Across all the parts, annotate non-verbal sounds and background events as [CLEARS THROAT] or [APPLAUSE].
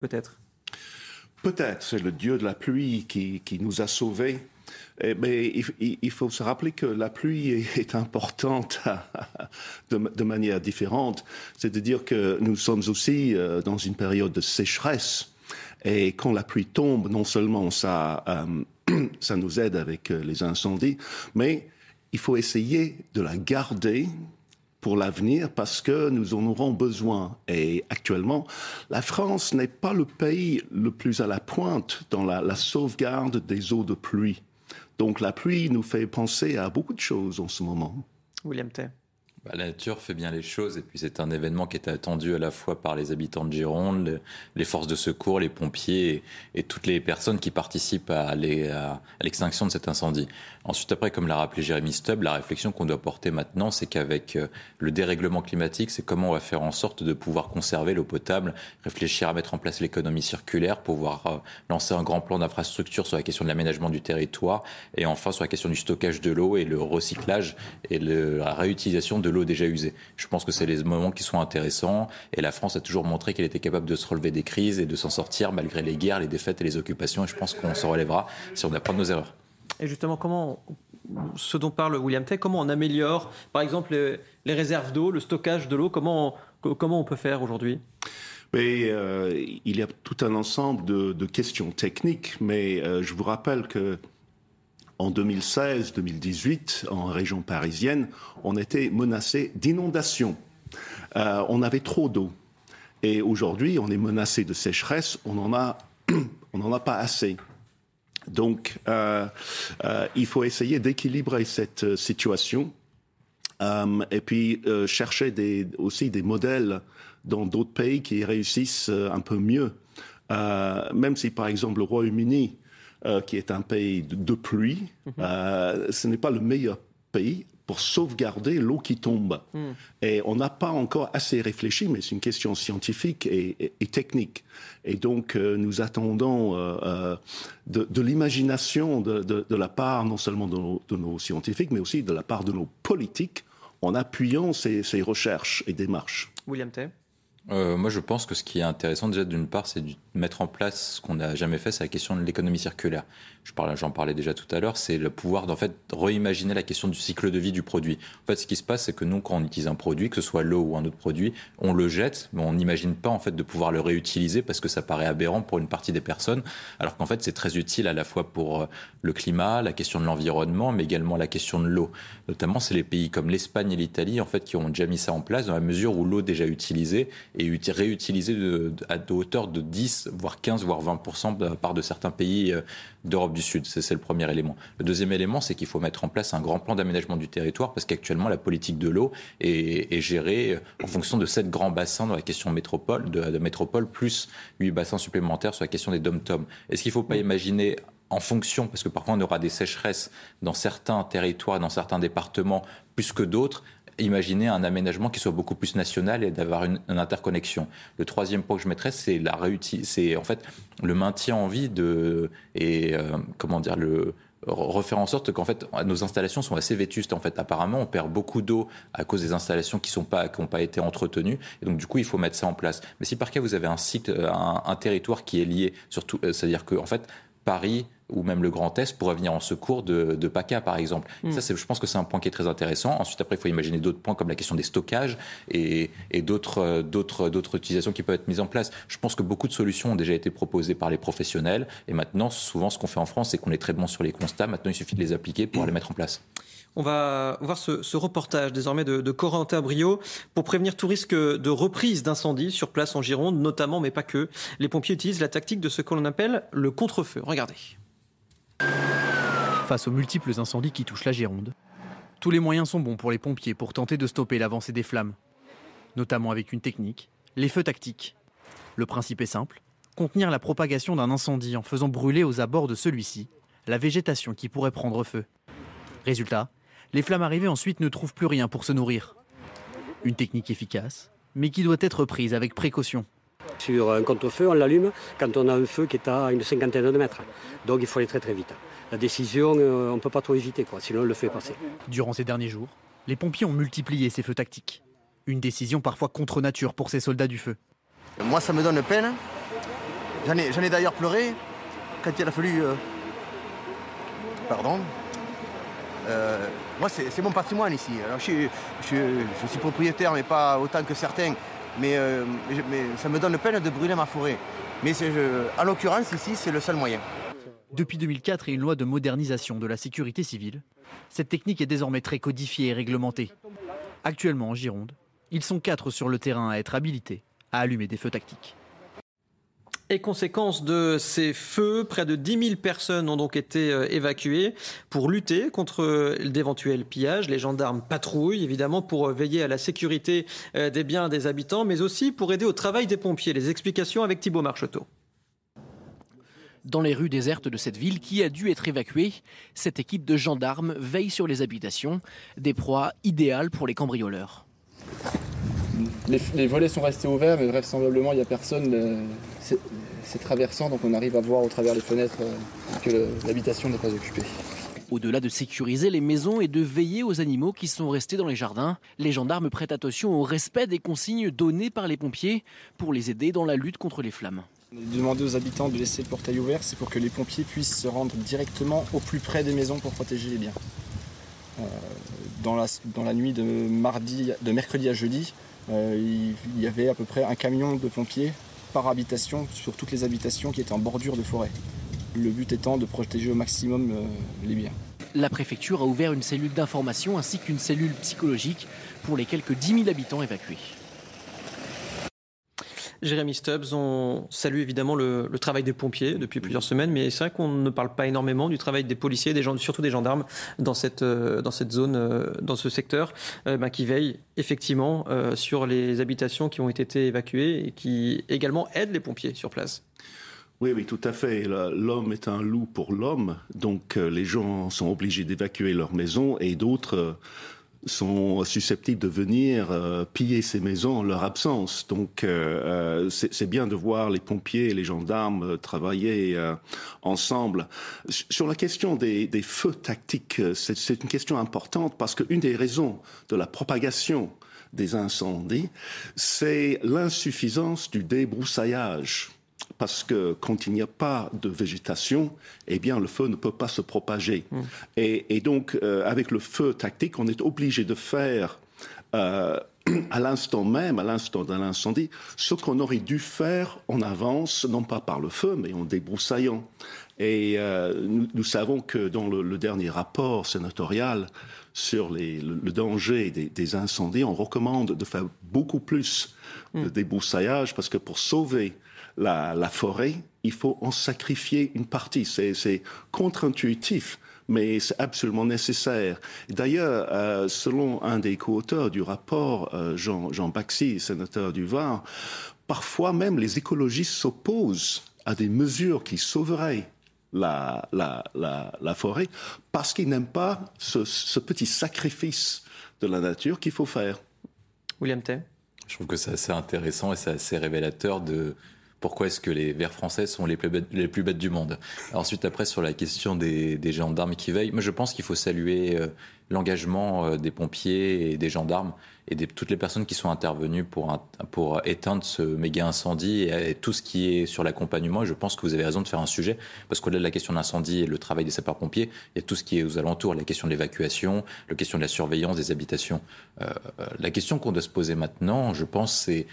peut-être Peut-être, c'est le Dieu de la pluie qui, qui nous a sauvés. Eh, mais il, faut se rappeler que la pluie est, importante de, de, manière différente. C'est-à-dire que nous sommes aussi euh, dans une période de sécheresse. Et quand la pluie tombe, non seulement ça, euh, [CLEARS THROAT] ça nous aide avec euh, les incendies, mais il faut essayer de la garder pour l'avenir parce que nous en aurons besoin. Et actuellement, la France n'est pas le pays le plus à la pointe dans la, sauvegarde des eaux de pluie. Donc la pluie nous fait penser à beaucoup de choses en ce moment. William Tay. Bah, la nature fait bien les choses et puis c'est un événement qui est attendu à la fois par les habitants de Gironde, les forces de secours, les pompiers et, toutes les personnes qui participent à l'extinction de cet incendie. Ensuite, après, comme l'a rappelé Jérémy Stubb, la réflexion qu'on doit porter maintenant, c'est qu'avec euh, le dérèglement climatique, c'est comment on va faire en sorte de pouvoir conserver l'eau potable, réfléchir à mettre en place l'économie circulaire, pouvoir euh, lancer un grand plan d'infrastructure sur la question de l'aménagement du territoire et enfin sur la question du stockage de l'eau et le recyclage et la réutilisation de l'eau déjà usée. Je pense que c'est les moments qui sont intéressants et la France a toujours montré qu'elle était capable de se relever des crises et de s'en sortir malgré les guerres, les défaites et les occupations et je pense qu'on s'en relèvera si on apprend de nos erreurs. Et justement, comment, ce dont parle William Tay, comment on améliore, par exemple, les, réserves d'eau, le stockage de l'eau, comment, comment on peut faire aujourd'hui? Mais euh, il y a tout un ensemble de, questions techniques, mais euh, je vous rappelle que en 2016-2018, en région parisienne, on était menacé d'inondations. Euh, on avait trop d'eau. Et aujourd'hui, on est menacé de sécheresse. On n'en a, [CLEARS THROAT] a pas assez. Donc, euh, euh, il faut essayer d'équilibrer cette situation et puis chercher aussi des modèles dans d'autres pays qui réussissent un peu mieux. même si, par exemple, le Royaume-Uni, qui est un pays de, pluie, mm-hmm. ce n'est pas le meilleur pays pour sauvegarder l'eau qui tombe. Hmm. Et on n'a pas encore assez réfléchi, mais c'est une question scientifique et, technique. Et donc, euh, nous attendons euh, euh, de, l'imagination de, la part non seulement de nos, scientifiques, mais aussi de la part de nos politiques en appuyant ces, ces recherches et démarches. William Tay euh, moi, je pense que ce qui est intéressant déjà d'une part, c'est de mettre en place ce qu'on n'a jamais fait, c'est la question de l'économie circulaire. J'en parlais déjà tout à l'heure, c'est le pouvoir d'en fait réimaginer la question du cycle de vie du produit. En fait, ce qui se passe, c'est que nous, quand on utilise un produit, que ce soit l'eau ou un autre produit, on le jette, mais on n'imagine pas en fait de pouvoir le réutiliser parce que ça paraît aberrant pour une partie des personnes, alors qu'en fait, c'est très utile à la fois pour euh, le climat, la question de l'environnement, mais également la question de l'eau. Notamment, c'est les pays comme l'Espagne et l'Italie en fait qui ont déjà mis ça en place dans la mesure où l'eau déjà utilisée et réutilisé de, à hauteur de 10, voire 15, voire 20% de part de certains pays euh, du Sud. C'est le premier élément. Le deuxième élément, c'est qu'il faut mettre en place un grand plan d'aménagement du territoire parce qu'actuellement, la politique de l'eau est, gérée en fonction de sept grands bassins dans la question métropole, de, de métropole, plus huit bassins supplémentaires sur la question des dom-tom. Est-ce qu'il ne faut pas imaginer en fonction, parce que parfois on aura des sécheresses dans certains territoires, dans certains départements, plus que d'autres, imaginer un aménagement qui soit beaucoup plus national et d'avoir une, interconnexion. Le troisième point que je mettrais, c'est la c'est en fait le maintien en vie de et euh, comment dire le refaire en sorte qu'en fait nos installations sont assez vétustes en fait. Apparemment on perd beaucoup d'eau à cause des installations qui sont pas qui n'ont pas été entretenues. Et donc du coup il faut mettre ça en place. Mais si par cas vous avez un site un, un territoire qui est lié surtout euh, c'est à dire que en fait Paris ou même le Grand Est pourrait venir en secours de, de PACA, par exemple. Mm. Ça, je pense que c'est un point qui est très intéressant. Ensuite, après, il faut imaginer d'autres points comme la question des stockages et, et d'autres, d'autres, d'autres utilisations qui peuvent être mises en place. Je pense que beaucoup de solutions ont déjà été proposées par les professionnels. Et maintenant, souvent, ce qu'on fait en France, c'est qu'on est très bon sur les constats. Maintenant, il suffit de les appliquer pour les mettre en place. On va voir ce, reportage désormais de, de Corentin Brio pour prévenir tout risque de reprise d'incendie sur place en Gironde, notamment, mais pas que. Les pompiers utilisent la tactique de ce que l'on appelle le contre-feu. Regardez. Face aux multiples incendies qui touchent la Gironde, tous les moyens sont bons pour les pompiers pour tenter de stopper l'avancée des flammes, notamment avec une technique, les feux tactiques. Le principe est simple, contenir la propagation d'un incendie en faisant brûler aux abords de celui-ci la végétation qui pourrait prendre feu. Résultat, les flammes arrivées ensuite ne trouvent plus rien pour se nourrir. Une technique efficace, mais qui doit être prise avec précaution. Sur un compte-feu, on l'allume quand on a un feu qui est à une cinquantaine de mètres. Donc il faut aller très très vite. La décision, euh, on ne peut pas trop éviter, quoi, sinon on le fait passer. Durant ces derniers jours, les pompiers ont multiplié ces feux tactiques. Une décision parfois contre nature pour ces soldats du feu. Moi, ça me donne peine J'en ai, ai d'ailleurs pleuré quand il a fallu... Euh, pardon. Euh, moi, c'est mon patrimoine ici. Je, suis propriétaire, mais pas autant que certains. Mais, mais, ça me donne peine de brûler ma forêt. Mais en l'occurrence, ici, c'est le seul moyen. Depuis 2004 et une loi de modernisation de la sécurité civile, cette technique est désormais très codifiée et réglementée. Actuellement, en Gironde, ils sont quatre sur le terrain à être habilités à allumer des feux tactiques. Et conséquence de ces feux, près de 10 000 personnes ont donc été euh, évacuées pour lutter contre d'éventuels pillages. Les gendarmes patrouillent évidemment pour euh, veiller à la sécurité euh, des biens des habitants, mais aussi pour aider au travail des pompiers. Les explications avec Thibault Marcheteau. Dans les rues désertes de cette ville qui a dû être évacuée, cette équipe de gendarmes veille sur les habitations, des proies idéales pour les cambrioleurs. Les, volets sont restés ouverts, mais vraisemblablement il n'y a personne. Euh, c'est traversant, donc on arrive à voir au travers les fenêtres euh, que l'habitation n'est pas occupée. Au-delà de sécuriser les maisons et de veiller aux animaux qui sont restés dans les jardins, les gendarmes prêtent attention au respect des consignes données par les pompiers pour les aider dans la lutte contre les flammes. Demander aux habitants de laisser le portail ouvert, c'est pour que les pompiers puissent se rendre directement au plus près des maisons pour protéger les biens. Euh, dans, la, dans la nuit de, mardi, de mercredi à jeudi, euh, il y avait à peu près un camion de pompiers par habitation sur toutes les habitations qui étaient en bordure de forêt. Le but étant de protéger au maximum euh, les biens. La préfecture a ouvert une cellule d'information ainsi qu'une cellule psychologique pour les quelques 10 000 habitants évacués. Jérémy Stubbs, on salue évidemment le, travail des pompiers depuis plusieurs semaines, mais c'est vrai qu'on ne parle pas énormément du travail des policiers, des gens, surtout des gendarmes dans cette, euh, dans cette zone, euh, dans ce secteur, euh, ben, qui veillent effectivement sur les habitations qui ont été évacuées et qui également aident les pompiers sur place. Oui, oui, tout à fait. L'homme est un loup pour l'homme, donc les gens sont obligés d'évacuer leur maison et d'autres sont susceptibles de venir euh, piller ces maisons en leur absence. Donc euh, euh c'est bien de voir les pompiers et les gendarmes euh, travailler ensemble. Sur la question des, des feux tactiques, c'est une question importante parce qu'une des raisons de la propagation des incendies, c'est l'insuffisance du débroussaillage parce que quand il n'y a pas de végétation, eh bien le feu ne peut pas se propager. Hmm. Et, donc, euh, avec le feu tactique, on est obligé de faire euh, [CLEARS THROAT] à l'instant même, à l'instant d'un incendie, ce qu'on aurait dû faire en avance, non pas par le feu, mais en débroussaillant. Et euh, nous, savons que dans le, dernier rapport sénatorial sur le, danger des, incendies, on recommande de faire beaucoup plus de hmm. débroussaillage parce que pour sauver la, forêt, il faut en sacrifier une partie. C'est contre-intuitif mais c'est absolument nécessaire. D'ailleurs, euh, selon un des co-auteurs du rapport, euh, Jean, Jean Baxi, sénateur du Var, parfois même les écologistes s'opposent à des mesures qui sauveraient la, forêt parce qu'ils n'aiment pas ce, ce, petit sacrifice de la nature qu'il faut faire. William Tay Je trouve que c'est assez intéressant et c'est assez révélateur de, pourquoi est-ce que les Verts français sont les plus bêtes, les plus bêtes du monde. Ensuite, après, sur la question des, des gendarmes qui veillent, moi je pense qu'il faut saluer euh, l'engagement euh, des pompiers et des gendarmes et de toutes les personnes qui sont intervenues pour, pour éteindre ce méga incendie et, tout ce qui est sur l'accompagnement. Je pense que vous avez raison de faire un sujet, parce qu'au-delà de la question de l'incendie et le travail des sapeurs-pompiers, il y a tout ce qui est aux alentours, la question de l'évacuation, la question de la surveillance des habitations. Euh, la question qu'on doit se poser maintenant, je pense, c'est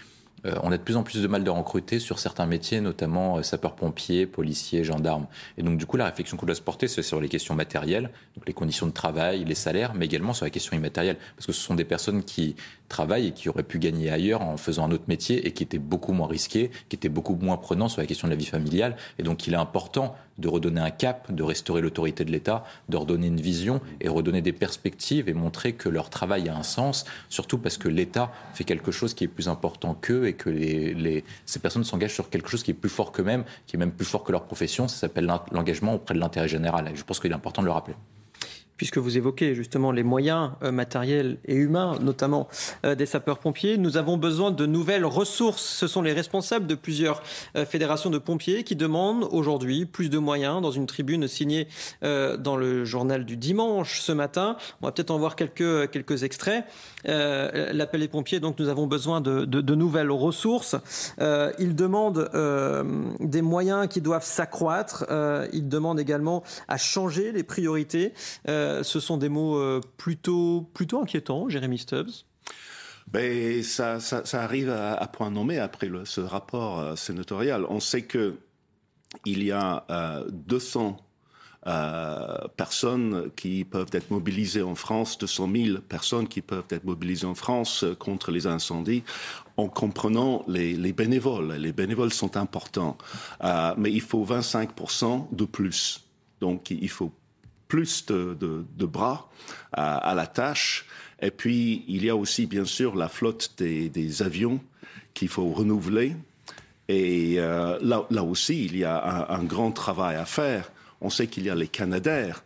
euh, on a de plus en plus de mal de recruter sur certains métiers, notamment euh, sapeurs-pompiers, policiers, gendarmes. Et donc, du coup, la réflexion qu'on doit se porter, c'est sur les questions matérielles, donc les conditions de travail, les salaires, mais également sur la question immatérielle, parce que ce sont des personnes qui travaillent et qui auraient pu gagner ailleurs en faisant un autre métier et qui étaient beaucoup moins risqués, qui étaient beaucoup moins prenants sur la question de la vie familiale. Et donc, il est important de redonner un cap, de restaurer l'autorité de l'État, de redonner une vision et redonner des perspectives et montrer que leur travail a un sens, surtout parce que l'État fait quelque chose qui est plus important qu'eux et que ces personnes s'engagent sur quelque chose qui est plus fort qu'eux-mêmes, qui est même plus fort que leur profession. Ça s'appelle l'engagement auprès de l'intérêt général. Et je pense qu'il est important de le rappeler. Puisque vous évoquez justement les moyens matériels et humains, notamment des sapeurs-pompiers. Nous avons besoin de nouvelles ressources. Ce sont les responsables de plusieurs fédérations de pompiers qui demandent aujourd'hui plus de moyens dans une tribune signée dans le journal du dimanche ce matin. On va peut-être en voir quelques, quelques extraits. L'appel des pompiers, donc nous avons besoin de, de, nouvelles ressources. ils demandent des moyens qui doivent s'accroître. Euh, il demande également à changer les priorités. Euh, ce sont des mots euh, plutôt, plutôt inquiétants, Jérémy Stubbs? Ben, ça, ça, arrive à, point nommé après ce rapport sénatorial. On sait que il y a 200 euh, personnes qui peuvent être mobilisées en France, 200 000 personnes qui peuvent être mobilisées en France contre les incendies, en comprenant les, les bénévoles. Les bénévoles sont importants, euh, mais il faut 25% de plus. Donc il faut plus de, de, de bras à, à, la tâche. Et puis il y a aussi bien sûr la flotte des, des avions qu'il faut renouveler. Et euh, là, là, aussi, il y a un, un grand travail à faire on sait qu'il y a les Canadaires,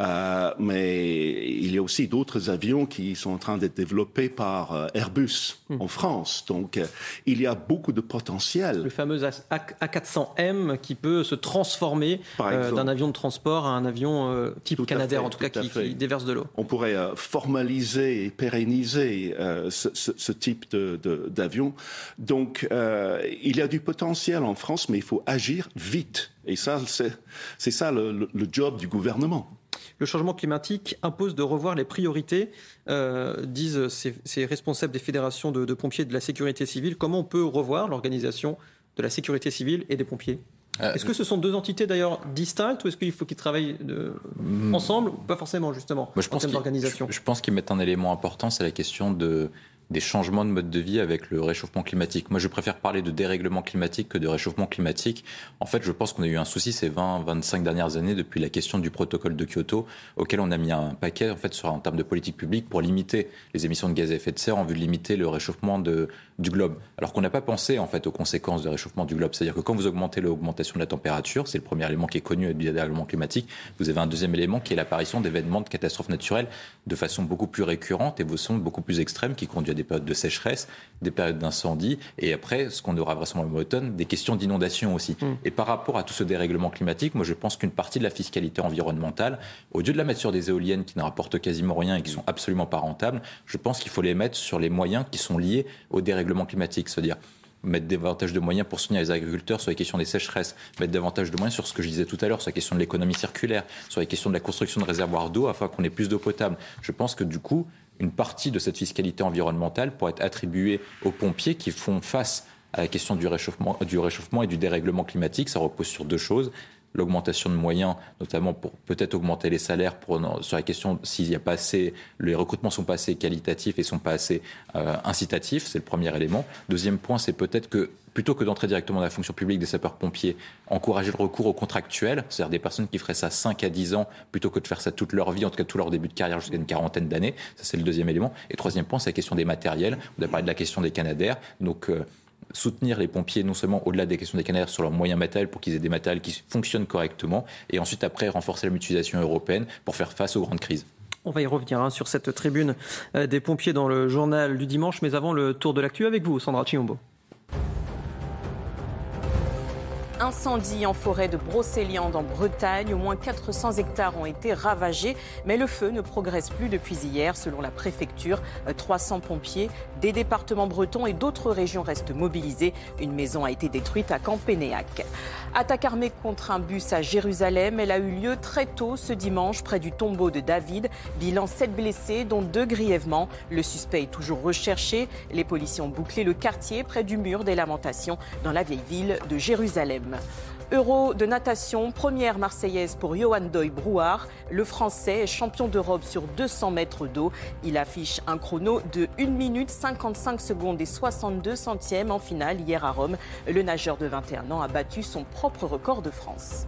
euh, mais il y a aussi d'autres avions qui sont en train d'être développés par euh, Airbus hmm. en France. Donc, euh, il y a beaucoup de potentiel. Le fameux A400M qui peut se transformer d'un avion de transport à un avion type Canadair, en tout, cas, qui, déverse de l'eau. On pourrait formaliser et pérenniser ce, type d'avion. Donc, il y a du potentiel en France, mais il faut agir vite. Et ça, c'est ça le job du gouvernement le changement climatique impose de revoir les priorités, euh, disent ces, responsables des fédérations de, pompiers de la sécurité civile. Comment on peut revoir l'organisation de la sécurité civile et des pompiers? Euh, est-ce que ce sont deux entités d'ailleurs distinctes ou est-ce qu'il faut qu'ils travaillent de... Hmm. ensemble? Ou pas forcément justement je en termes d'organisation je, je, pense qu'ils mettent un élément important, c'est la question de des changements de mode de vie avec le réchauffement climatique. Moi, je préfère parler de dérèglement climatique que de réchauffement climatique. En fait, je pense qu'on a eu un souci ces 20-25 dernières années depuis la question du protocole de Kyoto, auquel on a mis un paquet en fait sur en termes de politique publique pour limiter les émissions de gaz à effet de serre en vue de limiter le réchauffement de, du globe. Alors qu'on n'a pas pensé en fait aux conséquences du réchauffement du globe. C'est-à-dire que quand vous augmentez l'augmentation de la température, c'est le premier élément qui est connu du dérèglement climatique. Vous avez un deuxième élément qui est l'apparition d'événements de catastrophes naturelles de façon beaucoup plus récurrente et beaucoup plus extrêmes qui conduit à des périodes de sécheresse, des périodes d'incendie, et après, ce qu'on aura vraisemblablement automne, des questions d'inondation aussi. Mm. Et par rapport à tout ce dérèglement climatique, moi je pense qu'une partie de la fiscalité environnementale, au lieu de la mettre sur des éoliennes qui ne rapportent quasiment rien et qui sont absolument pas rentables, je pense qu'il faut les mettre sur les moyens qui sont liés au dérèglement climatique, c'est-à-dire mettre davantage de moyens pour soutenir les agriculteurs sur les questions des sécheresses, mettre davantage de moyens sur ce que je disais tout à l'heure, sur la question de l'économie circulaire, sur les questions de la construction de réservoirs d'eau afin qu'on ait plus d'eau potable. Je pense que du coup, une partie de cette fiscalité environnementale pourrait être attribuée aux pompiers qui font face à la question du réchauffement, du réchauffement et du dérèglement climatique. Ça repose sur deux choses l'augmentation de moyens, notamment pour peut-être augmenter les salaires sur la question s'il n'y a pas assez, les recrutements sont pas assez qualitatifs et sont pas assez euh, incitatifs, c'est le premier élément. Deuxième point, c'est peut-être que plutôt que d'entrer directement dans la fonction publique des sapeurs-pompiers, encourager le recours aux contractuels, c'est-à-dire des personnes qui feraient ça 5 à 10 ans plutôt que de faire ça toute leur vie, en tout cas tout leur début de carrière jusqu'à une quarantaine d'années. Ça, c'est le deuxième élément. Et troisième point, c'est la question des matériels. Vous avez parlé de la question des canadaires. Donc, euh, soutenir les pompiers non seulement au-delà des questions des canadaires sur leurs moyens matériels pour qu'ils aient des matériels qui fonctionnent correctement et ensuite après renforcer la mutualisation européenne pour faire face aux grandes crises. On va y revenir hein, sur cette tribune euh, des pompiers dans le journal du dimanche, mais avant le tour de l'actu avec vous, Sandra Chiombo. Incendie en forêt de Brocéliande en Bretagne. Au moins 400 hectares ont été ravagés, mais le feu ne progresse plus depuis hier. Selon la préfecture, 300 pompiers des départements bretons et d'autres régions restent mobilisés. Une maison a été détruite à Campénéac. Attaque armée contre un bus à Jérusalem. Elle a eu lieu très tôt ce dimanche près du tombeau de David. Bilan 7 blessés, dont deux grièvement. Le suspect est toujours recherché. Les policiers ont bouclé le quartier près du mur des lamentations dans la vieille ville de Jérusalem. Euro de natation, première marseillaise pour Johan Doy Brouard. Le Français est champion d'Europe sur 200 mètres d'eau. Il affiche un chrono de 1 minute 55 secondes et 62 centièmes en finale hier à Rome. Le nageur de 21 ans a battu son propre record de France.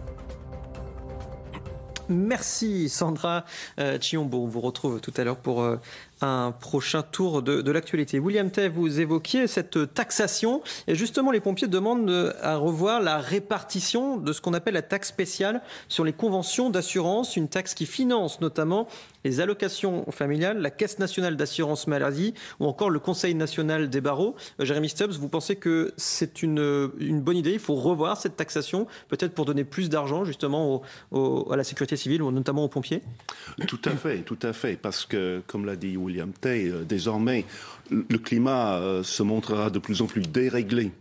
Merci Sandra euh, Chiombo. On vous retrouve tout à l'heure pour euh, un prochain tour de, l'actualité. William Tay, vous évoquiez cette taxation et justement les pompiers demandent à revoir la répartition de ce qu'on appelle la taxe spéciale sur les conventions d'assurance, une taxe qui finance notamment les allocations familiales, la Caisse nationale d'assurance maladie ou encore le Conseil national des barreaux. Euh, Jérémy Stubbs, vous pensez que c'est une, bonne idée? Il faut revoir cette taxation, peut-être pour donner plus d'argent justement à la sécurité civile, ou notamment aux pompiers? Tout à fait, tout à fait, parce que comme l'a dit William Tay, euh, désormais le climat euh, se montrera de plus en plus déréglé.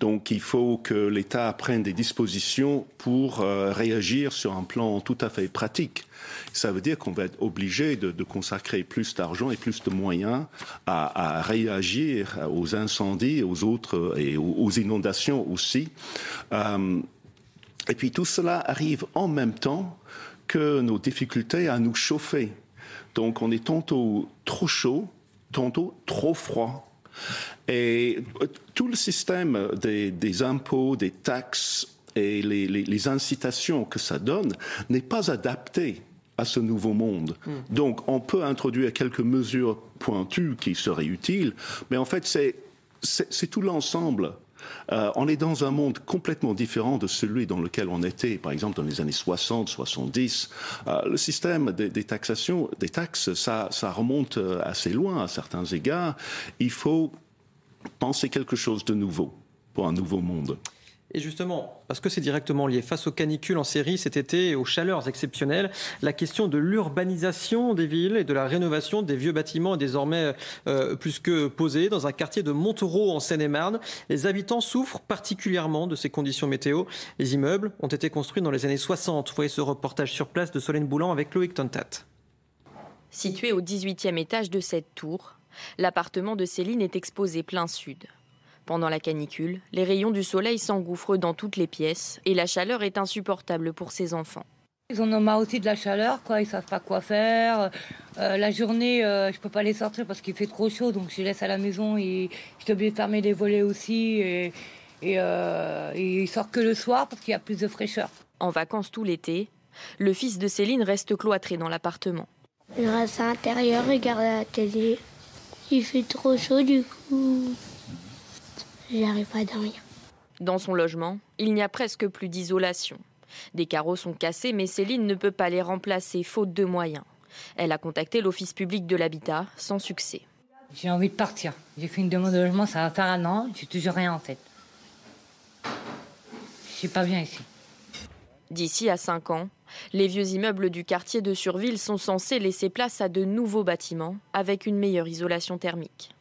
Donc il faut que l'État prenne des dispositions pour réagir sur un plan tout à fait pratique. Ça veut dire qu'on va être obligé de, consacrer plus d'argent et plus de moyens à, réagir aux incendies, aux autres et aux, inondations aussi. Euh, et puis tout cela arrive en même temps que nos difficultés à nous chauffer. Donc on est tantôt trop chaud, tantôt trop froid. Et tout le système des, impôts, des taxes et les incitations que ça donne n'est pas adapté à ce nouveau monde. Hmm. Donc on peut introduire quelques mesures pointues qui seraient utiles, mais en fait c'est tout l'ensemble. Euh, on est dans un monde complètement différent de celui dans lequel on était, par exemple, dans les années 60, 70. Euh, le système des, taxations, des taxes, ça, ça remonte euh, assez loin à certains égards. Il faut penser quelque chose de nouveau pour un nouveau monde. Et justement, parce que c'est directement lié, face aux canicules en série cet été et aux chaleurs exceptionnelles, la question de l'urbanisation des villes et de la rénovation des vieux bâtiments est désormais euh, plus que posée. Dans un quartier de Montereau en Seine-et-Marne, les habitants souffrent particulièrement de ces conditions météo. Les immeubles ont été construits dans les années 60. Vous voyez ce reportage sur place de Solène Boulan avec Loïc Tontat. Situé au 18e étage de cette tour, l'appartement de Céline est exposé plein sud. Pendant la canicule, les rayons du soleil s'engouffrent dans toutes les pièces et la chaleur est insupportable pour ces enfants. Ils en ont marre aussi de la chaleur, quoi. Ils savent pas quoi faire. Euh, la journée, euh, je peux pas les sortir parce qu'il fait trop chaud, donc je les laisse à la maison. Et je suis obligée de fermer les volets aussi. Et, et, euh, ils sortent que le soir parce qu'il y a plus de fraîcheur. En vacances tout l'été, le fils de Céline reste cloîtré dans l'appartement. Il reste à l'intérieur, regarde la télé. Il fait trop chaud du coup pas à dormir. Dans son logement, il n'y a presque plus d'isolation. Des carreaux sont cassés, mais Céline ne peut pas les remplacer faute de moyens. Elle a contacté l'Office public de l'habitat sans succès. J'ai envie de partir. J'ai fait une demande de logement, ça va faire un an, j'ai toujours rien en tête. Je suis pas bien ici. D'ici à 5 ans, les vieux immeubles du quartier de Surville sont censés laisser place à de nouveaux bâtiments avec une meilleure isolation thermique.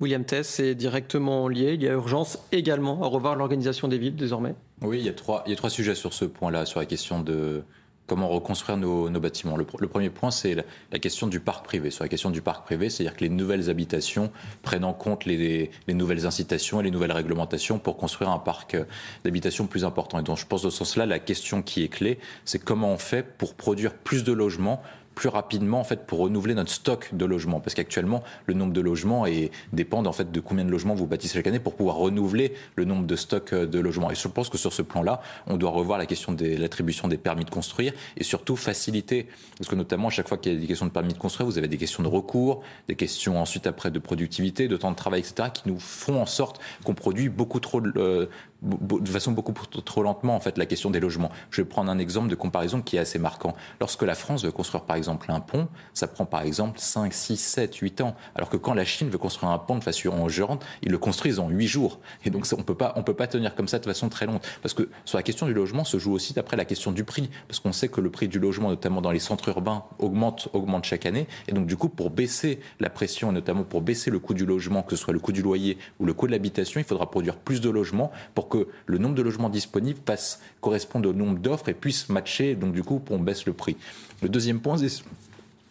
William Tess est directement lié. Il y a urgence également à revoir l'organisation des villes désormais. Oui, il y a trois, il y a trois sujets sur ce point-là, sur la question de comment reconstruire nos, bâtiments. Le, premier point, c'est la, question du parc privé. Sur la question du parc privé, c'est-à-dire que les nouvelles habitations prennent en compte les, les, nouvelles incitations et les nouvelles réglementations pour construire un parc d'habitation plus important. Et donc, je pense dans ce sens-là, la question qui est clé, c'est comment on fait pour produire plus de logements plus rapidement en fait pour renouveler notre stock de logements. Parce qu'actuellement le nombre de logements est, dépend en fait de combien de logements vous bâtissez chaque année pour pouvoir renouveler le nombre de stocks euh, de logements. Et je pense que sur ce plan-là on doit revoir la question de l'attribution des permis de construire et surtout faciliter. Parce que notamment à chaque fois qu'il y a des questions de permis de construire vous avez des questions de recours des questions ensuite après de productivité de temps de travail etc qui nous font en sorte qu'on produit beaucoup trop euh, de façon beaucoup trop lentement en fait la question des logements. Je vais prendre un exemple de comparaison qui est assez marquant. Lorsque la France veut construire par exemple un pont, ça prend par exemple 5, 6, 7, 8 ans. Alors que quand la Chine veut construire un pont de façon endurante, ils le construisent en 8 jours. Et donc on peut pas on peut pas tenir comme ça de façon très longue parce que sur la question du logement se joue aussi d'après la question du prix parce qu'on sait que le prix du logement notamment dans les centres urbains augmente augmente chaque année et donc du coup pour baisser la pression et notamment pour baisser le coût du logement que ce soit le coût du loyer ou le coût de l'habitation, il faudra produire plus de logements pour que le nombre de logements disponibles passe, corresponde au nombre d'offres et puisse matcher, donc du coup, on baisse le prix. Le deuxième point, c'est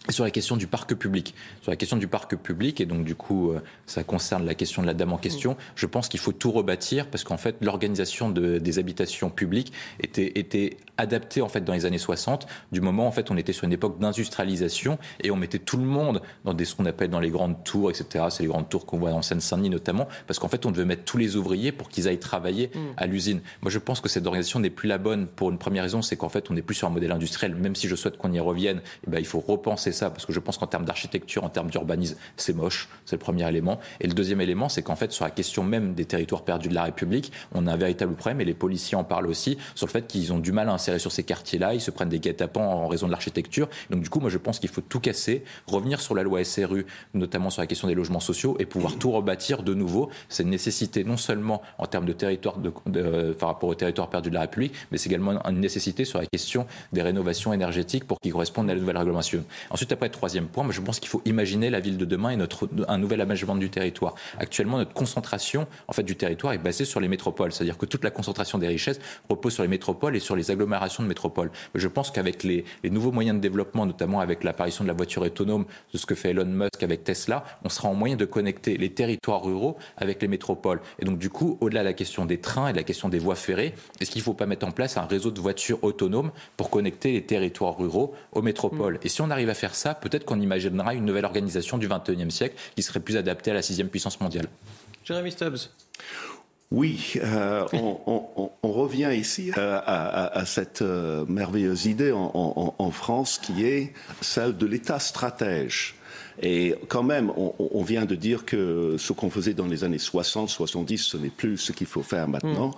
sur la question du parc public. Sur la question du parc public, et donc du coup, euh, ça concerne la question de la dame en question, je pense qu'il faut tout rebâtir parce qu'en fait, l'organisation de, des habitations publiques était, était adaptée en fait dans les années 60, du moment en fait on était sur une époque d'industrialisation et on mettait tout le monde dans des, ce qu'on appelle dans les grandes tours, etc. C'est les grandes tours qu'on voit en Seine-Saint-Denis notamment, parce qu'en fait on devait mettre tous les ouvriers pour qu'ils aillent travailler mm. à l'usine. Moi je pense que cette organisation n'est plus la bonne pour une première raison, c'est qu'en fait on n'est plus sur un modèle industriel, même si je souhaite qu'on y revienne, eh ben, il faut repenser parce que je pense qu'en termes d'architecture, en termes d'urbanisme, c'est moche. C'est le premier élément. Et le deuxième élément, c'est qu'en fait, sur la question même des territoires perdus de la République, on a un véritable problème, et les policiers en parlent aussi, sur le fait qu'ils ont du mal à insérer sur ces quartiers-là, ils se prennent des guet-apens en raison de l'architecture. Donc du coup, moi je pense qu'il faut tout casser, revenir sur la loi SRU, notamment sur la question des logements sociaux, et pouvoir tout rebâtir de nouveau. C'est une nécessité non seulement en termes de territoire par rapport au territoire perdu de la République, mais c'est également une nécessité sur la question des rénovations énergétiques pour qu'ils correspondent à la nouvelle réglementation. Ensuite, après, troisième point, je pense qu'il faut imaginer la ville de demain et notre, un nouvel aménagement du territoire. Actuellement, notre concentration en fait, du territoire est basée sur les métropoles, c'est-à-dire que toute la concentration des richesses repose sur les métropoles et sur les agglomérations de métropoles. je pense qu'avec les, les nouveaux moyens de développement, notamment avec l'apparition de la voiture autonome, de ce que fait Elon Musk avec Tesla, on sera en moyen de connecter les territoires ruraux avec les métropoles. Et donc, du coup, au-delà de la question des trains et de la question des voies ferrées, est-ce qu'il ne faut pas mettre en place un réseau de voitures autonomes pour connecter les territoires ruraux aux métropoles? Mm. Et si on arrive à faire ça, peut-être qu'on imaginera une nouvelle organisation du XXIe siècle qui serait plus adaptée à la sixième puissance mondiale. Jérémy Stubbs. Oui, euh, on, revient ici euh, à, cette euh, merveilleuse idée en, France qui est celle de l'État stratège. Et quand même, on, vient de dire que ce qu'on faisait dans les années 60, 70, ce n'est plus ce qu'il faut faire maintenant.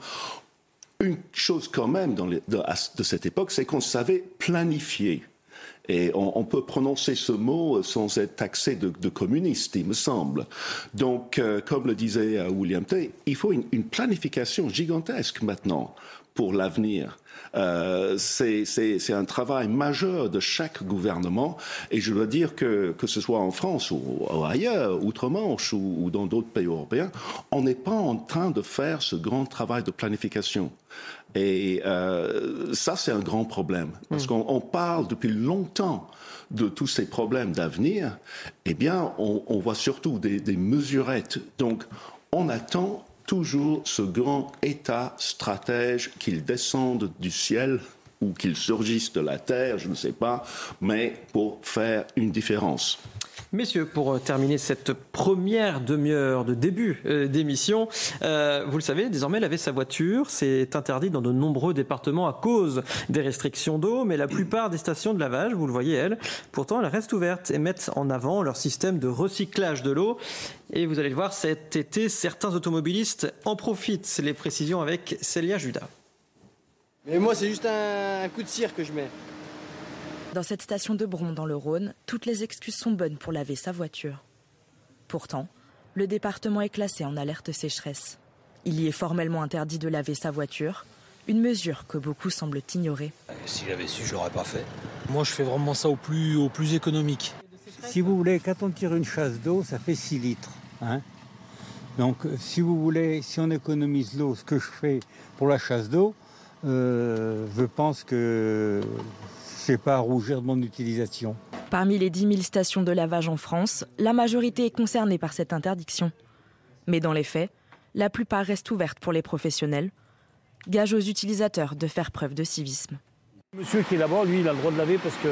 Hmm. Une chose quand même dans de cette époque, c'est qu'on savait planifier. Et on, peut prononcer ce mot sans être taxé de, communiste, il me semble. Donc, euh, comme le disait euh, William Tay, il faut une, planification gigantesque maintenant pour l'avenir. Euh, c'est un travail majeur de chaque gouvernement et je dois dire que que ce soit en France ou, ailleurs, outre-Manche ou, ou, dans d'autres pays européens, on n'est pas en train de faire ce grand travail de planification. Et euh, ça, c'est un grand problème. Parce hmm. qu'on parle depuis longtemps de tous ces problèmes d'avenir. Eh bien, on, on voit surtout des, des, mesurettes. Donc, on attend toujours ce grand État stratège qu'il descende du ciel ou qu'il surgisse de la terre, je ne sais pas, mais pour faire une différence. Messieurs, pour euh, terminer cette première demi-heure de début euh, d'émission, euh, vous le savez, désormais laver sa voiture, c'est interdit dans de nombreux départements à cause des restrictions d'eau, mais la plupart des stations de lavage, vous le voyez, elles, pourtant, elles restent ouvertes et mettent en avant leur système de recyclage de l'eau. Et vous allez le voir, cet été, certains automobilistes en profitent. Les précisions avec Célia Judas. Mais moi, c'est juste un coup de cire que je mets. Dans cette station de Bron, dans le Rhône, toutes les excuses sont bonnes pour laver sa voiture. Pourtant, le département est classé en alerte sécheresse. Il y est formellement interdit de laver sa voiture, une mesure que beaucoup semblent ignorer. Si j'avais su, je l'aurais pas fait. Moi, je fais vraiment ça au plus, au plus économique. Si vous voulez, quand on tire une chasse d'eau, ça fait 6 litres. Hein. Donc, si vous voulez, si on économise l'eau, ce que je fais pour la chasse d'eau, euh, je pense que c'est pas à rougir de mon utilisation. Parmi les 10 000 stations de lavage en France, la majorité est concernée par cette interdiction. Mais dans les faits, la plupart restent ouvertes pour les professionnels, gage aux utilisateurs de faire preuve de civisme. Monsieur qui est là-bas, lui, il a le droit de laver parce que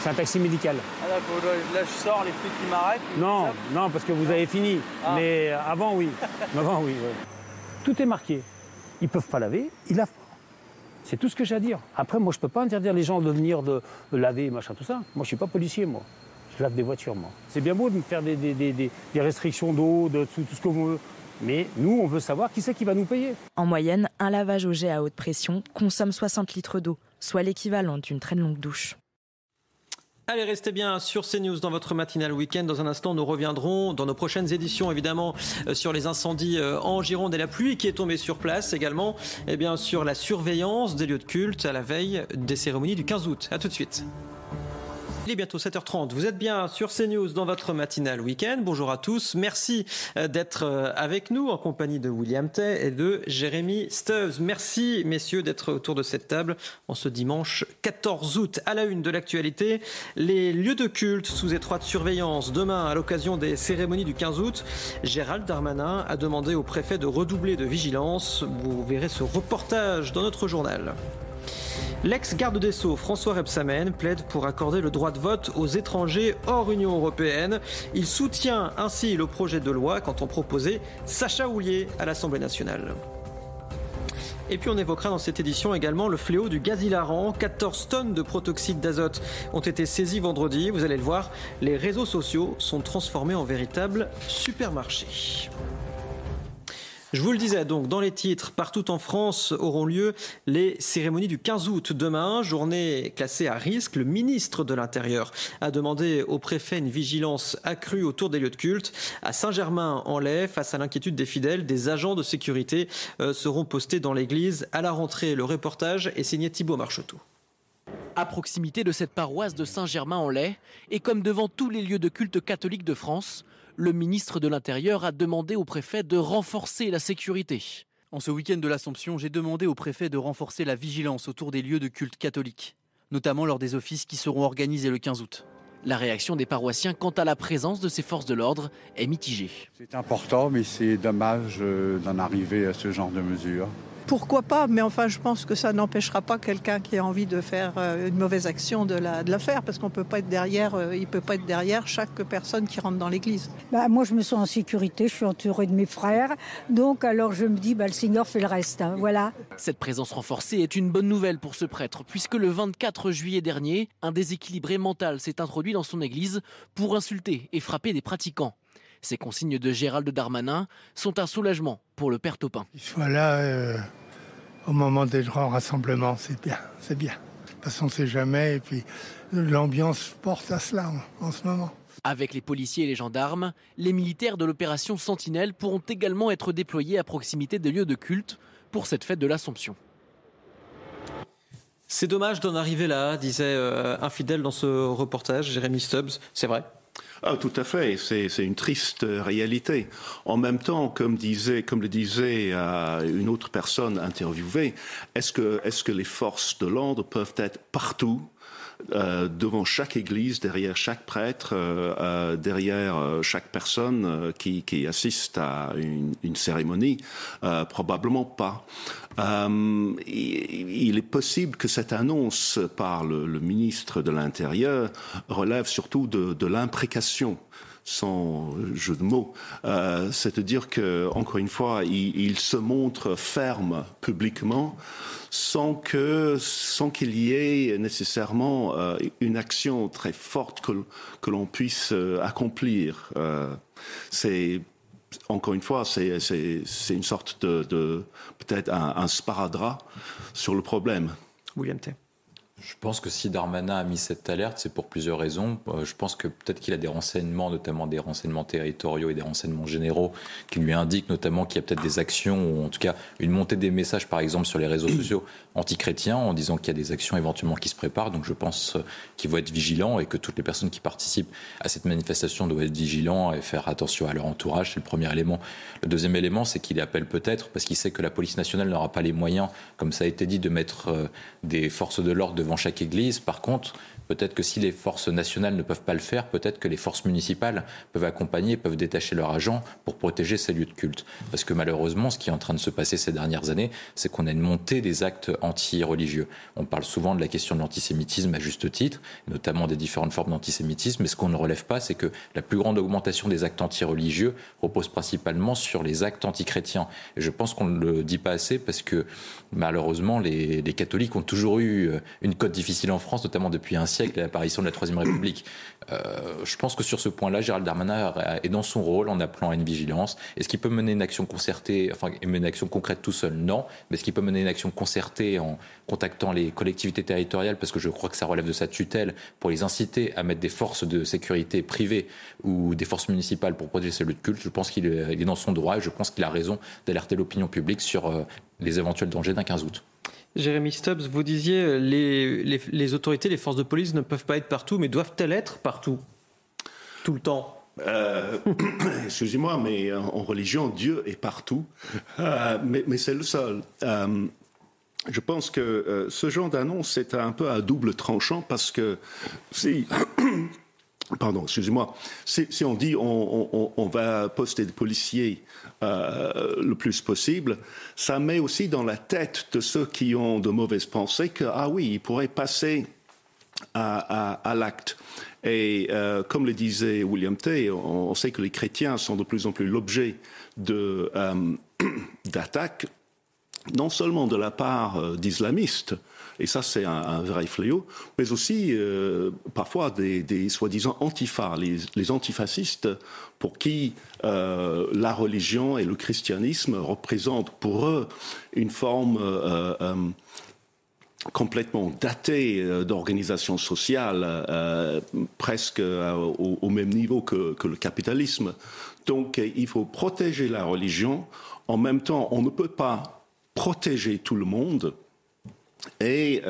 c'est un taxi, médical. Ah là, je sors, les flics qui m'arrêtent. Non, non, parce que vous avez fini. Ah. Mais avant, oui. [LAUGHS] avant, oui. Tout est marqué. Ils peuvent pas laver, ils lavent c'est tout ce que j'ai à dire. Après, moi, je ne peux pas interdire les gens de venir de, laver, machin, tout ça. Moi, je ne suis pas policier, moi. Je lave des voitures, moi. C'est bien beau de me faire des, restrictions d'eau, de tout, ce que vous voulez. Mais nous, on veut savoir qui c'est qui va nous payer. En moyenne, un lavage au jet à haute pression consomme 60 litres d'eau, soit l'équivalent d'une très longue douche. Allez, restez bien sur CNews dans votre matinale week-end. Dans un instant, nous reviendrons dans nos prochaines éditions, évidemment, euh, sur les incendies euh, en Gironde et la pluie qui est tombée sur place. Également, eh bien, sur la surveillance des lieux de culte à la veille des cérémonies du 15 août. À tout de suite. Il bientôt 7h30. Vous êtes bien sur CNews dans votre matinale week-end. Bonjour à tous. Merci euh, d'être euh, avec nous en compagnie de William Tay et de Jérémy Stubbs. Merci, messieurs, d'être autour de cette table en ce dimanche 14 août. À la une de l'actualité, les lieux de culte sous étroite surveillance. Demain, à l'occasion des cérémonies du 15 août, Gérald Darmanin a demandé au préfet de redoubler de vigilance. Vous verrez ce reportage dans notre journal. L'ex-garde des Sceaux, François Rebsamen, plaide pour accorder le droit de vote aux étrangers hors Union européenne. Il soutient ainsi le projet de loi quand on proposait Sacha Houlier à l'Assemblée nationale. Et puis on évoquera dans cette édition également le fléau du gaz hilarant. 14 tonnes de protoxyde d'azote ont été saisies vendredi. Vous allez le voir, les réseaux sociaux sont transformés en véritables supermarchés. Je vous le disais donc, dans les titres, partout en France auront lieu les cérémonies du 15 août. Demain, journée classée à risque, le ministre de l'Intérieur a demandé au préfet une vigilance accrue autour des lieux de culte. À Saint-Germain-en-Laye, face à l'inquiétude des fidèles, des agents de sécurité euh, seront postés dans l'église à la rentrée. Le reportage est signé Thibault Marcheteau. À proximité de cette paroisse de Saint-Germain-en-Laye, et comme devant tous les lieux de culte catholiques de France, le ministre de l'Intérieur a demandé au préfet de renforcer la sécurité. En ce week-end de l'Assomption, j'ai demandé au préfet de renforcer la vigilance autour des lieux de culte catholiques, notamment lors des offices qui seront organisés le 15 août. La réaction des paroissiens quant à la présence de ces forces de l'ordre est mitigée. C'est important, mais c'est dommage euh, d'en arriver à ce genre de mesures pourquoi pas, mais enfin je pense que ça n'empêchera pas quelqu'un qui a envie de faire euh, une mauvaise action de la, de la faire, parce qu'on peut pas être derrière, euh, il peut pas être derrière chaque personne qui rentre dans l'église. Bah, moi je me sens en sécurité, je suis entourée de mes frères, donc alors je me dis bah, le Seigneur fait le reste, hein, voilà. Cette présence renforcée est une bonne nouvelle pour ce prêtre, puisque le 24 juillet dernier, un déséquilibré mental s'est introduit dans son église pour insulter et frapper des pratiquants. Ces consignes de Gérald Darmanin sont un soulagement pour le père Topin. Il soit là euh, au moment des grands rassemblements, c'est bien, c'est bien. Parce qu'on ne sait jamais, et puis l'ambiance porte à cela en, en ce moment. Avec les policiers et les gendarmes, les militaires de l'opération Sentinelle pourront également être déployés à proximité des lieux de culte pour cette fête de l'Assomption. C'est dommage d'en arriver là, disait euh, un fidèle dans ce reportage, Jérémy Stubbs. C'est vrai. Ah, tout à fait, c'est une triste réalité. En même temps, comme, disait, comme le disait euh, une autre personne interviewée, est-ce que, est que les forces de l'ordre peuvent être partout euh, devant chaque église, derrière chaque prêtre, euh, euh derrière chaque personne qui, assiste à une, cérémonie Probablement pas. Il, est possible que cette annonce par le, ministre de l'Intérieur relève surtout de l'imprécation sans jeu de mots. Euh, C'est-à-dire que, encore une fois, il, se montre ferme publiquement sans que sans qu'il y ait nécessairement euh, une action très forte que, que l'on puisse euh, accomplir. C'est encore une fois, c'est une sorte de, peut-être un, un sparadrap sur le problème. William T. Je pense que si Darmanin a mis cette alerte, c'est pour plusieurs raisons. Euh, je pense que peut-être qu'il a des renseignements, notamment des renseignements territoriaux et des renseignements généraux, qui lui indiquent notamment qu'il y a peut-être des actions, ou en tout cas une montée des messages, par exemple, sur les réseaux sociaux antichrétiens, en disant qu'il y a des actions éventuellement qui se préparent. Donc je pense euh, qu'il faut être vigilant et que toutes les personnes qui participent à cette manifestation doivent être vigilants et faire attention à leur entourage. C'est le premier élément. Le deuxième élément, c'est qu'il appelle peut-être, parce qu'il sait que la police nationale n'aura pas les moyens, comme ça a été dit, de mettre euh, des forces de l'ordre devant chaque église. Par contre, Peut-être que si les forces nationales ne peuvent pas le faire, peut-être que les forces municipales peuvent accompagner, peuvent détacher leurs agents pour protéger ces lieux de culte. Parce que malheureusement, ce qui est en train de se passer ces dernières années, c'est qu'on a une montée des actes anti-religieux. On parle souvent de la question de l'antisémitisme à juste titre, notamment des différentes formes d'antisémitisme, mais ce qu'on ne relève pas, c'est que la plus grande augmentation des actes anti-religieux repose principalement sur les actes antichrétiens. Et je pense qu'on ne le dit pas assez parce que malheureusement, les, les catholiques ont toujours eu euh, une cote difficile en France, notamment depuis un siècle siècle l'apparition de la Troisième République. Euh, je pense que sur ce point-là, Gérald Darmanin est dans son rôle en appelant à une vigilance. Est-ce qu'il peut mener une action concertée, enfin une action concrète tout seul? Non. Mais est-ce qu'il peut mener une action concertée en contactant les collectivités territoriales, parce que je crois que ça relève de sa tutelle, pour les inciter à mettre des forces de sécurité privées ou des forces municipales pour protéger ces lieux de culte Je pense qu'il est dans son droit et je pense qu'il a raison d'alerter l'opinion publique sur euh, les éventuels dangers d'un 15 août. Jérémy Stubbs, vous disiez euh, les, les, autorités, les forces de police ne peuvent pas être partout, mais doivent-elles être partout? Tout le temps. Euh, [COUGHS] Excusez-moi, mais en religion, Dieu est partout, euh, mais, mais c'est le seul. Euh, je pense que euh, ce genre d'annonce c'est un peu à double tranchant parce que si Pardon, excusez-moi. Si, on dit on, va poster des policiers euh, le plus possible, ça met aussi dans la tête de ceux qui ont de mauvaises pensées que ah oui, ils pourraient passer à, l'acte. Et euh, comme le disait William Tay, on, sait que les chrétiens sont de plus en plus l'objet euh, [CLEARS THROAT] d'attaques non seulement de la part d'islamistes, et ça c'est un, vrai fléau, mais aussi parfois des, soi-disant antifas, les, antifascistes pour qui la religion et le christianisme représentent pour eux une forme complètement daté euh, d'organisation sociale, euh, presque euh, au, même niveau que, le capitalisme. Donc il faut protéger la religion. En même temps, on ne peut pas protéger tout le monde. Et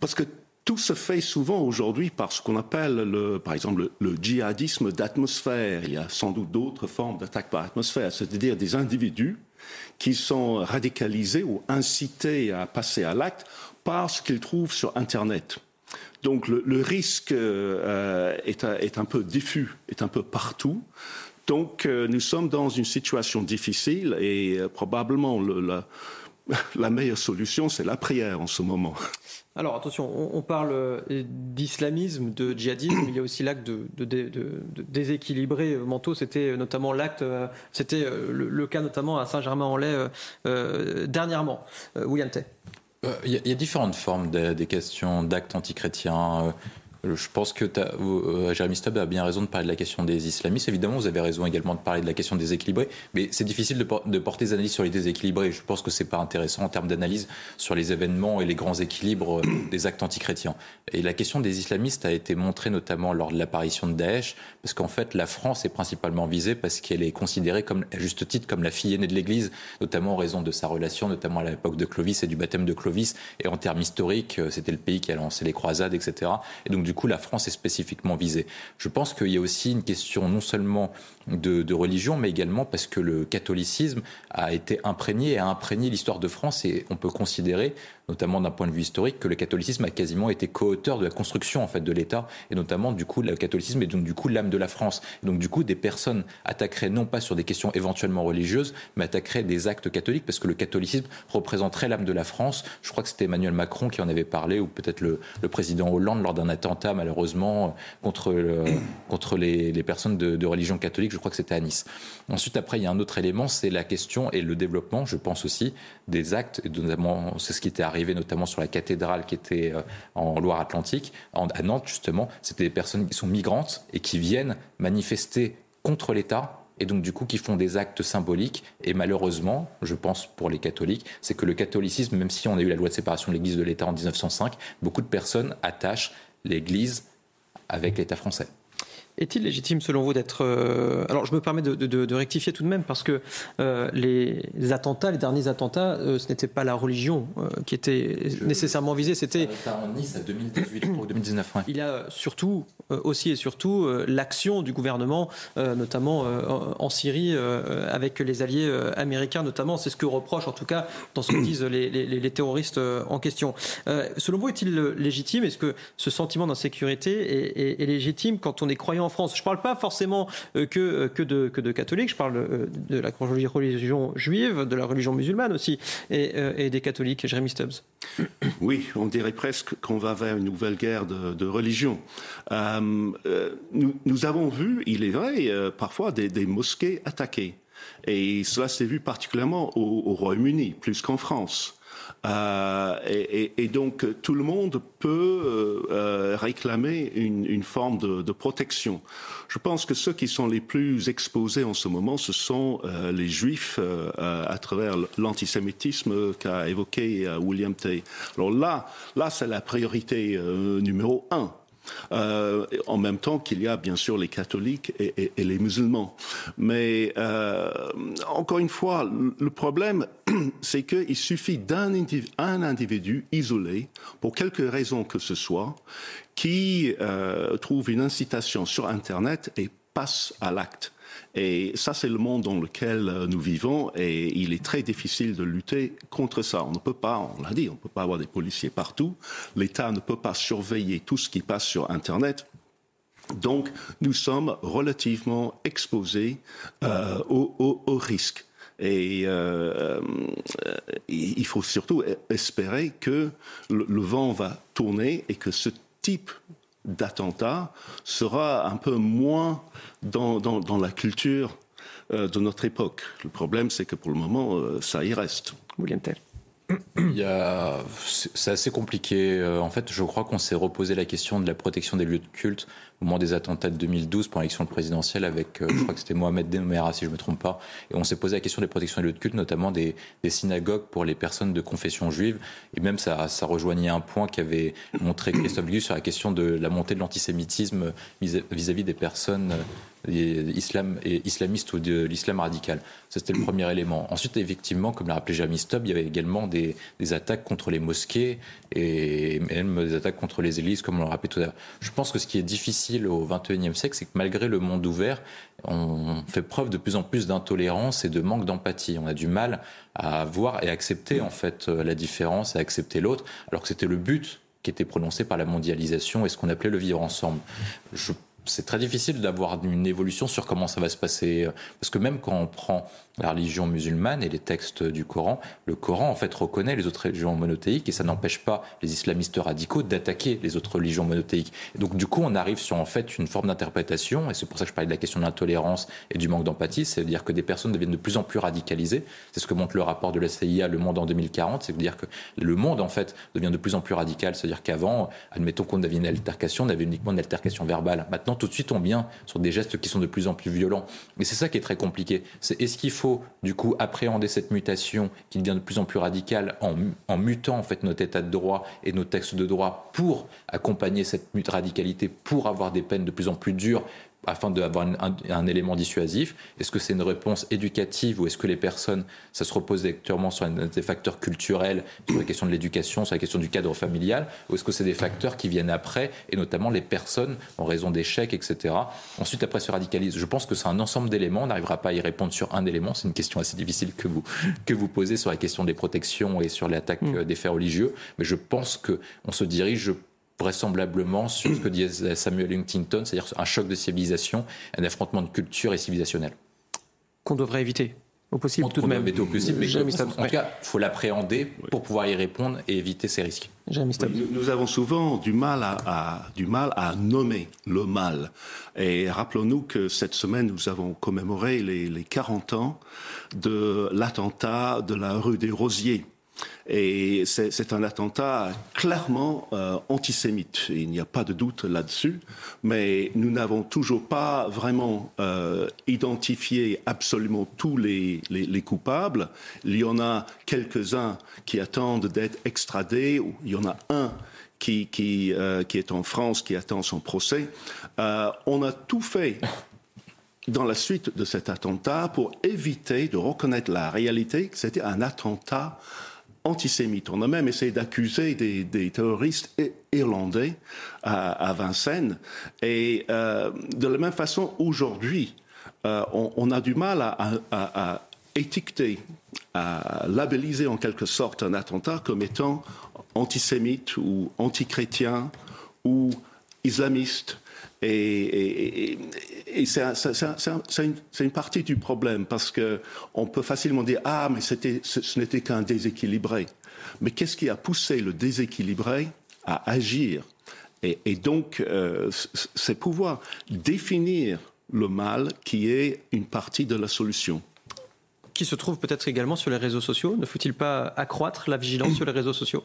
parce que tout se fait souvent aujourd'hui par ce qu'on appelle, le, par exemple, le, djihadisme d'atmosphère. Il y a sans doute d'autres formes d'attaque par atmosphère, c'est-à-dire des individus qui sont radicalisés ou incités à passer à l'acte par ce qu'ils trouvent sur Internet. Donc le, risque euh, est, un peu diffus, est un peu partout. Donc euh, nous sommes dans une situation difficile et euh, probablement la, la meilleure solution, c'est la prière en ce moment. Alors attention, on, parle euh, d'islamisme, de djihadisme, il y a aussi l'acte de, déséquilibré mentaux. C'était notamment l'acte, euh, c'était euh, le, cas notamment à Saint-Germain-en-Laye dernièrement. William Tay. Il y, a différentes formes des questions d'actes antichrétiens. Je pense que euh, Jérémy Stubb a bien raison de parler de la question des islamistes. Évidemment, vous avez raison également de parler de la question des équilibrés, mais c'est difficile de, porter des analyses sur les déséquilibrés. Je pense que c'est pas intéressant en termes d'analyse sur les événements et les grands équilibres euh, [CLEARS THROAT] des actes antichrétiens. Et la question des islamistes a été montrée notamment lors de l'apparition de Daesh, parce qu'en fait, la France est principalement visée parce qu'elle est considérée comme, à juste titre, comme la fille aînée de l'Église, notamment en raison de sa relation, notamment à l'époque de Clovis et du baptême de Clovis. Et en termes historiques, euh, c'était le pays qui a lancé les croisades, etc. Et donc, du coup, la France est spécifiquement visée. Je pense qu'il y a aussi une question non seulement de, religion, mais également parce que le catholicisme a été imprégné et a imprégné l'histoire de France et on peut considérer, notamment d'un point de vue historique, que le catholicisme a quasiment été co-auteur de la construction en fait de l'État et notamment du coup le catholicisme est donc du coup l'âme de la France. donc du coup des personnes attaqueraient non pas sur des questions éventuellement religieuses, mais attaqueraient des actes catholiques parce que le catholicisme représenterait l'âme de la France. Je crois que c'était Emmanuel Macron qui en avait parlé ou peut-être le, président Hollande lors d'un attentat malheureusement contre, contre les, personnes de, de religion catholique je crois que c'était à Nice. Ensuite, après, il y a un autre élément, c'est la question et le développement, je pense aussi, des actes, c'est ce qui était arrivé notamment sur la cathédrale qui était euh, en Loire-Atlantique, à Nantes justement, c'était des personnes qui sont migrantes et qui viennent manifester contre l'État et donc du coup qui font des actes symboliques. Et malheureusement, je pense pour les catholiques, c'est que le catholicisme, même si on a eu la loi de séparation de l'Église de l'État en 1905, beaucoup de personnes attachent l'Église avec l'État français. Est-il légitime, selon vous, d'être. Euh, alors, je me permets de, rectifier tout de même, parce que euh, les attentats, les derniers attentats, euh, ce n'était pas la religion qui était nécessairement visée, c'était. en Nice à 2018 ou 2019. Il y a surtout, aussi et surtout, l'action du gouvernement, notamment en Syrie, avec les alliés américains, notamment. C'est ce que reprochent, en tout cas, dans ce que disent les, terroristes en question. selon vous, est-il légitime? Est-ce que ce sentiment d'insécurité est, est légitime quand on est croyant France. Je ne parle pas forcément euh, que, euh, que, de, que de catholiques, je parle euh, de la religion juive, de la religion musulmane aussi, et, des catholiques. Jérémy Stubbs. [CLEARS THROAT] Oui, on dirait presque qu'on va vers une nouvelle guerre de, religion. nous, avons vu, il est vrai, parfois des, mosquées attaquées. Et cela s'est vu particulièrement au Royaume-Uni, plus qu'en France. Euh, et, donc tout le monde peut euh, euh, réclamer une, forme de, protection. Je pense que ceux qui sont les plus exposés en ce moment, ce sont les juifs à travers l'antisémitisme qu'a évoqué William Tay. Alors là, là c'est la priorité numéro un. Euh, en même temps qu'il y a bien sûr les catholiques et, les musulmans. Mais euh, encore une fois, le problème, [CLEARS THROAT] c'est qu'il suffit d'un individu, isolé, pour quelque raison que ce soit, qui euh, trouve une incitation sur Internet et passe à l'acte. Et ça, c'est le monde dans lequel euh, nous vivons et il est très difficile de lutter contre ça. On ne peut pas, on l'a dit, on ne peut pas avoir des policiers partout. L'État ne peut pas surveiller tout ce qui passe sur Internet. Donc, nous sommes relativement exposés euh, au, risque. Et euh, il faut surtout espérer que le, vent va tourner et que ce type d'attentat sera un peu moins dans, la culture euh, de notre époque. Le problème, c'est que pour le moment, euh, ça y reste. William Tell. C'est assez compliqué. Euh, en fait, je crois qu'on s'est reposé la question de la protection des lieux de culte au moment des attentats de 2012 pour l'élection présidentielle avec, je crois que c'était Mohamed Denmera, si je ne me trompe pas. Et on s'est posé la question des protections des lieux de culte, notamment des, des, synagogues pour les personnes de confession juive. Et même ça, ça rejoignait un point qu'avait montré Christophe Gus sur la question de la montée de l'antisémitisme vis-à-vis des personnes islam, et islamistes ou de l'islam radical. C'était le premier élément. Ensuite, effectivement, comme l'a rappelé Jamie Stubb, il y avait également des, attaques contre les mosquées et même des attaques contre les églises, comme on l'a rappelé tout à l'heure. Je pense que ce qui est difficile au XXIe siècle, c'est que malgré le monde ouvert, on fait preuve de plus en plus d'intolérance et de manque d'empathie. On a du mal à voir et accepter en fait la différence, à accepter l'autre, alors que c'était le but qui était prononcé par la mondialisation et ce qu'on appelait le vivre ensemble. Je c'est très difficile d'avoir une évolution sur comment ça va se passer. Parce que même quand on prend la religion musulmane et les textes du Coran, le Coran en fait reconnaît les autres religions monothéiques et ça n'empêche pas les islamistes radicaux d'attaquer les autres religions monothéiques. Donc du coup, on arrive sur en fait une forme d'interprétation et c'est pour ça que je parlais de la question de l'intolérance et du manque d'empathie, c'est-à-dire que des personnes deviennent de plus en plus radicalisées. C'est ce que montre le rapport de la CIA Le Monde en 2040, c'est-à-dire que le monde en fait devient de plus en plus radical, c'est-à-dire qu'avant, admettons qu'on avait une altercation, on avait uniquement une altercation verbale. Maintenant, tout de suite, on vient sur des gestes qui sont de plus en plus violents. Et c'est ça qui est très compliqué. C'est est-ce qu'il faut du coup appréhender cette mutation qui devient de plus en plus radicale en, mutant en fait notre état de droit et nos textes de droit pour accompagner cette radicalité, pour avoir des peines de plus en plus dures afin d'avoir un, un, élément dissuasif Est-ce que c'est une réponse éducative ou est-ce que les personnes, ça se repose actuellement sur des facteurs culturels, sur la question de l'éducation, sur la question du cadre familial, ou est-ce que c'est des facteurs qui viennent après, et notamment les personnes en raison d'échecs, etc. Ensuite, après se radicalise. Je pense que c'est un ensemble d'éléments, on n'arrivera pas à y répondre sur un élément, c'est une question assez difficile que vous, que vous posez sur la question des protections et sur l'attaque mmh. des faits religieux, mais je pense qu'on se dirige vraisemblablement sur ce que disait Samuel Huntington, c'est-à-dire un choc de civilisation, un affrontement de culture et civilisationnel. Qu'on devrait éviter au possible tout de même. Au possible, mais en tout cas, il faut l'appréhender pour pouvoir y répondre et éviter ces risques. Nous, nous, avons souvent du mal à, à, du mal à nommer le mal. Et rappelons-nous que cette semaine, nous avons commémoré les, les 40 ans de l'attentat de la rue des Rosiers et c'est un attentat clairement euh, antisémite. Il n'y a pas de doute là-dessus. Mais nous n'avons toujours pas vraiment euh, identifié absolument tous les, les, les, coupables. Il y en a quelques-uns qui attendent d'être extradés. Il y en a un qui, qui, euh, est en France, qui attend son procès. On a tout fait dans la suite de cet attentat pour éviter de reconnaître la réalité que c'était un attentat On a même essayé d'accuser des, terroristes irlandais à, Vincennes. Et euh, de la même façon, aujourd'hui, euh, on, a du mal à, à, à, étiqueter, à labelliser en quelque sorte un attentat comme étant antisémite ou antichrétien ou islamiste. Et, et, et c'est un, une, une, partie du problème parce que on peut facilement dire ah mais c'était ce, ce n'était qu'un déséquilibré. Mais qu'est-ce qui a poussé le déséquilibré à agir? Et, et, donc euh, c'est pouvoir définir le mal qui est une partie de la solution qui se trouve peut-être également sur les réseaux sociaux. Ne faut-il pas accroître la vigilance sur les réseaux sociaux?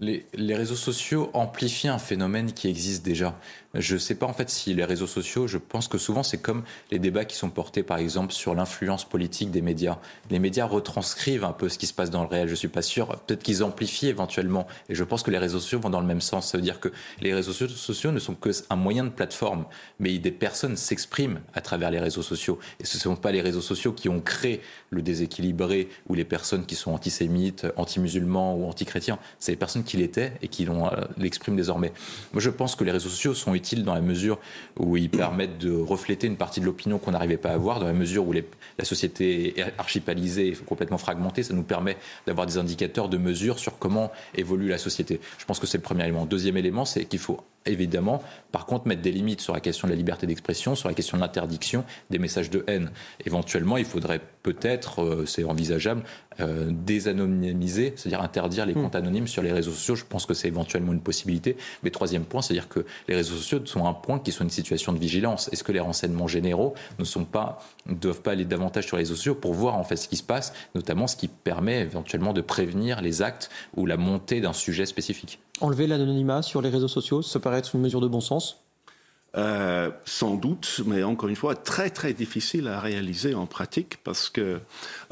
Les, les, réseaux sociaux amplifient un phénomène qui existe déjà. Je ne sais pas en fait si les réseaux sociaux, je pense que souvent c'est comme les débats qui sont portés par exemple sur l'influence politique des médias. Les médias retranscrivent un peu ce qui se passe dans le réel, je ne suis pas sûr. Peut-être qu'ils amplifient éventuellement. Et je pense que les réseaux sociaux vont dans le même sens. Ça veut dire que les réseaux sociaux ne sont qu'un moyen de plateforme, mais des personnes s'expriment à travers les réseaux sociaux. Et ce ne sont pas les réseaux sociaux qui ont créé le déséquilibré ou les personnes qui sont antisémites, anti-musulmans ou anti-chrétiens. C'est les personnes qui l'étaient et qui euh, l'expriment désormais. Moi je pense que les réseaux sociaux sont utile dans la mesure où ils permettent de refléter une partie de l'opinion qu'on n'arrivait pas à avoir, dans la mesure où la société est archipalisée complètement fragmentée. Ça nous permet d'avoir des indicateurs de mesure sur comment évolue la société. Je pense que c'est le premier élément. Deuxième élément, c'est qu'il faut évidemment, par contre, mettre des limites sur la question de la liberté d'expression, sur la question de l'interdiction des messages de haine. Éventuellement, il faudrait peut-être, euh, c'est envisageable, euh, désanonymiser, c'est-à-dire interdire les hmm. comptes anonymes sur les réseaux sociaux. Je pense que c'est éventuellement une possibilité. Mais troisième point, c'est-à-dire que les réseaux sociaux sont un point qui sont une situation de vigilance. Est-ce que les renseignements généraux ne sont pas, doivent pas aller davantage sur les réseaux sociaux pour voir en fait ce qui se passe, notamment ce qui permet éventuellement de prévenir les actes ou la montée d'un sujet spécifique? Enlever l'anonymat sur les réseaux sociaux, ça paraît être une mesure de bon sens? Euh, sans doute, mais encore une fois, très très difficile à réaliser en pratique parce que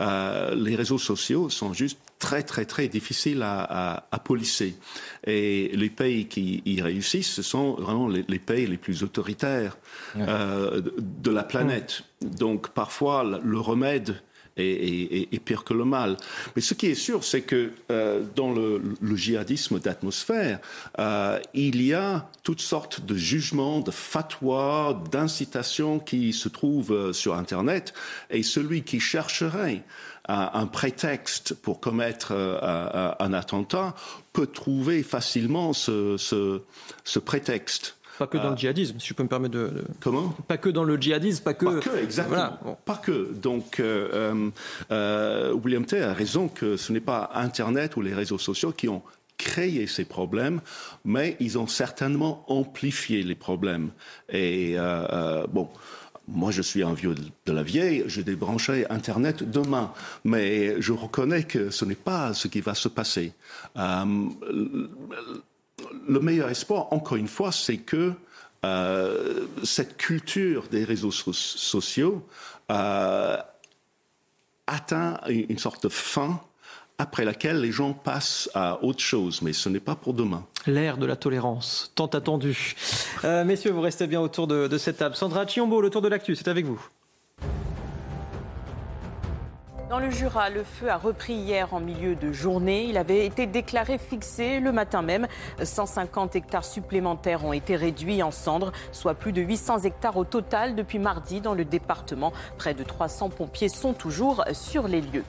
euh, les réseaux sociaux sont juste très très très difficiles à, à, polisser. Et les pays qui y réussissent, ce sont vraiment les, pays les plus autoritaires euh, de, la planète. Donc parfois, le remède est, pire que le mal. Mais ce qui est sûr, c'est que euh, dans le, djihadisme d'atmosphère, euh, il y a toutes sortes de jugements, de fatwas, d'incitations qui se trouvent euh, sur Internet. Et celui qui chercherait un prétexte pour commettre un attentat peut trouver facilement ce prétexte. Pas que dans le euh, djihadisme, si je peux me permettre de. Comment? Pas que dans le djihadisme, pas que. Pas que, exactement. Pas que. Donc, euh, euh, William Tay a raison que ce n'est pas Internet ou les réseaux sociaux qui ont créé ces problèmes, mais ils ont certainement amplifié les problèmes. Et bon. Moi, je suis un vieux de la vieille, je débrancherai Internet demain, mais je reconnais que ce n'est pas ce qui va se passer le meilleur espoir, encore une fois, c'est que euh, cette culture des réseaux sociaux euh, atteint une sorte de fin après laquelle les gens passent à autre chose, mais ce n'est pas pour demain. L'ère de la tolérance, tant attendue. Euh, messieurs, vous restez bien autour de, de cette table. Sandra Chiombo, le tour de l'actu, c'est avec vous. Dans le Jura, le feu a repris hier en milieu de journée. Il avait été déclaré fixé le matin même. 150 hectares supplémentaires ont été réduits en cendres, soit plus de 800 hectares au total depuis mardi dans le département. Près de 300 pompiers sont toujours sur les lieux.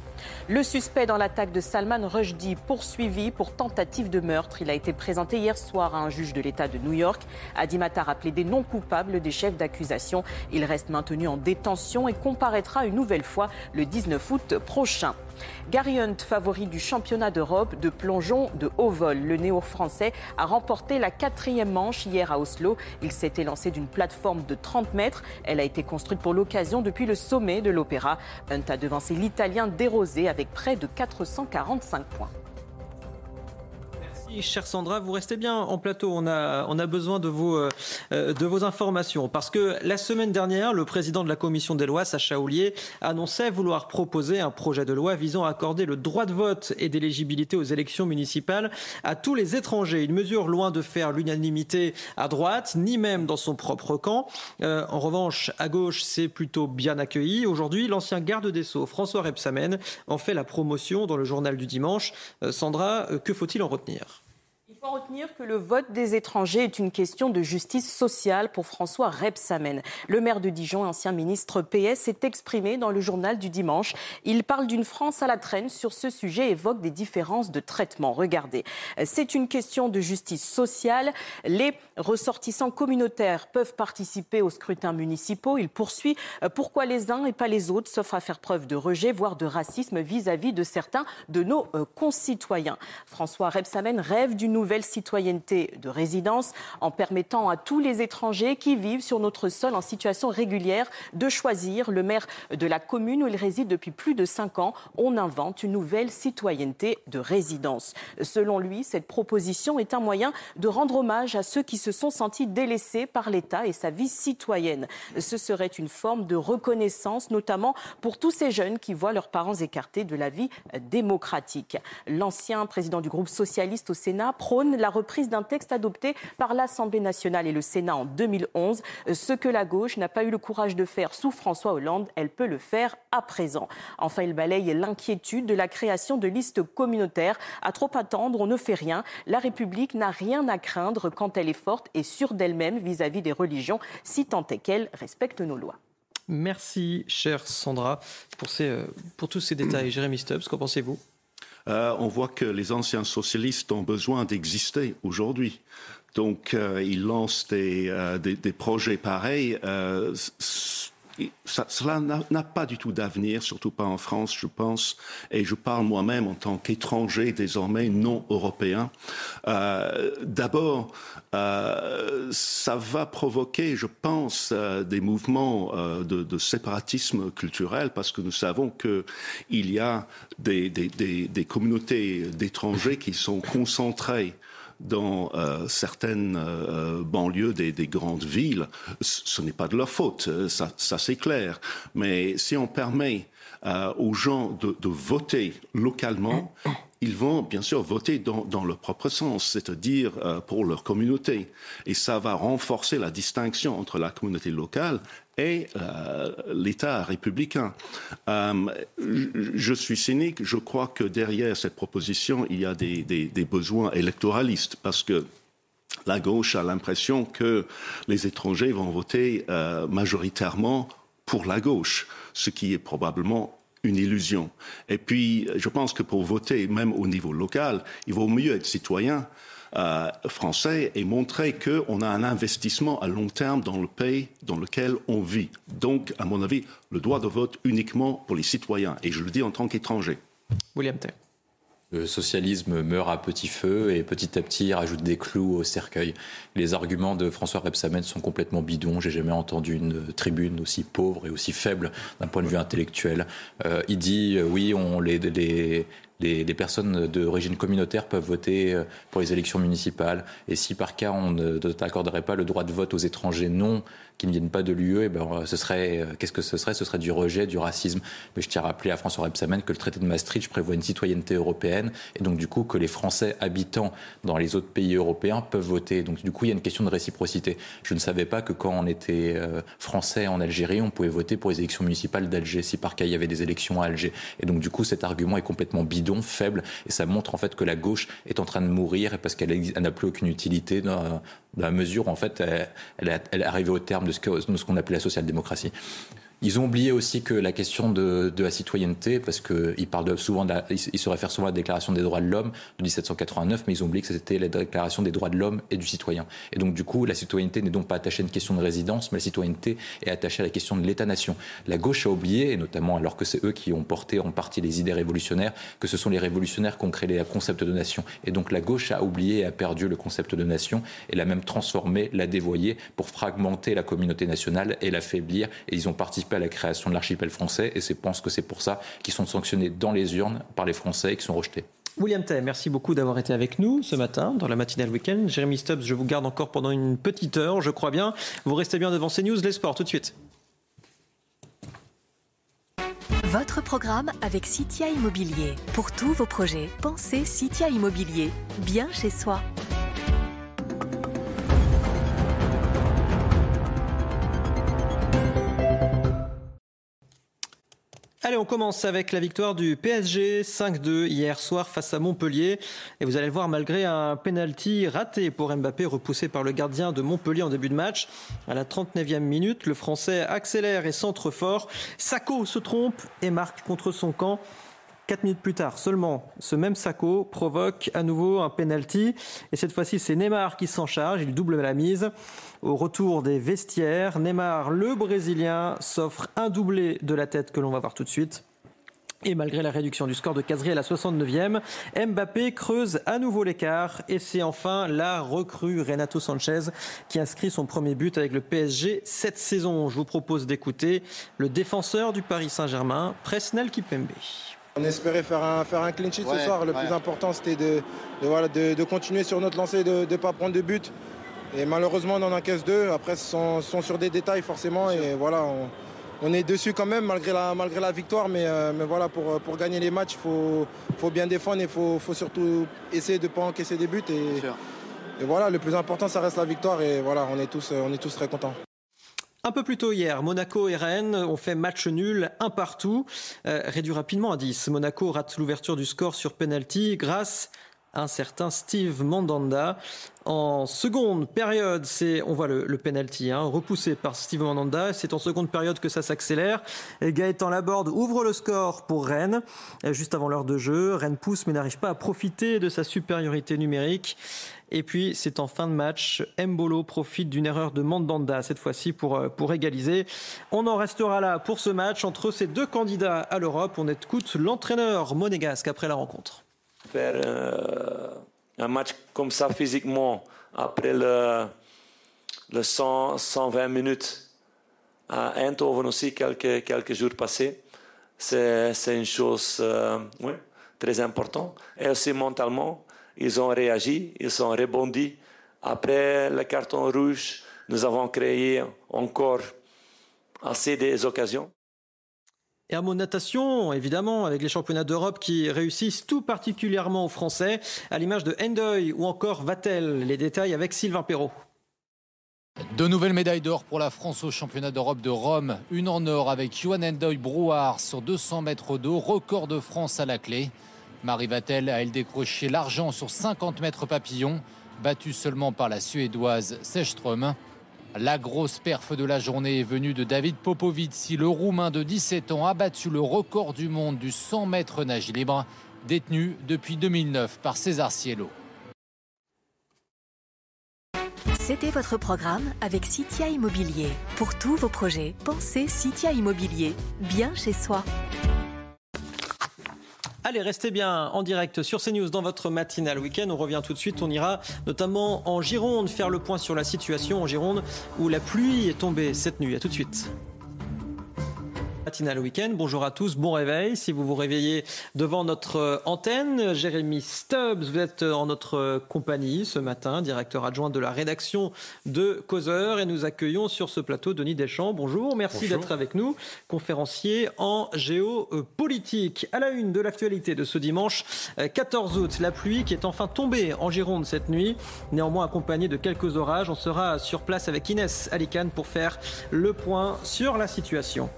Le suspect dans l'attaque de Salman Rushdie poursuivi pour tentative de meurtre. Il a été présenté hier soir à un juge de l'État de New York. Adi Matar a plaidé non coupable des chefs d'accusation. Il reste maintenu en détention et comparaîtra une nouvelle fois le 19 août prochain. Gary Hunt, favori du championnat d'Europe de plongeon de haut vol. Le néo-français a remporté la quatrième manche hier à Oslo. Il s'était lancé d'une plateforme de 30 mètres. Elle a été construite pour l'occasion depuis le sommet de l'Opéra. Hunt a devancé l'Italien Desrosé avec près de 445 points chère Sandra. Vous restez bien en plateau. On a, besoin de vos, euh, de vos informations. Parce que la semaine dernière, le président de la commission des lois, Sacha Oulier, annonçait vouloir proposer un projet de loi visant à accorder le droit de vote et d'éligibilité aux élections municipales à tous les étrangers. Une mesure loin de faire l'unanimité à droite, ni même dans son propre camp. Euh, en revanche, à gauche, c'est plutôt bien accueilli. Aujourd'hui, l'ancien garde des Sceaux, François Rebsamen, en fait la promotion dans le journal du dimanche. Euh, Sandra, que faut-il en retenir? Retenir que le vote des étrangers est une question de justice sociale pour François Rebsamen. Le maire de Dijon, ancien ministre PS, s'est exprimé dans le journal du dimanche. Il parle d'une France à la traîne sur ce sujet et évoque des différences de traitement. Regardez, c'est une question de justice sociale. Les ressortissants communautaires peuvent participer aux scrutins municipaux. Il poursuit pourquoi les uns et pas les autres, sauf à faire preuve de rejet, voire de racisme vis-à-vis de certains de nos euh, concitoyens. François Rebsamen rêve d'une nouvelle citoyenneté de résidence en permettant à tous les étrangers qui vivent sur notre sol en situation régulière de choisir le maire de la commune où ils résident depuis plus de cinq ans. On invente une nouvelle citoyenneté de résidence. Selon lui, cette proposition est un moyen de rendre hommage à ceux qui se sont sentis délaissés par l'État et sa vie citoyenne. Ce serait une forme de reconnaissance, notamment pour tous ces jeunes qui voient leurs parents écartés de la vie démocratique. L'ancien président du groupe socialiste au Sénat la reprise d'un texte adopté par l'Assemblée nationale et le Sénat en 2011. Ce que la gauche n'a pas eu le courage de faire sous François Hollande, elle peut le faire à présent. Enfin, il balaye l'inquiétude de la création de listes communautaires. À trop attendre, on ne fait rien. La République n'a rien à craindre quand elle est forte et sûre d'elle-même vis-à-vis des religions, si tant est qu'elle respecte nos lois. Merci, chère Sandra, pour, euh, pour tous ces détails. Jérémy Stubbs, qu'en pensez-vous? Euh, on voit que les anciens socialistes ont besoin d'exister aujourd'hui. Donc, euh, il lance des, euh, des, des, projets pareils. Ça, cela n'a pas du tout d'avenir, surtout pas en France, je pense. Et je parle moi-même en tant qu'étranger désormais non européen. Euh, D'abord, euh, ça va provoquer, je pense, euh, des mouvements euh, de, de, séparatisme culturel parce que nous savons qu'il y a des, des, des, des communautés d'étrangers qui sont concentrées dans euh, certaines euh, banlieues des, des, grandes villes. Ce n'est pas de leur faute, euh, ça, ça c'est clair. Mais si on permet euh, aux gens de, voter localement, ils vont bien sûr voter dans, leur propre sens, c'est-à-dire euh, pour leur communauté. Et ça va renforcer la distinction entre la communauté locale et euh, l'État républicain. Je suis cynique, je crois que derrière cette proposition, il y a des, besoins électoralistes, parce que la gauche a l'impression que les étrangers vont voter majoritairement pour la gauche, ce qui est probablement une illusion. Et puis, je pense que pour voter, même au niveau local, il vaut mieux être citoyen euh, français et montrer qu'on a un investissement à long terme dans le pays dans lequel on vit. Donc, à mon avis, le droit de vote uniquement pour les citoyens. Et je le dis en tant qu'étranger. William Tay. Le socialisme meurt à petit feu et petit à petit rajoute des clous au cercueil. Les arguments de François Rebsamen sont complètement bidons. J'ai jamais entendu une tribune aussi pauvre et aussi faible d'un point de vue intellectuel. Euh, il dit euh, oui, on les, les, les, les, personnes d'origine communautaire peuvent voter euh, pour les élections municipales. Et si par cas on ne t'accorderait pas le droit de vote aux étrangers non qui ne viennent pas de l'UE, eh ben, ce serait, qu'est-ce que ce serait? Ce serait du rejet, du racisme. Mais je tiens à rappeler à François Rebsamen que le traité de Maastricht prévoit une citoyenneté européenne et donc du coup que les Français habitant dans les autres pays européens peuvent voter. Donc du coup, il y a une question de réciprocité. Je ne savais pas que quand on était euh, français en Algérie, on pouvait voter pour les élections municipales d'Alger si par cas il y avait des élections à Alger. Et donc du coup, cet argument est complètement bidon, faible, et ça montre en fait que la gauche est en train de mourir parce qu'elle n'a plus aucune utilité dans, la mesure où en fait elle, elle est arrivée au terme de ce qu'on qu appelait la social-démocratie. Ils ont oublié aussi que la question de, la citoyenneté, parce qu'ils parlent souvent, ils, se réfèrent souvent à la Déclaration des droits de l'homme de 1789, mais ils ont oublié que c'était la Déclaration des droits de l'homme et du citoyen. Et donc, du coup, la citoyenneté n'est donc pas attachée à une question de résidence, mais la citoyenneté est attachée à la question de l'État-nation. La gauche a oublié, et notamment alors que c'est eux qui ont porté en partie les idées révolutionnaires, que ce sont les révolutionnaires qui ont créé le concept de nation. Et donc, la gauche a oublié et a perdu le concept de nation, et l'a même transformé, l'a dévoyé pour fragmenter la communauté nationale et l'affaiblir. Et ils ont participé à la création de l'archipel français et je pense que c'est pour ça qu'ils sont sanctionnés dans les urnes par les Français et qui sont rejetés. William Tay, merci beaucoup d'avoir été avec nous ce matin dans la matinale week-end. Jérémy Stubbs, je vous garde encore pendant une petite heure, je crois bien. Vous restez bien devant CNews, les sports, tout de suite. Votre programme avec Citia Immobilier. Pour tous vos projets, pensez Citia Immobilier. Bien chez soi. Allez, on commence avec la victoire du PSG 5-2 hier soir face à Montpellier. Et vous allez le voir, malgré un penalty raté pour Mbappé, repoussé par le gardien de Montpellier en début de match, à la 39e minute, le Français accélère et centre fort. Sacco se trompe et marque contre son camp. Quatre minutes plus tard, seulement, ce même Sacco provoque à nouveau un penalty. Et cette fois-ci, c'est Neymar qui s'en charge. Il double la mise. Au retour des vestiaires, Neymar, le Brésilien, s'offre un doublé de la tête que l'on va voir tout de suite. Et malgré la réduction du score de Casery à la 69e, Mbappé creuse à nouveau l'écart et c'est enfin la recrue Renato Sanchez qui inscrit son premier but avec le PSG cette saison. Je vous propose d'écouter le défenseur du Paris Saint-Germain, Presnel Kipembe. On espérait faire un, faire un clean sheet ouais, ce soir. Le ouais. plus important, c'était de, de, voilà, de, de, continuer sur notre lancée, de ne pas prendre de but. Et malheureusement, on en encaisse deux. Après, ce sont, sont, sur des détails forcément. Et voilà, on, on, est dessus quand même malgré la, malgré la victoire. Mais, euh, mais voilà, pour, pour gagner les matchs, il faut, faut bien défendre et il faut, faut surtout essayer de ne pas encaisser des buts. Et, et, voilà, le plus important, ça reste la victoire. Et voilà, on est tous, on est tous très contents. Un peu plus tôt hier, Monaco et Rennes ont fait match nul, un partout, euh, réduit rapidement à 10. Monaco rate l'ouverture du score sur penalty grâce un certain Steve Mandanda. En seconde période, c'est on voit le, penalty hein, repoussé par Steve Mandanda. C'est en seconde période que ça s'accélère. Gaëtan Laborde ouvre le score pour Rennes juste avant l'heure de jeu. Rennes pousse mais n'arrive pas à profiter de sa supériorité numérique. Et puis, c'est en fin de match. Mbolo profite d'une erreur de Mandanda, cette fois-ci, pour, euh, pour égaliser. On en restera là pour ce match entre ces deux candidats à l'Europe. On écoute l'entraîneur monégasque après la rencontre. Faire euh, un match comme ça physiquement, après le, le 100, 120 minutes à Eindhoven aussi, quelques, quelques jours passés, c'est une chose euh, très importante. Et aussi mentalement, ils ont réagi, ils ont rebondi. Après le carton rouge, nous avons créé encore assez des occasions. Et à mon natation, évidemment, avec les championnats d'Europe qui réussissent tout particulièrement aux Français, à l'image de Endoy ou encore Vatel. Les détails avec Sylvain Perrault. Deux nouvelles médailles d'or pour la France au championnat d'Europe de Rome. Une en or avec Johan Endoy Brouard sur 200 mètres d'eau, record de France à la clé. Marie Vatel a elle décroché l'argent sur 50 mètres papillon, battue seulement par la Suédoise Sechström. La grosse perf de la journée est venue de David Popovici, le Roumain de 17 ans a battu le record du monde du 100 mètres nage libre, détenu depuis 2009 par César Cielo. C'était votre programme avec Citia Immobilier. Pour tous vos projets, pensez Citia Immobilier, bien chez soi. Allez, restez bien en direct sur CNews dans votre matinale week-end. On revient tout de suite. On ira notamment en Gironde faire le point sur la situation en Gironde où la pluie est tombée cette nuit. À tout de suite matinale week-end. Bonjour à tous, bon réveil. Si vous vous réveillez devant notre antenne, Jérémy Stubbs, vous êtes en notre compagnie ce matin, directeur adjoint de la rédaction de Causeur, et nous accueillons sur ce plateau Denis Deschamps. Bonjour, merci d'être avec nous, conférencier en géopolitique. À la une de l'actualité de ce dimanche 14 août, la pluie qui est enfin tombée en Gironde cette nuit, néanmoins accompagnée de quelques orages. On sera sur place avec Inès Alicane pour faire le point sur la situation.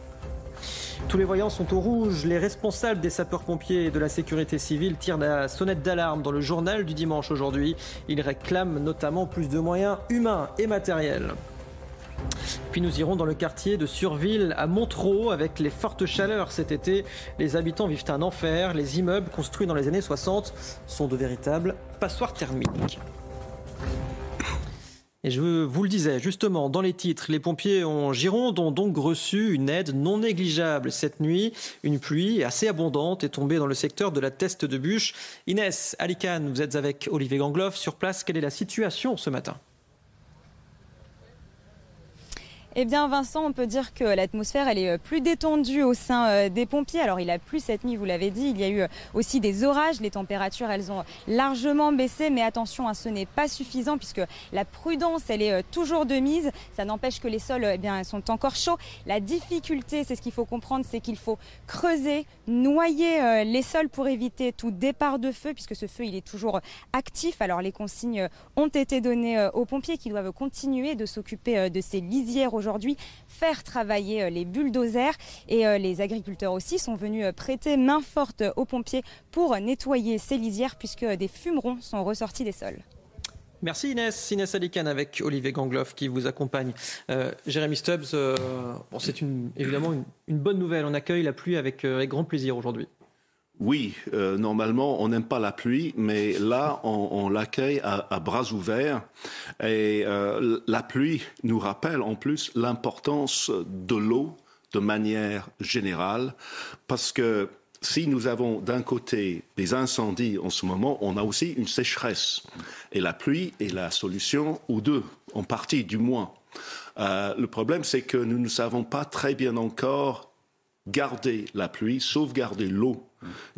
Tous les voyants sont au rouge. Les responsables des sapeurs-pompiers et de la sécurité civile tirent la sonnette d'alarme dans le journal du dimanche aujourd'hui. Ils réclament notamment plus de moyens humains et matériels. Puis nous irons dans le quartier de Surville à Montereau avec les fortes chaleurs cet été. Les habitants vivent un enfer. Les immeubles construits dans les années 60 sont de véritables passoires thermiques. Et je vous le disais, justement, dans les titres, les pompiers en Gironde ont donc reçu une aide non négligeable cette nuit. Une pluie assez abondante est tombée dans le secteur de la Teste de Bûche. Inès Alicane, vous êtes avec Olivier Gangloff sur place. Quelle est la situation ce matin? Eh bien Vincent, on peut dire que l'atmosphère elle est plus détendue au sein des pompiers. Alors il a plu cette nuit, vous l'avez dit, il y a eu aussi des orages, les températures elles ont largement baissé, mais attention, hein, ce n'est pas suffisant puisque la prudence elle est toujours de mise. Ça n'empêche que les sols eh bien, sont encore chauds. La difficulté, c'est ce qu'il faut comprendre, c'est qu'il faut creuser, noyer les sols pour éviter tout départ de feu puisque ce feu il est toujours actif. Alors les consignes ont été données aux pompiers qui doivent continuer de s'occuper de ces lisières aujourd'hui, faire travailler les bulldozers et les agriculteurs aussi sont venus prêter main forte aux pompiers pour nettoyer ces lisières puisque des fumerons sont ressortis des sols. Merci Inès, Inès Alicane avec Olivier Gangloff qui vous accompagne. Euh, Jérémy Stubbs, euh, bon, c'est évidemment une, bonne nouvelle. On accueille la pluie euh, avec grand plaisir aujourd'hui. Oui, euh, normalement, on n'aime pas la pluie, mais là, on, l'accueille à, bras ouverts. Et euh, la pluie nous rappelle en plus l'importance de l'eau de manière générale, parce que si nous avons d'un côté des incendies en ce moment, on a aussi une sécheresse. Et la pluie est la solution, ou deux, en partie du moins. Euh, le problème, c'est que nous ne savons pas très bien encore garder la pluie, sauvegarder l'eau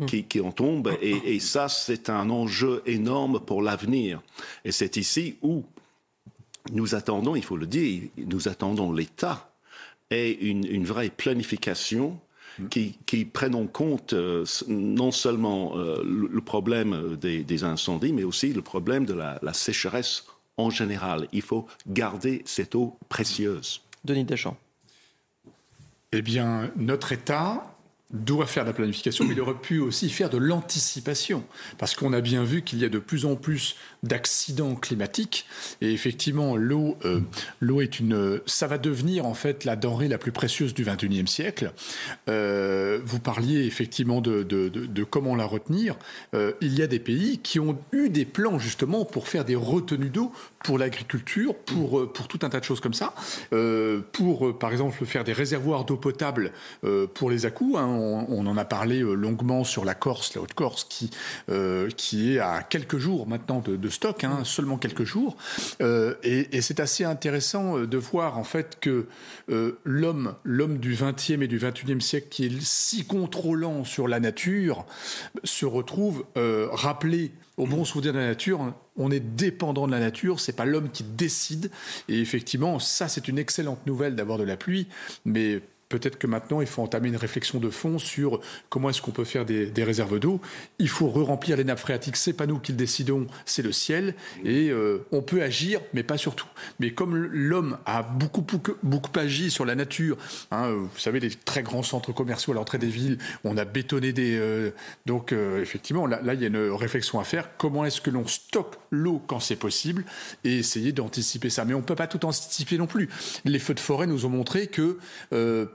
qui, qui, en tombe. Et, et ça, c'est un enjeu énorme pour l'avenir. Et c'est ici où nous attendons, il faut le dire, nous attendons l'État et une, une vraie planification qui, qui, prennent en compte euh, non seulement euh, le, le, problème des, des, incendies, mais aussi le problème de la, la, sécheresse en général. Il faut garder cette eau précieuse. Denis Deschamps. Eh bien, notre État doit faire de la planification, mais il aurait pu aussi faire de l'anticipation, parce qu'on a bien vu qu'il y a de plus en plus d'accidents climatiques, et effectivement, l'eau, euh, l'eau est une, ça va devenir en fait la denrée la plus précieuse du 21e siècle. Euh, vous parliez effectivement de, de, de, comment la retenir. Euh, il y a des pays qui ont eu des plans justement pour faire des retenues d'eau pour l'agriculture, pour, pour tout un tas de choses comme ça, pour par exemple faire des réservoirs d'eau potable pour les à-coups. Hein, on, en a parlé euh, longuement sur la Corse, la Haute-Corse, qui, euh, qui est à quelques jours maintenant de, stock, hein, seulement quelques jours. Euh, et, c'est assez intéressant de voir en fait que l'homme, l'homme du 20e et du 21e siècle, qui est si contrôlant sur la nature, se retrouve rappelé au bon souvenir de la nature, on est dépendant de la nature, c'est pas l'homme qui décide. Et effectivement, ça c'est une excellente nouvelle d'avoir de la pluie, mais Peut-être que maintenant, il faut entamer une réflexion de fond sur comment est-ce qu'on peut faire des, réserves d'eau. Il faut re-remplir les nappes phréatiques. C'est pas nous qui le décidons, c'est le ciel. Et euh, on peut agir, mais pas surtout. Mais comme l'homme a beaucoup, beaucoup, beaucoup, agi sur la nature, hein, vous savez, les très grands centres commerciaux à l'entrée des villes, on a bétonné des. Euh, donc, euh, effectivement, là, là, il y a une réflexion à faire. Comment est-ce que l'on stocke l'eau quand c'est possible et essayer d'anticiper ça? Mais on ne peut pas tout anticiper non plus. Les feux de forêt nous ont montré que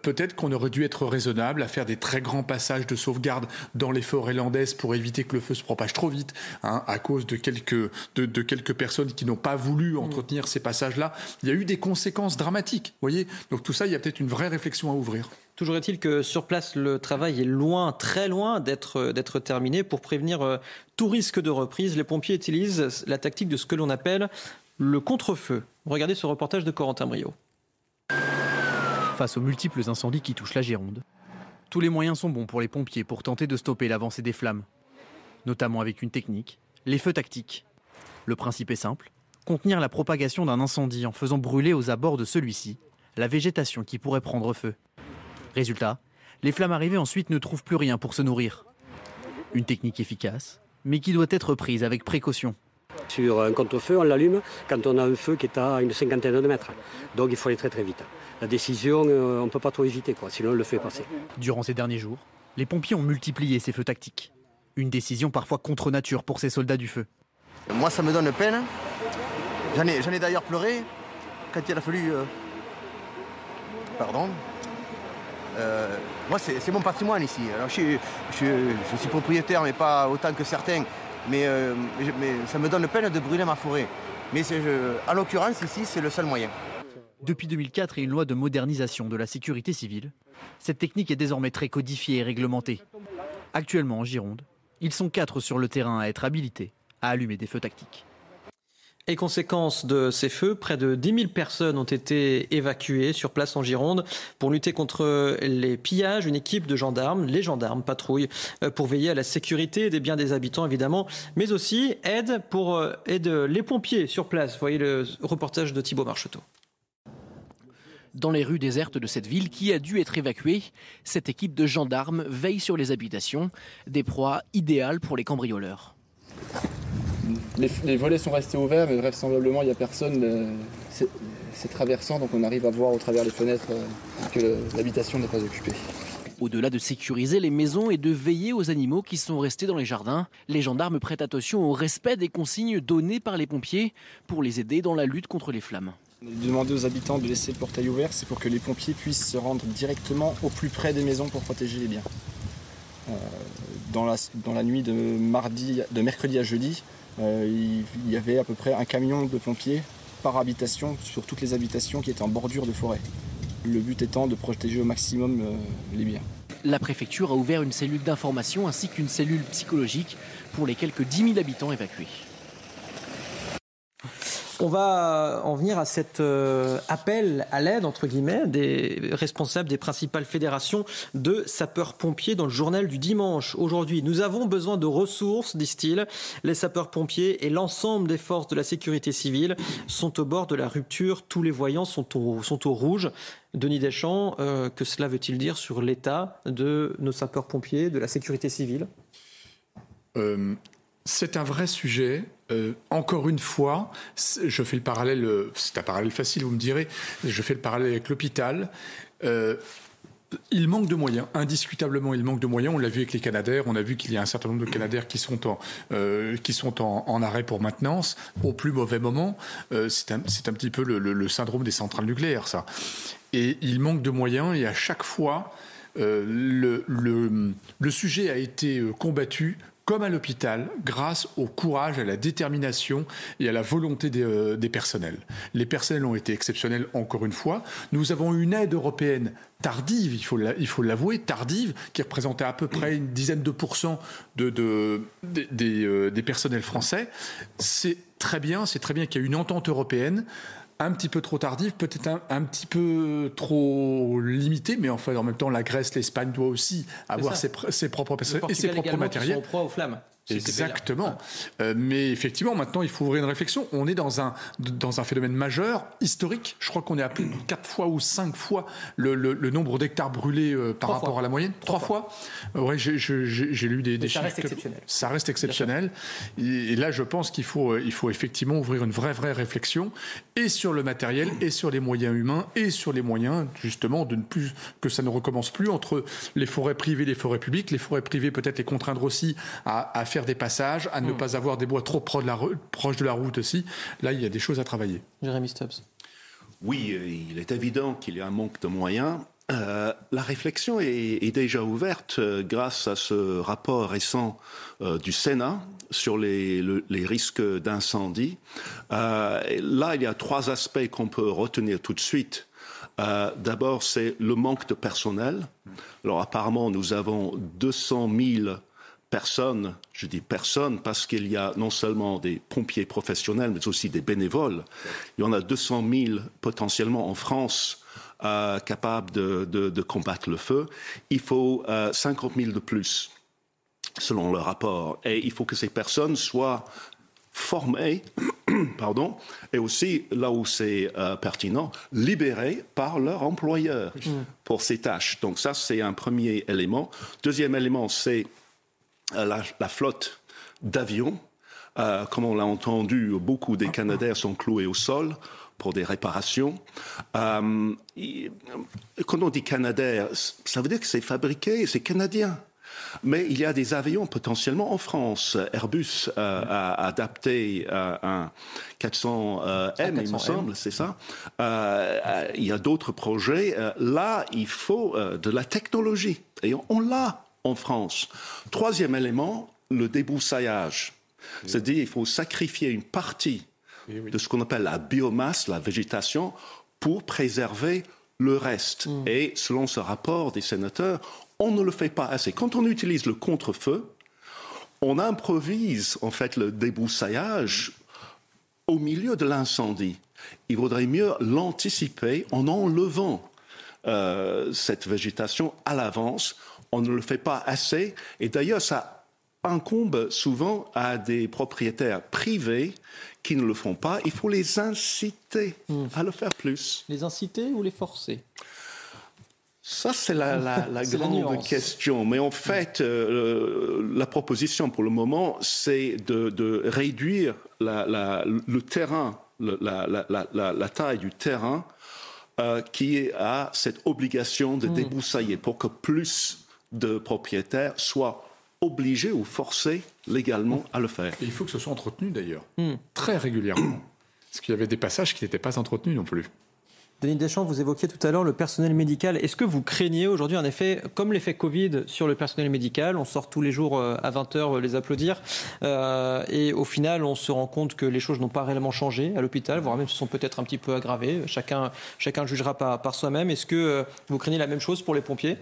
peut-être qu'on aurait dû être raisonnable à faire des très grands passages de sauvegarde dans les forêts landaises pour éviter que le feu se propage trop vite, hein, à cause de quelques, de, quelques personnes qui n'ont pas voulu mm. entretenir ces passages-là. Il y a eu des conséquences dramatiques, voyez. Donc tout ça, il y a peut-être une vraie réflexion à ouvrir. Toujours est-il que sur place, le travail est loin, très loin d'être d'être terminé. Pour prévenir euh, tout risque de reprise, les pompiers utilisent la tactique de ce que l'on appelle le contre-feu. Regardez ce reportage de Corentin Brio face aux multiples incendies qui touchent la Gironde. Tous les moyens sont bons pour les pompiers pour tenter de stopper l'avancée des flammes, notamment avec une technique, les feux tactiques. Le principe est simple, contenir la propagation d'un incendie en faisant brûler aux abords de celui-ci la végétation qui pourrait prendre feu. Résultat, les flammes arrivées ensuite ne trouvent plus rien pour se nourrir. Une technique efficace, mais qui doit être prise avec précaution. Sur un contre-feu, on l'allume quand on a un feu qui est à une cinquantaine de mètres. Donc il faut aller très très vite la décision, euh, on ne peut pas trop hésiter, quoi, sinon on le fait passer. Durant ces derniers jours, les pompiers ont multiplié ces feux tactiques. Une décision parfois contre nature pour ces soldats du feu. Moi, ça me donne peine. J'en ai, ai d'ailleurs pleuré quand il a fallu. Euh, pardon. Euh, moi, c'est mon patrimoine ici. je, suis propriétaire, mais pas autant que certains. Mais, mais, ça me donne peine de brûler ma forêt. Mais en l'occurrence, ici, c'est le seul moyen. Depuis 2004 et une loi de modernisation de la sécurité civile, cette technique est désormais très codifiée et réglementée. Actuellement en Gironde, ils sont quatre sur le terrain à être habilités à allumer des feux tactiques. Et conséquence de ces feux, près de 10 000 personnes ont été évacuées sur place en Gironde pour lutter contre les pillages. Une équipe de gendarmes, les gendarmes patrouillent euh, pour veiller à la sécurité des biens des habitants évidemment, mais aussi aide pour euh, aide les pompiers sur place. Vous voyez le reportage de Thibault Marcheteau. Dans les rues désertes de cette ville qui a dû être évacuée, cette équipe de gendarmes veille sur les habitations, des proies idéales pour les cambrioleurs. Les, volets sont restés ouverts, mais vraisemblablement il n'y a personne. Euh, c'est traversant, donc on arrive à voir au travers les fenêtres euh, que l'habitation n'est pas occupée. Au-delà de sécuriser les maisons et de veiller aux animaux qui sont restés dans les jardins, les gendarmes prêtent attention au respect des consignes données par les pompiers pour les aider dans la lutte contre les flammes. Demander aux habitants de laisser le portail ouvert, c'est pour que les pompiers puissent se rendre directement au plus près des maisons pour protéger les biens. Euh, dans, la, dans, la, nuit de, mardi, de mercredi à jeudi, euh, il y avait à peu près un camion de pompiers par habitation sur toutes les habitations qui étaient en bordure de forêt. Le but étant de protéger au maximum euh, les biens. La préfecture a ouvert une cellule d'information ainsi qu'une cellule psychologique pour les quelques 10 000 habitants évacués. On va en venir à cet euh, appel à l'aide, entre guillemets, des responsables des principales fédérations de sapeurs-pompiers dans le journal du dimanche. Aujourd'hui, nous avons besoin de ressources, disent-ils. Les sapeurs-pompiers et l'ensemble des forces de la sécurité civile sont au bord de la rupture. Tous les voyants sont au, rouge. Denis Deschamps, euh, que cela veut-il dire sur l'état de nos sapeurs-pompiers, de la sécurité civile? Euh, c'est un vrai sujet. Euh, encore une fois, je fais le parallèle, c'est un parallèle facile, vous me direz, je fais le parallèle avec l'hôpital. Euh, il manque de moyens, indiscutablement il manque de moyens. On l'a vu avec les Canadaires, on a vu qu'il y a un certain nombre de Canadaires qui sont en, euh, arrêt pour maintenance au plus mauvais moment. Euh, c'est un, petit peu le, syndrome des centrales nucléaires, ça. Et il manque de moyens et à chaque fois, euh, le, sujet a été combattu comme à l'hôpital, grâce au courage, à la détermination et à la volonté des, euh, personnels. Les personnels ont été exceptionnels encore une fois. Nous avons une aide européenne tardive, il faut l'avouer, tardive, qui représentait à peu près une dizaine de pourcents de, des, euh, des personnels français. C'est très bien, c'est très bien qu'il y ait une entente européenne un petit peu trop tardive, peut-être un, petit peu trop limitée, mais enfin en même temps la Grèce, l'Espagne doit aussi avoir ses, propres et ses propres matériels. Sont aux flammes. Exactement. Euh, mais effectivement, maintenant, il faut ouvrir une réflexion. On est dans un, dans un phénomène majeur, historique. Je crois qu'on est à plus de 4 fois ou 5 fois le, le, nombre d'hectares brûlés euh, par rapport à la moyenne. 3 fois, fois. Euh, j'ai lu des, des ça Reste exceptionnel. Ça reste exceptionnel. Et, là, je pense qu'il faut, il faut effectivement ouvrir une vraie, vraie réflexion et sur le matériel, et sur les moyens humains, et sur les moyens, justement, de ne plus, que ça ne recommence plus entre les forêts privées et les forêts publiques. Les forêts privées, peut-être les contraindre aussi à, à faire des passages, à ne hmm. pas avoir des bois trop proches de, la, proche de la route aussi. Là, il y a des choses à travailler. Jérémy Stubbs. Oui, euh, il est évident qu'il y a un manque de moyens. Euh, la réflexion est, déjà ouverte euh, grâce à ce rapport récent du Sénat sur les, risques d'incendie. là, il y a trois aspects qu'on peut retenir tout de suite. D'abord, c'est le manque de personnel. Alors apparemment, nous avons 200 000 personne, je dis personne, parce qu'il y a non seulement des pompiers professionnels, mais aussi des bénévoles. Il y en a 200 000 potentiellement en France euh, capables de, combattre le feu. Il faut 50 euh, 000 de plus, selon le rapport. Et il faut que ces personnes soient formées, [CLEARS THROAT] pardon, et aussi, là où c'est euh, pertinent, libérées par leur employeur mmh. pour ces tâches. Donc ça, c'est un premier élément. Deuxième élément, c'est euh, la, flotte d'avions. Euh, comme on l'a entendu, beaucoup des Canadaires sont cloués au sol pour des réparations. Euh, quand on dit Canadair, ça veut dire que c'est fabriqué, c'est canadien. Mais il y a des avions potentiellement en France. Airbus a adapté un 400M, il me semble, c'est ça. il y a d'autres projets. là, il faut de la technologie. Et on l'a en France. Troisième élément, le débroussaillage. C'est-à-dire qu'il faut sacrifier une partie de ce qu'on appelle la biomasse, la végétation, pour préserver le reste. Mm. Et selon ce rapport des sénateurs, on ne le fait pas assez. Quand on utilise le contre-feu, on improvise en fait le débroussaillage au milieu de l'incendie. Il vaudrait mieux l'anticiper en enlevant euh, cette végétation à l'avance on ne le fait pas assez. Et d'ailleurs, ça incombe souvent à des propriétaires privés qui ne le font pas. Il faut les inciter hmm. à le faire plus. Les inciter ou les forcer? Ça, c'est la, [LAUGHS] grande question. Mais en fait, euh, la proposition pour le moment, c'est de, réduire le terrain, la, taille du terrain euh, qui a cette obligation de hmm. débroussailler pour que plus de propriétaires soient obligés ou forcés légalement à le faire. Et il faut que ce soit entretenu d'ailleurs, hmm. très régulièrement. Parce qu'il y avait des passages qui n'étaient pas entretenus non plus. Denis Deschamps, vous évoquiez tout à l'heure le personnel médical. Est-ce que vous craignez aujourd'hui un effet comme l'effet Covid sur le personnel médical On sort tous les jours euh, à 20h euh, les applaudir. Euh, et au final, on se rend compte que les choses n'ont pas réellement changé à l'hôpital, voire même se sont peut-être un petit peu aggravées. Chacun, chacun jugera par, par soi-même. Est-ce que vous craignez la même chose pour les pompiers?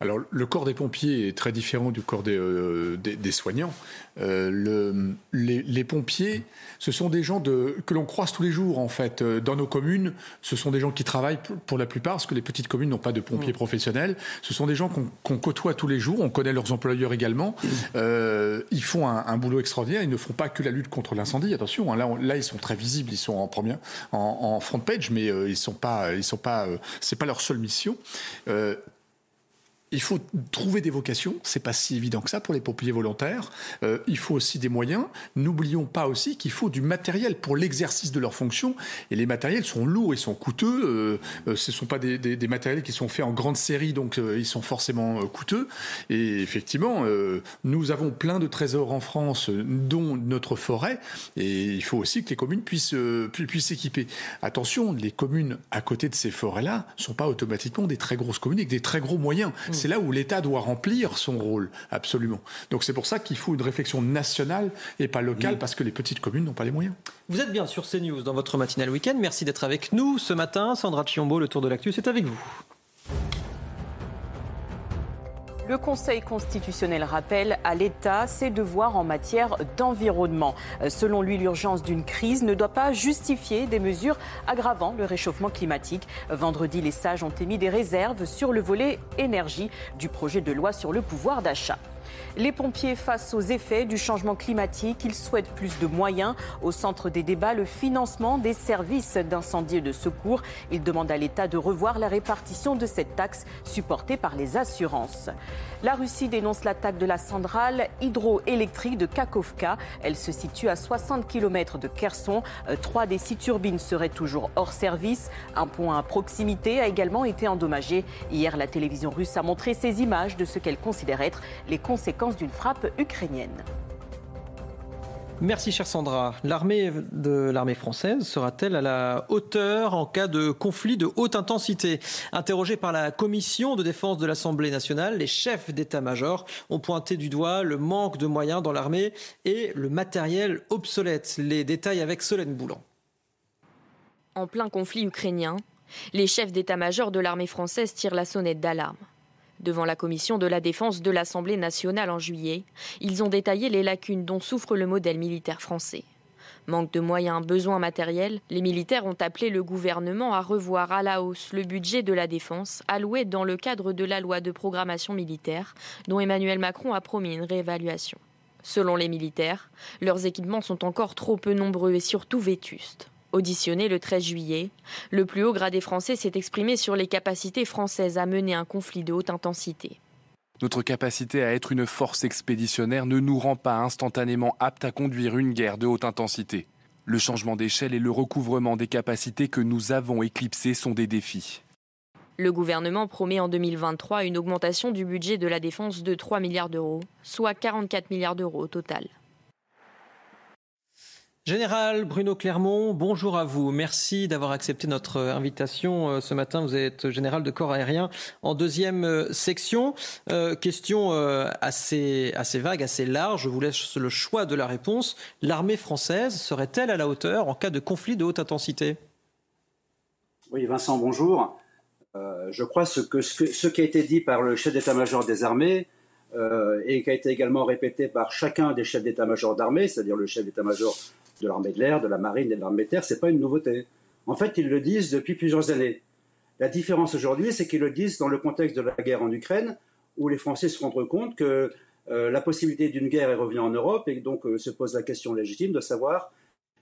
Alors, le corps des pompiers est très différent du corps des, euh, des, soignants. Euh, le, les, pompiers, ce sont des gens de, que l'on croise tous les jours, en fait. Euh, dans nos communes, ce sont des gens qui travaillent pour la plupart, parce que les petites communes n'ont pas de pompiers mmh. professionnels. Ce sont des gens qu'on côtoie tous les jours. On connaît leurs employeurs également. Mmh. ils font un, boulot extraordinaire. Ils ne font pas que la lutte contre l'incendie. Attention, hein, là, là, ils sont très visibles. Ils sont en première, en, front page, mais ils sont pas, ils sont pas, c'est pas leur seule mission il faut trouver des vocations. C'est pas si évident que ça pour les pompiers volontaires. Euh, il faut aussi des moyens. N'oublions pas aussi qu'il faut du matériel pour l'exercice de leurs fonctions. Et les matériels sont lourds, ils sont coûteux. Euh, ce ne sont pas des, des, matériels qui sont faits en grande série, donc ils sont forcément coûteux. Et effectivement, nous avons plein de trésors en France, dont notre forêt. Et il faut aussi que les communes puissent puissent s'équiper. Attention, les communes à côté de ces forêts-là sont pas automatiquement des très grosses communes avec des très gros moyens. Mmh. C'est là où l'État doit remplir son rôle, absolument. Donc c'est pour ça qu'il faut une réflexion nationale et pas locale, parce que les petites communes n'ont pas les moyens. Vous êtes bien sur CNews dans votre matinale week-end. Merci d'être avec nous ce matin. Sandra Chiombo, le tour de l'actu, c'est avec vous. Le Conseil constitutionnel rappelle à l'État ses devoirs en matière d'environnement. Selon lui, l'urgence d'une crise ne doit pas justifier des mesures aggravant le réchauffement climatique. Vendredi, les sages ont émis des réserves sur le volet énergie du projet de loi sur le pouvoir d'achat. Les pompiers face aux effets du changement climatique, ils souhaitent plus de moyens. Au centre des débats, le financement des services d'incendie et de secours. Ils demandent à l'État de revoir la répartition de cette taxe supportée par les assurances. La Russie dénonce l'attaque de la centrale hydroélectrique de Kakovka. Elle se situe à 60 km de Kherson. Euh, trois des six turbines seraient toujours hors service. Un point à proximité a également été endommagé. Hier, la télévision russe a montré ces images de ce qu'elle considère être les conséquences d'une frappe ukrainienne. Merci, chère Sandra. L'armée de l'armée française sera-t-elle à la hauteur en cas de conflit de haute intensité? Interrogés par la commission de défense de l'Assemblée nationale, les chefs d'état-major ont pointé du doigt le manque de moyens dans l'armée et le matériel obsolète. Les détails avec Solène Boulan. En plein conflit ukrainien, les chefs d'état-major de l'armée française tirent la sonnette d'alarme. Devant la commission de la défense de l'Assemblée nationale en juillet, ils ont détaillé les lacunes dont souffre le modèle militaire français. Manque de moyens, besoins matériels, les militaires ont appelé le gouvernement à revoir à la hausse le budget de la défense alloué dans le cadre de la loi de programmation militaire dont Emmanuel Macron a promis une réévaluation. Selon les militaires, leurs équipements sont encore trop peu nombreux et surtout vétustes. Auditionné le 13 juillet, le plus haut gradé français s'est exprimé sur les capacités françaises à mener un conflit de haute intensité. Notre capacité à être une force expéditionnaire ne nous rend pas instantanément aptes à conduire une guerre de haute intensité. Le changement d'échelle et le recouvrement des capacités que nous avons éclipsées sont des défis. Le gouvernement promet en 2023 une augmentation du budget de la défense de 3 milliards d'euros, soit 44 milliards d'euros au total. Général Bruno Clermont, bonjour à vous. Merci d'avoir accepté notre invitation euh, ce matin. Vous êtes général de corps aérien en deuxième euh, section. Euh, question assez, assez vague, assez large. Je vous laisse le choix de la réponse. L'armée française serait-elle à la hauteur en cas de conflit de haute intensité? Oui, Vincent, bonjour. je crois ce, que, ce, qui a été dit par le chef d'état-major des armées et qui a été également répété par chacun des chefs d'état-major d'armée, c'est-à-dire le chef d'état-major de l'armée de l'air, de la marine et de l'armée de terre, c'est pas une nouveauté. En fait, ils le disent depuis plusieurs années. La différence aujourd'hui, c'est qu'ils le disent dans le contexte de la guerre en Ukraine, où les Français se rendent compte que euh, la possibilité d'une guerre est revenue en Europe, et donc euh, se pose la question légitime de savoir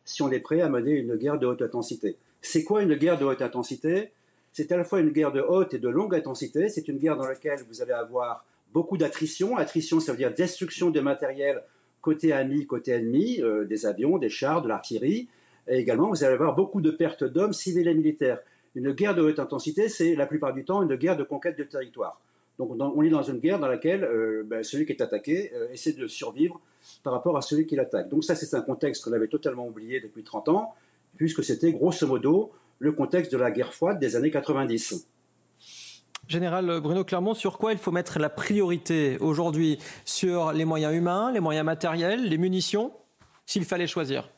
si on est prêt à mener une guerre de haute intensité. C'est quoi une guerre de haute intensité? C'est à la fois une guerre de haute et de longue intensité. C'est une guerre dans laquelle vous allez avoir beaucoup d'attrition. Attrition, ça veut dire destruction de matériel côté ami, côté ennemi, euh, des avions, des chars, de l'artillerie. Et également, vous allez avoir beaucoup de pertes d'hommes civils et militaires. Une guerre de haute intensité, c'est la plupart du temps une guerre de conquête de territoire. Donc on est dans une guerre dans laquelle euh, ben, celui qui est attaqué euh, essaie de survivre par rapport à celui qui l'attaque. Donc ça, c'est un contexte qu'on avait totalement oublié depuis 30 ans, puisque c'était grosso modo le contexte de la guerre froide des années 90. Général Bruno Clermont, sur quoi il faut mettre la priorité aujourd'hui Sur les moyens humains, les moyens matériels, les munitions S'il fallait choisir?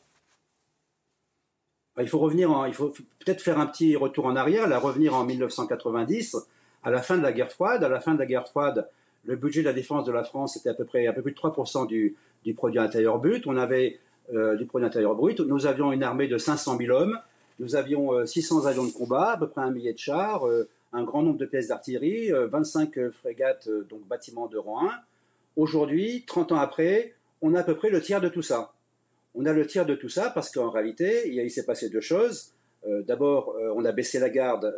Bah, il faut revenir, il faut peut-être faire un petit retour en arrière, là, revenir en 1990, à la fin de la guerre froide. À la fin de la guerre froide, le budget de la défense de la France était à peu près un peu plus de 3% du, produit intérieur brut. On avait euh, du produit intérieur brut. Nous avions une armée de 500 000 hommes. Nous avions 600 euh, avions de combat, à peu près un millier de chars, euh, un grand nombre de pièces d'artillerie, 25 euh, frégates, euh, donc bâtiments de rang 1. Aujourd'hui, 30 ans après, on a à peu près le tiers de tout ça. On a le tiers de tout ça parce qu'en réalité, il, s'est passé deux choses. Euh, d'abord, on a baissé la garde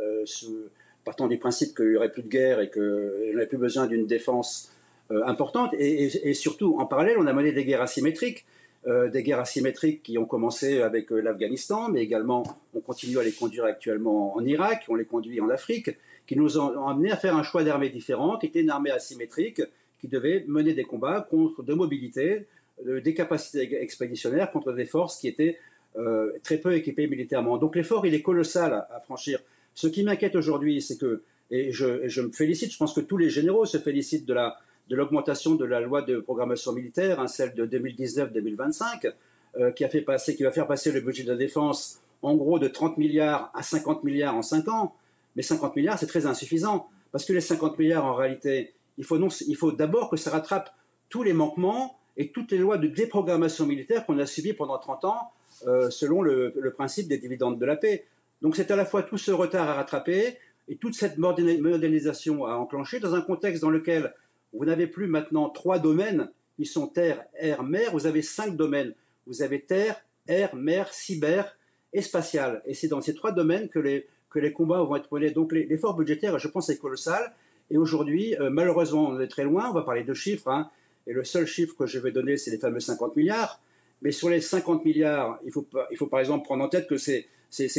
partant du principe qu'il n'y aurait plus de guerre et qu'on n'avait plus besoin d'une défense importante. Et, surtout, en parallèle, on a mené des guerres asymétriques. Des guerres asymétriques qui ont commencé avec l'Afghanistan, mais également on continue à les conduire actuellement en Irak, on les conduit en Afrique, qui nous ont, ont amené à faire un choix d'armée différent, qui était une armée asymétrique, qui devait mener des combats contre de mobilité, des capacités expéditionnaires contre des forces qui étaient euh, très peu équipées militairement. Donc l'effort, il est colossal à, franchir. Ce qui m'inquiète aujourd'hui, c'est que, et je, me félicite, je pense que tous les généraux se félicitent de la de l'augmentation de la loi de programmation militaire, hein, celle de 2019-2025, euh, qui a fait passer, qui va faire passer le budget de la défense en gros de 30 milliards à 50 milliards en 5 ans. Mais 50 milliards, c'est très insuffisant. Parce que les 50 milliards, en réalité, il faut, d'abord que ça rattrape tous les manquements et toutes les lois de déprogrammation militaire qu'on a subies pendant 30 ans euh, selon le, principe des dividendes de la paix. Donc c'est à la fois tout ce retard à rattraper et toute cette modernisation à enclencher dans un contexte dans lequel vous n'avez plus maintenant trois domaines qui sont terre, air, mer, vous avez cinq domaines. Vous avez terre, air, mer, cyber et spatial. Et c'est dans ces trois domaines que les, que les combats vont être menés. Donc l'effort budgétaire, je pense, est colossal. Et aujourd'hui, euh, malheureusement, on est très loin. On va parler de chiffres. Hein. Et le seul chiffre que je vais donner, c'est les fameux 50 milliards. Mais sur les 50 milliards, il faut, il faut par exemple prendre en tête que c'est,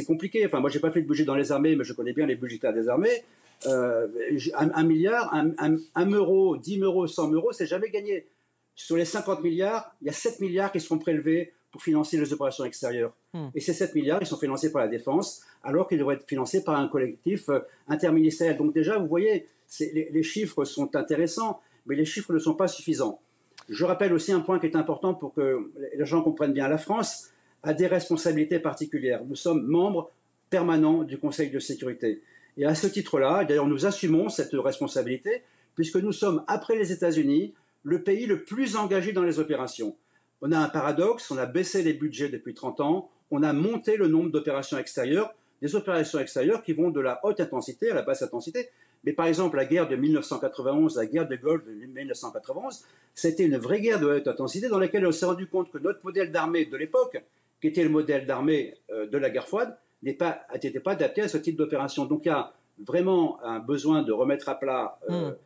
compliqué. Enfin, moi, j'ai pas fait de budget dans les armées, mais je connais bien les budgétaires des armées. Euh, un, milliard, un, euro, 10 euros, 100 euros, c'est jamais gagné. Sur les 50 milliards, il y a 7 milliards qui seront prélevés pour financer les opérations extérieures. Hmm. Et ces 7 milliards, ils sont financés par la défense, alors qu'ils devraient être financés par un collectif euh, interministériel. Donc déjà, vous voyez, les, chiffres sont intéressants, mais les chiffres ne sont pas suffisants. Je rappelle aussi un point qui est important pour que les gens comprennent bien. La France a des responsabilités particulières. Nous sommes membres permanents du Conseil de sécurité. Et à ce titre-là, d'ailleurs, nous assumons cette responsabilité, puisque nous sommes, après les États-Unis, le pays le plus engagé dans les opérations. On a un paradoxe, on a baissé les budgets depuis 30 ans, on a monté le nombre d'opérations extérieures, des opérations extérieures qui vont de la haute intensité à la basse intensité. Mais par exemple, la guerre de 1991, la guerre de Golfe de 1991, c'était une vraie guerre de haute intensité dans laquelle on s'est rendu compte que notre modèle d'armée de l'époque, qui était le modèle d'armée euh, de la guerre froide, n'était pas, pas, adapté à ce type d'opération. Donc il y a vraiment un besoin de remettre à plat euh, hmm.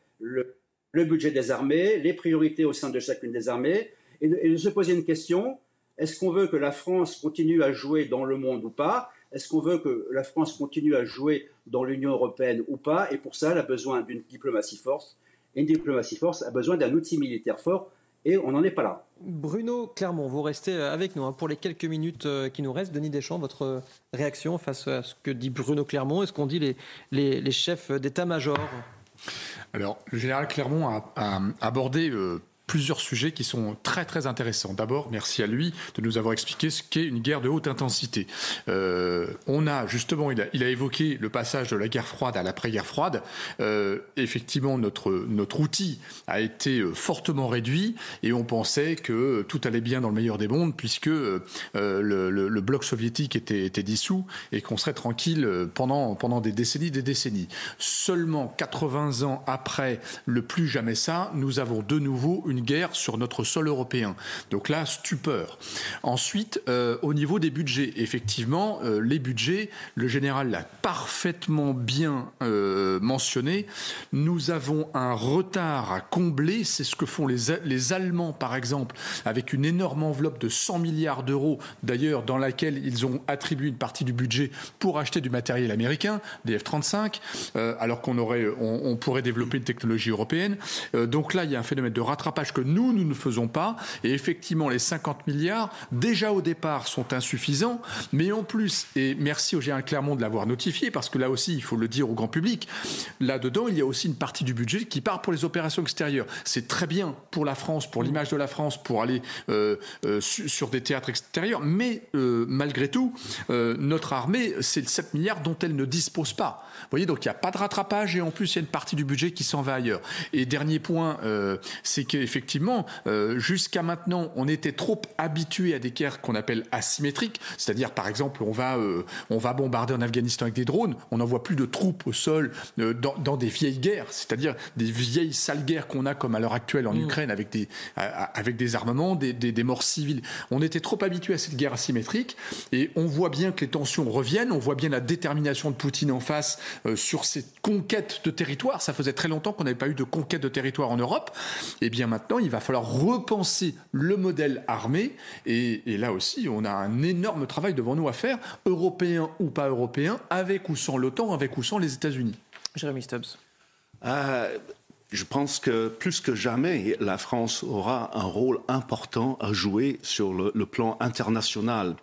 le, budget des armées, les priorités au sein de chacune des armées, et de se poser une question, est-ce qu'on veut que la France continue à jouer dans le monde ou pas? Est-ce qu'on veut que la France continue à jouer dans l'Union européenne ou pas? Et pour ça, elle a besoin d'une diplomatie forte. Et une diplomatie forte a besoin d'un outil militaire fort. Et on n'en est pas là. Bruno Clermont, vous restez euh, avec nous hein, pour les quelques minutes euh, qui nous restent. Denis Deschamps, votre réaction face à ce que dit Bruno Clermont et ce qu'ont dit les, les, chefs d'état-major? Alors, le général Clermont a, abordé euh, plusieurs sujets qui sont très très intéressants. D'abord, merci à lui de nous avoir expliqué ce qu'est une guerre de haute intensité. Euh, on a justement, il a, évoqué le passage de la guerre froide à l'après-guerre froide. Euh, effectivement, notre notre outil a été euh, fortement réduit et on pensait que tout allait bien dans le meilleur des mondes puisque le, bloc soviétique était, était dissous et qu'on serait tranquille pendant pendant des décennies, des décennies. Seulement 80 ans après le plus jamais ça, nous avons de nouveau une guerre sur notre sol européen. Donc là, stupeur. Ensuite, euh, au niveau des budgets, effectivement, euh, les budgets, le général l'a parfaitement bien euh, mentionné, nous avons un retard à combler, c'est ce que font les, les Allemands, par exemple, avec une énorme enveloppe de 100 milliards d'euros, d'ailleurs, dans laquelle ils ont attribué une partie du budget pour acheter du matériel américain, des F-35, alors qu'on aurait, on, pourrait développer une technologie européenne. donc là, il y a un phénomène de rattrapage que nous, nous ne faisons pas. Et effectivement, les 50 milliards, déjà au départ, sont insuffisants. Mais en plus, et merci au général Clermont de l'avoir notifié, parce que là aussi, il faut le dire au grand public, là-dedans, il y a aussi une partie du budget qui part pour les opérations extérieures. C'est très bien pour la France, pour l'image de la France, pour aller euh, euh, sur des théâtres extérieurs. Mais euh, malgré tout, notre armée, c'est 7 milliards dont elle ne dispose pas. Vous voyez, donc il n'y a pas de rattrapage et en plus, il y a une partie du budget qui s'en va ailleurs. Et dernier point, c'est qu'effectivement, effectivement, euh, jusqu'à maintenant, on était trop habitué à des guerres qu'on appelle asymétriques, c'est-à-dire par exemple, on va, euh, on va bombarder en Afghanistan avec des drones, on n'envoie plus de troupes au sol euh, dans, dans, des vieilles guerres, c'est-à-dire des vieilles sales guerres qu'on a comme à l'heure actuelle en mm. Ukraine avec des, avec des armements, des, des, des morts civiles. On était trop habitué à cette guerre asymétrique et on voit bien que les tensions reviennent, on voit bien la détermination de Poutine en face sur cette conquête de territoire. Ça faisait très longtemps qu'on n'avait pas eu de conquête de territoire en Europe. Et bien maintenant, il va falloir repenser le modèle armé. Et, là aussi, on a un énorme travail devant nous à faire, européen ou pas européen, avec ou sans l'OTAN, avec ou sans les États-Unis. Jérémy Stubbs. Euh, je pense que plus que jamais, la France aura un rôle important à jouer sur le, le plan international.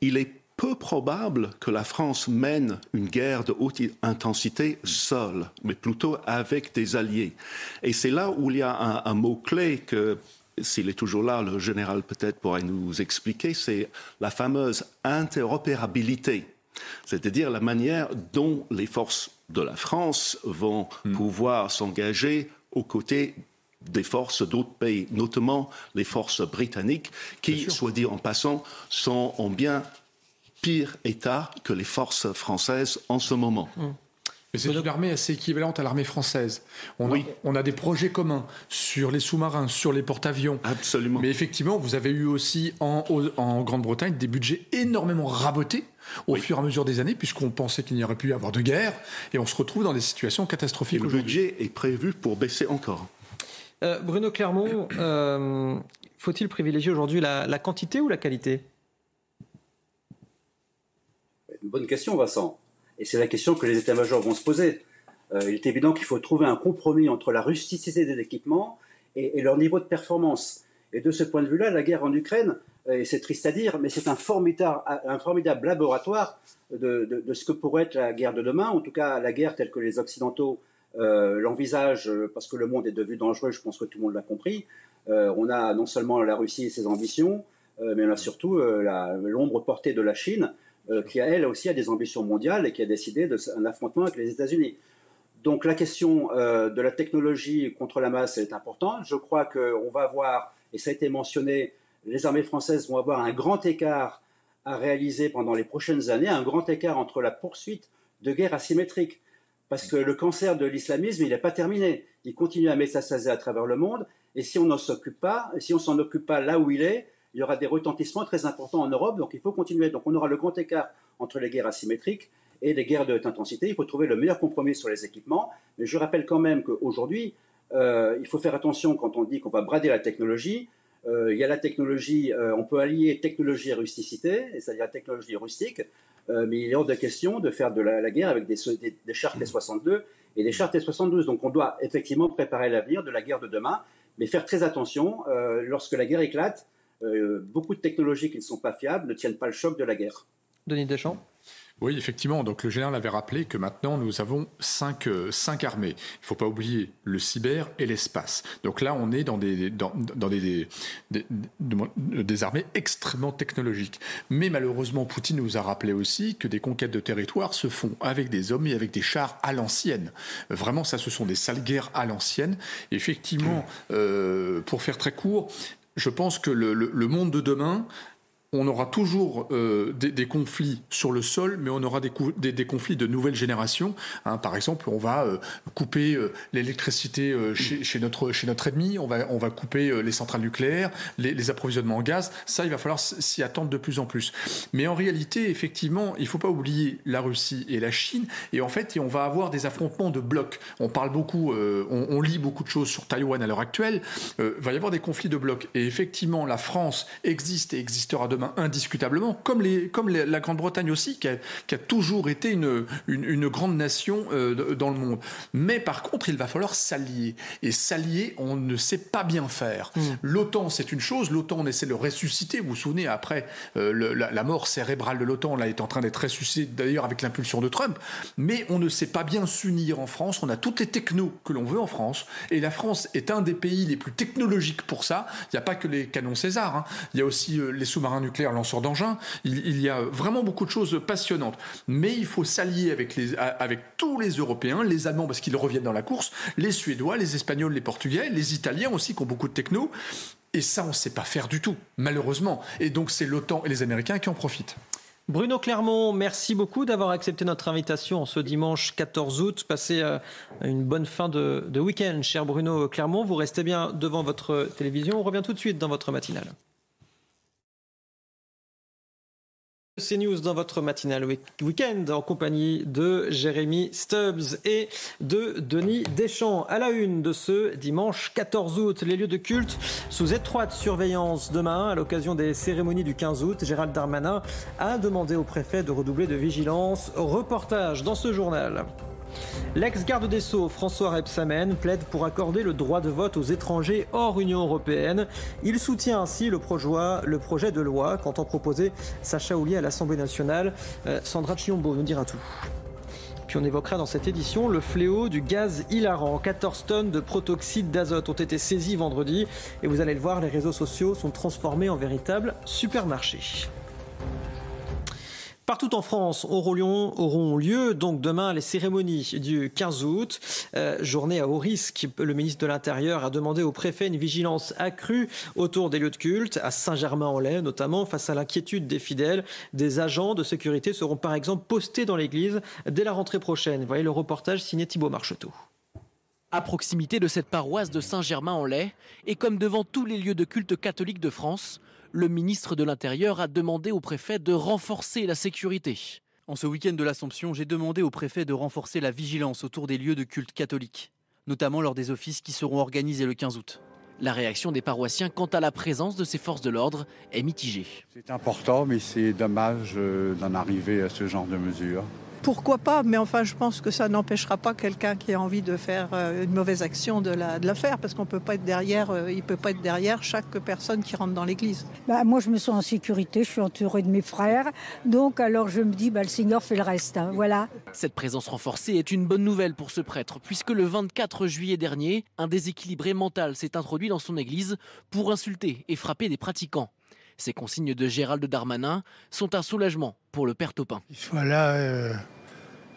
Il est peu probable que la France mène une guerre de haute intensité seule, mais plutôt avec des alliés. Et c'est là où il y a un, un mot-clé que s'il est toujours là, le général peut-être pourrait nous expliquer, c'est la fameuse interopérabilité, c'est-à-dire la manière dont les forces de la France vont hmm. pouvoir s'engager aux côtés des forces d'autres pays, notamment les forces britanniques, qui, soit dit en passant, sont en bien pire état que les forces françaises en ce moment. Hmm. Mais c'est une armée assez équivalente à l'armée française. On, oui. a, on a des projets communs sur les sous-marins, sur les porte-avions. Absolument. Mais effectivement, vous avez eu aussi en, en Grande-Bretagne des budgets énormément rabotés au oui. fur et à mesure des années, puisqu'on pensait qu'il n'y aurait plus y avoir de guerre, et on se retrouve dans des situations catastrophiques. Et le budget est prévu pour baisser encore. Euh, Bruno Clermont, euh, faut-il privilégier aujourd'hui la, la quantité ou la qualité? Une bonne question, Vincent. Et c'est la question que les états-majors vont se poser. Euh, il est évident qu'il faut trouver un compromis entre la rusticité des équipements et, leur niveau de performance. Et de ce point de vue-là, la guerre en Ukraine, euh, et c'est triste à dire, mais c'est un formidable, laboratoire de, ce que pourrait être la guerre de demain, en tout cas la guerre telle que les Occidentaux euh, l'envisagent, parce que le monde est devenu dangereux, je pense que tout le monde l'a compris. On a non seulement la Russie et ses ambitions, mais on a surtout l'ombre portée de la Chine, euh, qui, elle aussi, des ambitions mondiales et qui a décidé d'un affrontement avec les États-Unis. Donc la question euh, de la technologie contre la masse est importante. Je crois qu'on va avoir, et ça a été mentionné, les armées françaises vont avoir un grand écart à réaliser pendant les prochaines années, un grand écart entre la poursuite de guerres asymétriques. Parce que le cancer de l'islamisme, il n'est pas terminé. Il continue à métastaser à travers le monde. Et si on n'en s'occupe pas, si on s'en occupe pas là où il est, il y aura des retentissements très importants en Europe, donc il faut continuer. Donc on aura le grand écart entre les guerres asymétriques et les guerres de haute intensité. Il faut trouver le meilleur compromis sur les équipements. Mais je rappelle quand même qu'aujourd'hui, euh, il faut faire attention quand on dit qu'on va brader la technologie. Euh, il y a la technologie, euh, on peut allier technologie et rusticité, c'est-à-dire la technologie rustique, mais il est hors de question de faire de la, guerre avec des, des, chars T-62 et des chars T-72. Donc on doit effectivement préparer l'avenir de la guerre de demain, mais faire très attention lorsque la guerre éclate beaucoup de technologies qui ne sont pas fiables ne tiennent pas le choc de la guerre. Denis Deschamps oui, effectivement. Donc le général avait rappelé que maintenant nous avons cinq, euh, cinq armées. Il ne faut pas oublier le cyber et l'espace. Donc là, on est dans des, dans, dans des, des, des, des, armées extrêmement technologiques. Mais malheureusement, Poutine nous a rappelé aussi que des conquêtes de territoire se font avec des hommes et avec des chars à l'ancienne. Vraiment, ça, ce sont des sales guerres à l'ancienne. Effectivement, euh, pour faire très court, je pense que le, monde de demain on aura toujours euh, des, conflits sur le sol, mais on aura des, conflits de nouvelle génération. Hein, par exemple, on va euh, couper euh, l'électricité chez, notre, ennemi, on va, couper les centrales nucléaires, les, les, approvisionnements en gaz. Ça, il va falloir s'y attendre de plus en plus. Mais en réalité, effectivement, il ne faut pas oublier la Russie et la Chine. Et en fait, on va avoir des affrontements de blocs. On parle beaucoup, on, on, lit beaucoup de choses sur Taïwan à l'heure actuelle. il va y avoir des conflits de blocs. Et effectivement, la France existe et existera demain indiscutablement, comme, les, comme les, la Grande-Bretagne aussi, qui a, qui a, toujours été une, une, une grande nation euh, dans le monde. Mais par contre, il va falloir s'allier. Et s'allier, on ne sait pas bien faire. Mmh. L'OTAN, c'est une chose. L'OTAN, on essaie de le ressusciter. Vous vous souvenez, après, euh, le, la, la, mort cérébrale de l'OTAN, là, est en train d'être ressuscitée, d'ailleurs, avec l'impulsion de Trump. Mais on ne sait pas bien s'unir en France. On a toutes les technos que l'on veut en France. Et la France est un des pays les plus technologiques pour ça. Il n'y a pas que les canons César. Hein. Il y a aussi euh, les sous-marins nucléaires nucléaire lanceur d'engins. Il, y a vraiment beaucoup de choses passionnantes. Mais il faut s'allier avec, avec tous les Européens, les Allemands parce qu'ils reviennent dans la course, les Suédois, les Espagnols, les Portugais, les Italiens aussi qui ont beaucoup de techno. Et ça, on ne sait pas faire du tout, malheureusement. Et donc, c'est l'OTAN et les Américains qui en profitent. Bruno Clermont, merci beaucoup d'avoir accepté notre invitation ce dimanche 14 août. Passez euh, une bonne fin de week-end, cher Bruno Clermont. Vous restez bien devant votre télévision. On revient tout de suite dans votre matinale. CNews dans votre matinale week-end en compagnie de Jérémy Stubbs et de Denis Deschamps. À la une de ce dimanche 14 août, les lieux de culte sous étroite surveillance demain à l'occasion des cérémonies du 15 août. Gérald Darmanin a demandé au préfet de redoubler de vigilance. Reportage dans ce journal. L'ex-garde des Sceaux, François Rebsamen, plaide pour accorder le droit de vote aux étrangers hors Union européenne. Il soutient ainsi le projet, de loi qu'entend proposer Sacha Oulier à l'Assemblée nationale. Euh, Sandra Chiombo nous dira tout. Puis on évoquera dans cette édition le fléau du gaz hilarant. 14 tonnes de protoxyde d'azote ont été saisies vendredi. Et vous allez le voir, les réseaux sociaux sont transformés en véritables supermarchés. Partout en France auront lieu donc demain les cérémonies du 15 août, euh, journée à haut risque. Le ministre de l'Intérieur a demandé au préfet une vigilance accrue autour des lieux de culte, à Saint-Germain-en-Laye notamment, face à l'inquiétude des fidèles. Des agents de sécurité seront par exemple postés dans l'église dès la rentrée prochaine. Voyez le reportage signé Thibault Marcheteau. À proximité de cette paroisse de Saint-Germain-en-Laye, et comme devant tous les lieux de culte catholiques de France, le ministre de l'Intérieur a demandé au préfet de renforcer la sécurité. En ce week-end de l'Assomption, j'ai demandé au préfet de renforcer la vigilance autour des lieux de culte catholiques, notamment lors des offices qui seront organisés le 15 août. La réaction des paroissiens quant à la présence de ces forces de l'ordre est mitigée. C'est important, mais c'est dommage euh, d'en arriver à ce genre de mesures pourquoi pas, mais enfin je pense que ça n'empêchera pas quelqu'un qui a envie de faire euh, une mauvaise action de la, de la faire, parce qu'on peut pas être derrière, euh, il peut pas être derrière chaque personne qui rentre dans l'église. Bah, moi je me sens en sécurité, je suis entourée de mes frères, donc alors je me dis bah, le Seigneur fait le reste, hein, voilà. Cette présence renforcée est une bonne nouvelle pour ce prêtre, puisque le 24 juillet dernier, un déséquilibré mental s'est introduit dans son église pour insulter et frapper des pratiquants. Ces consignes de Gérald Darmanin sont un soulagement pour le père Topin. Il soit là euh,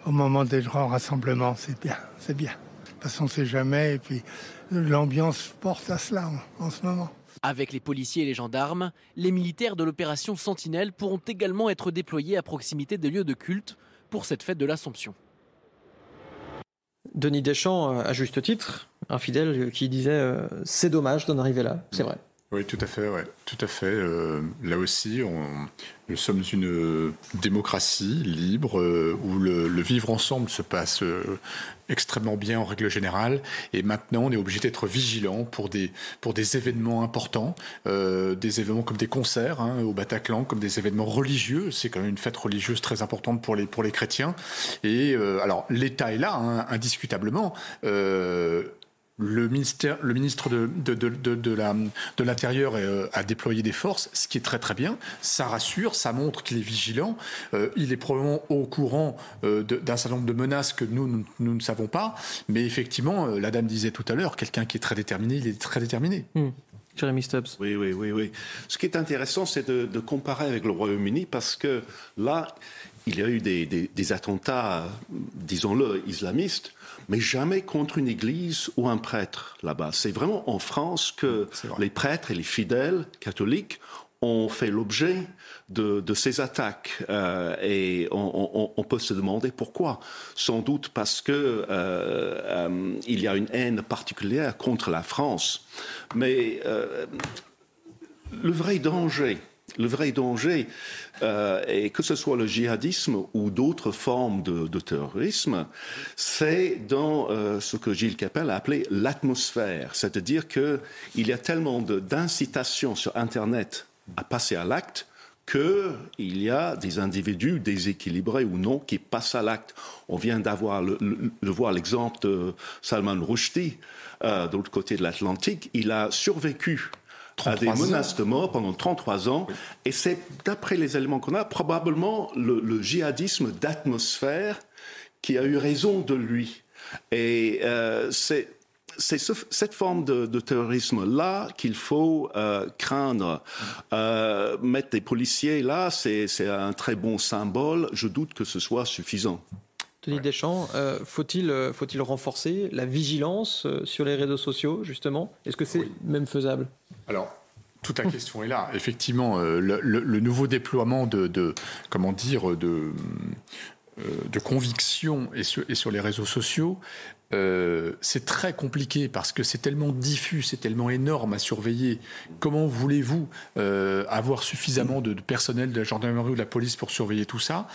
au moment des grands rassemblements, c'est bien, c'est bien. De toute façon, on ne sait jamais, et puis l'ambiance porte à cela en, ce moment. Avec les policiers et les gendarmes, les militaires de l'opération Sentinelle pourront également être déployés à proximité des lieux de culte pour cette fête de l'Assomption. Denis Deschamps, à juste titre, un fidèle qui disait euh, c'est dommage d'en arriver là, c'est vrai. Oui, tout à fait, ouais, tout à fait. Euh, là aussi, nous sommes une démocratie libre euh, où le, vivre ensemble se passe euh, extrêmement bien en règle générale. Et maintenant, on est obligé d'être vigilant pour des pour des événements importants, des événements comme des concerts hein, au Bataclan, comme des événements religieux. C'est quand même une fête religieuse très importante pour les pour les chrétiens. Et alors, l'État est là, hein, indiscutablement le, ministère, le ministre de, de, l'Intérieur euh, a déployé des forces, ce qui est très très bien. Ça rassure, ça montre qu'il est vigilant. Euh, il est probablement au courant euh, d'un certain nombre de menaces que nous, nous, ne savons pas. Mais effectivement, la dame disait tout à l'heure, quelqu'un qui est très déterminé, il est très déterminé. Hmm. Jeremy Stubbs. Oui, oui, oui, oui. Ce qui est intéressant, c'est de, comparer avec le Royaume-Uni parce que là, il y a eu des, des attentats, disons-le, islamistes mais jamais contre une église ou un prêtre là-bas. C'est vraiment en France que les prêtres et les fidèles catholiques ont fait l'objet de, ces attaques. Euh, et on, peut se demander pourquoi. Sans doute parce que euh, euh, il y a une haine particulière contre la France. Mais le vrai danger, le vrai danger, euh, et que ce soit le djihadisme ou d'autres formes de, terrorisme, c'est dans euh, ce que Gilles Capel a appelé l'atmosphère. C'est-à-dire qu'il y a tellement d'incitations sur Internet à passer à l'acte qu'il y a des individus déséquilibrés ou non qui passent à l'acte. On vient d'avoir le, voir l'exemple de Salman Rushdie euh, de l'autre côté de l'Atlantique. Il a survécu à des menaces de mort pendant 33 ans. Et c'est, d'après les éléments qu'on a, probablement le, djihadisme d'atmosphère qui a eu raison de lui. Et euh, c'est c'est cette forme de, terrorisme-là qu'il faut euh, craindre. Euh, mettre des policiers là, c'est un très bon symbole. Je doute que ce soit suffisant. Denis Deschamps, euh, faut-il faut renforcer la vigilance sur les réseaux sociaux, justement? Est-ce que c'est même faisable? Alors, toute la question est là. Effectivement, le, nouveau déploiement de, comment dire, de, de conviction et sur les réseaux sociaux euh, c'est très compliqué parce que c'est tellement diffus, c'est tellement énorme à surveiller. Comment voulez-vous euh, avoir suffisamment de, personnel de la gendarmerie ou de la police pour surveiller tout ça?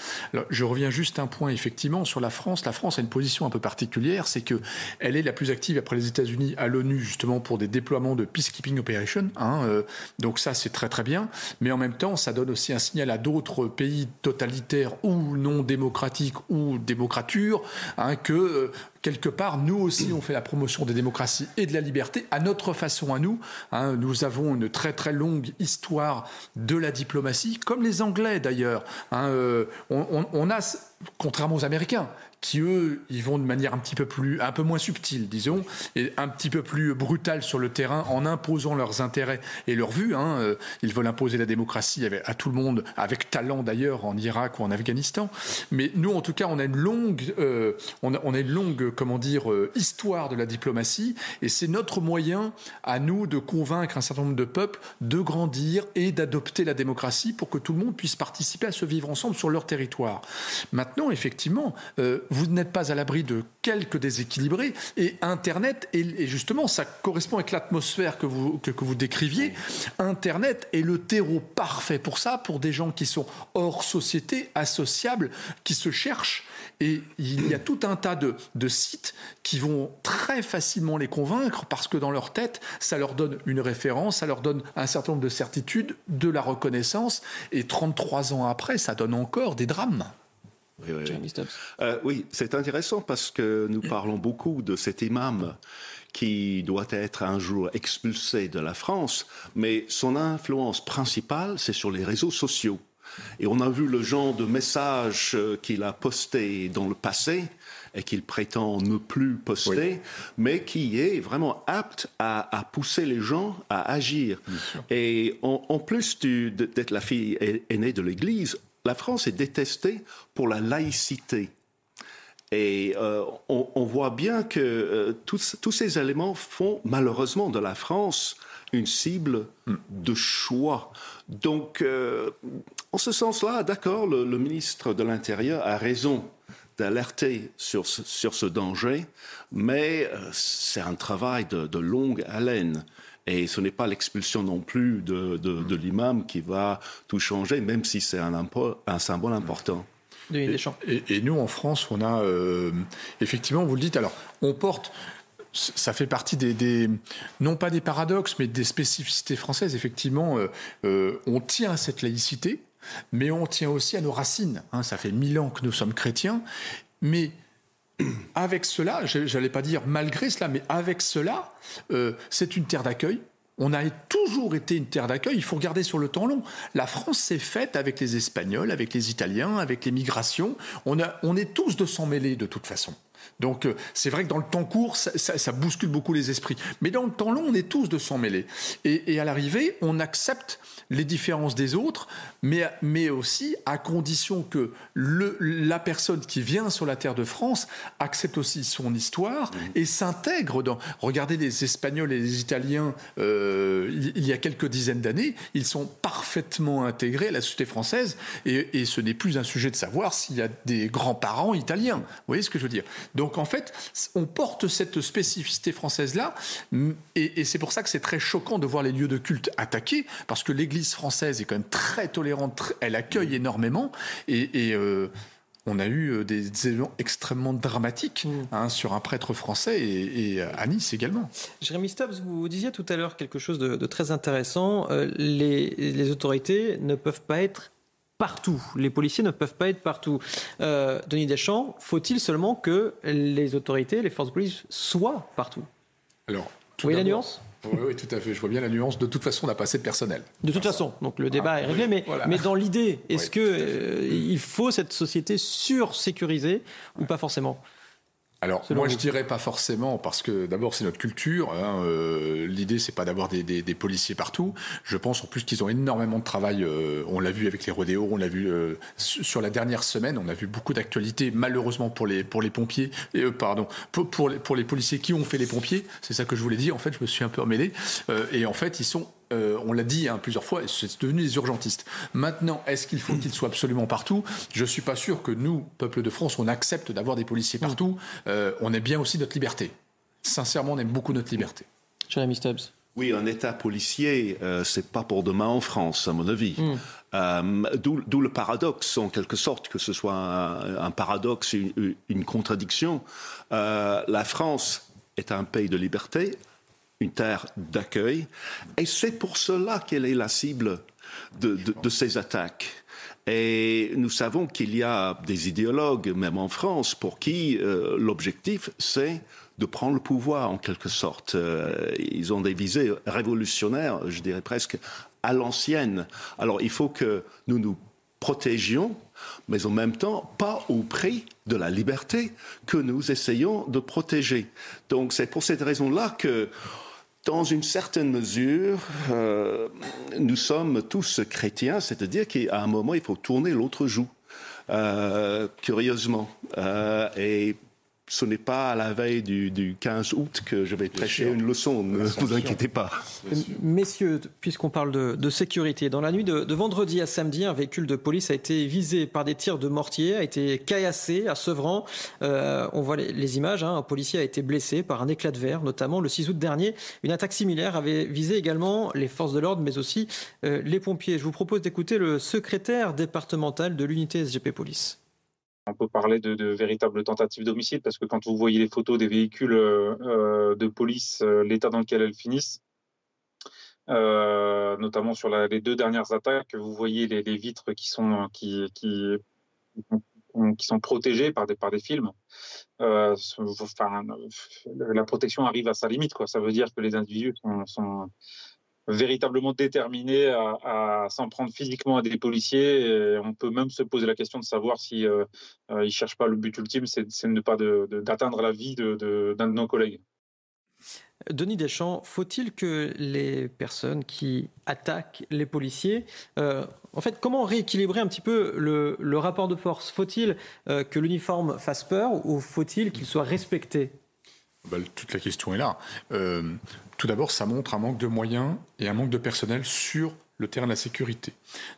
Je reviens juste un point effectivement sur la France. La France a une position un peu particulière, c'est que elle est la plus active après les États-Unis à l'ONU justement pour des déploiements de peacekeeping operation. Hein, euh, donc ça c'est très très bien, mais en même temps ça donne aussi un signal à d'autres pays totalitaires ou non démocratiques ou démocratures hein, que quelque part, nous aussi, on fait la promotion des démocraties et de la liberté à notre façon à nous. Hein. nous avons une très très longue histoire de la diplomatie, comme les Anglais d'ailleurs. Hein. Euh, on, a, contrairement aux Américains, qui eux, ils vont de manière un petit peu plus, un peu moins subtile, disons, et un petit peu plus brutale sur le terrain en imposant leurs intérêts et leurs vues. Hein. Euh, ils veulent imposer la démocratie à tout le monde, avec talent d'ailleurs en Irak ou en Afghanistan. Mais nous, en tout cas, on a une longue, euh, on, a, une longue, comment dire, euh, histoire de la diplomatie, et c'est notre moyen à nous de convaincre un certain nombre de peuples de grandir et d'adopter la démocratie pour que tout le monde puisse participer à se vivre ensemble sur leur territoire. Maintenant, effectivement, vous n'êtes pas à l'abri de quelques déséquilibrés. Et Internet, et, justement, ça correspond avec l'atmosphère que vous, que, vous décriviez. Internet est le terreau parfait pour ça, pour des gens qui sont hors société, associables, qui se cherchent. Et il y a tout un tas de, de, sites qui vont très facilement les convaincre parce que dans leur tête, ça leur donne une référence, ça leur donne un certain nombre de certitudes, de la reconnaissance. Et 33 ans après, ça donne encore des drames. Euh, oui, c'est intéressant parce que nous parlons beaucoup de cet imam qui doit être un jour expulsé de la France, mais son influence principale, c'est sur les réseaux sociaux. Et on a vu le genre de messages euh, qu'il a postés dans le passé et qu'il prétend ne plus poster, mais qui est vraiment apte à, pousser les gens à agir. Et en, plus d'être la fille aînée de l'Église, la France est détestée pour la laïcité. Et euh, on, voit bien que euh, tous, ces éléments font malheureusement de la France une cible hmm. de choix. Donc, euh, en ce sens-là, d'accord, le, ministre de l'Intérieur a raison d'alerter sur ce, danger, mais c'est un travail de longue haleine. Et ce n'est pas l'expulsion non plus de, l'imam qui va tout changer, même si c'est un, un, symbole important. Et, et, nous, en France, on a euh, effectivement, vous le dites, alors on porte ça fait partie des, non pas des paradoxes, mais des spécificités françaises. Effectivement, euh, euh, on tient à cette laïcité, mais on tient aussi à nos racines. Hein. ça fait mille ans que nous sommes chrétiens, mais [CLEARS THROAT] avec cela, j'allais pas dire malgré cela, mais avec cela, euh, c'est une terre d'accueil. On a toujours été une terre d'accueil. Il faut regarder sur le temps long. La France s'est faite avec les Espagnols, avec les Italiens, avec les migrations. On, est tous de s'en mêler de toute façon. Donc euh, c'est vrai que dans le temps court, ça, bouscule beaucoup les esprits. Mais dans le temps long, on est tous de s'en mêler. Et, et à l'arrivée, on accepte les différences des autres, mais, mais aussi à condition que le, la personne qui vient sur la terre de France accepte aussi son histoire mmh. et s'intègre dans. Regardez les Espagnols et les Italiens, euh, il, y a quelques dizaines d'années, ils sont parfaitement intégrés à la société française et, et ce n'est plus un sujet de savoir s'il y a des grands-parents italiens. Vous voyez ce que je veux dire? Donc en fait, on porte cette spécificité française-là et, et c'est pour ça que c'est très choquant de voir les lieux de culte attaqués parce que l'Église française est quand même très tolérante, elle accueille énormément et, euh, on a eu euh, des, événements extrêmement dramatiques mm. hein, sur un prêtre français et, à Nice également. Jérémy Stubbs, vous disiez tout à l'heure quelque chose de, très intéressant. Euh, les, autorités ne peuvent pas être partout. Les policiers ne peuvent pas être partout. Denis Deschamps, faut-il seulement que les autorités, les forces de police soient partout? Alors, vous voyez la nuance? Oui, oui, tout à fait. Je vois bien la nuance. De toute façon, on n'a pas assez de personnel. De toute façon, donc le débat est réglé. Mais, mais dans l'idée, est-ce que euh, il faut cette société sur-sécurisée ou pas forcément? Alors moi je dirais pas forcément parce que d'abord c'est notre culture. Hein, euh, L'idée c'est pas d'avoir des, des, des, policiers partout. Je pense en plus qu'ils ont énormément de travail. Euh, on l'a vu avec les rodéos, on l'a vu euh, sur la dernière semaine. On a vu beaucoup d'actualités malheureusement pour les pour les pompiers. Et, euh, pardon pour, pour les, pour les policiers qui ont fait les pompiers. C'est ça que je voulais dire. En fait je me suis un peu emmêlé. Euh, et en fait ils sont euh, on l'a dit hein, plusieurs fois, c'est devenu des urgentistes. Maintenant, est-ce qu'il faut qu'ils soient absolument partout? Je ne suis pas sûr que nous, peuple de France, on accepte d'avoir des policiers partout. Euh, on aime bien aussi notre liberté. Sincèrement, on aime beaucoup notre liberté. Jérémy Stubbs. Oui, un État policier, euh, c'est pas pour demain en France, à mon avis. Mm. Euh, D'où le paradoxe, en quelque sorte, que ce soit un, un paradoxe, une, une contradiction. Euh, la France est un pays de liberté, une terre d'accueil. Et c'est pour cela qu'elle est la cible de, de, ces attaques. Et nous savons qu'il y a des idéologues, même en France, pour qui euh, l'objectif, c'est de prendre le pouvoir, en quelque sorte. Euh, ils ont des visées révolutionnaires, je dirais presque à l'ancienne. Alors il faut que nous nous protégions, mais en même temps, pas au prix de la liberté que nous essayons de protéger. Donc c'est pour cette raison-là que dans une certaine mesure, euh, nous sommes tous chrétiens, c'est-à-dire qu'à un moment, il faut tourner l'autre joue, euh, curieusement. Euh, et ce n'est pas à la veille du, du 15 août que je vais prêcher une leçon, ne vous inquiétez pas. Messieurs, puisqu'on parle de, de, sécurité, dans la nuit de, de, vendredi à samedi, un véhicule de police a été visé par des tirs de mortier, a été caillassé à Sevran. Euh, on voit les, les images, hein, un policier a été blessé par un éclat de verre, notamment le 6 août dernier. Une attaque similaire avait visé également les forces de l'ordre, mais aussi euh, les pompiers. Je vous propose d'écouter le secrétaire départemental de l'unité SGP Police on peut parler de, véritables tentatives d'homicide parce que quand vous voyez les photos des véhicules euh, de police, euh, l'état dans lequel elles finissent, euh, notamment sur les deux dernières attaques, vous voyez les, vitres qui sont protégées par des films. la protection arrive à sa limite. Ça veut dire que les individus sont véritablement déterminé à, s'en prendre physiquement à des policiers. Et on peut même se poser la question de savoir si euh, euh, ils cherchent pas le but ultime, c'est ne pas d'atteindre la vie d'un de, de, nos collègues. Denis Deschamps, faut-il que les personnes qui attaquent les policiers, euh, en fait, comment rééquilibrer un petit peu le, rapport de force? Faut-il que l'uniforme fasse peur ou faut-il qu'il soit respecté? Ben, toute la question est là. Euh, tout d'abord, ça montre un manque de moyens et un manque de personnel sur le terrain de la sécurité.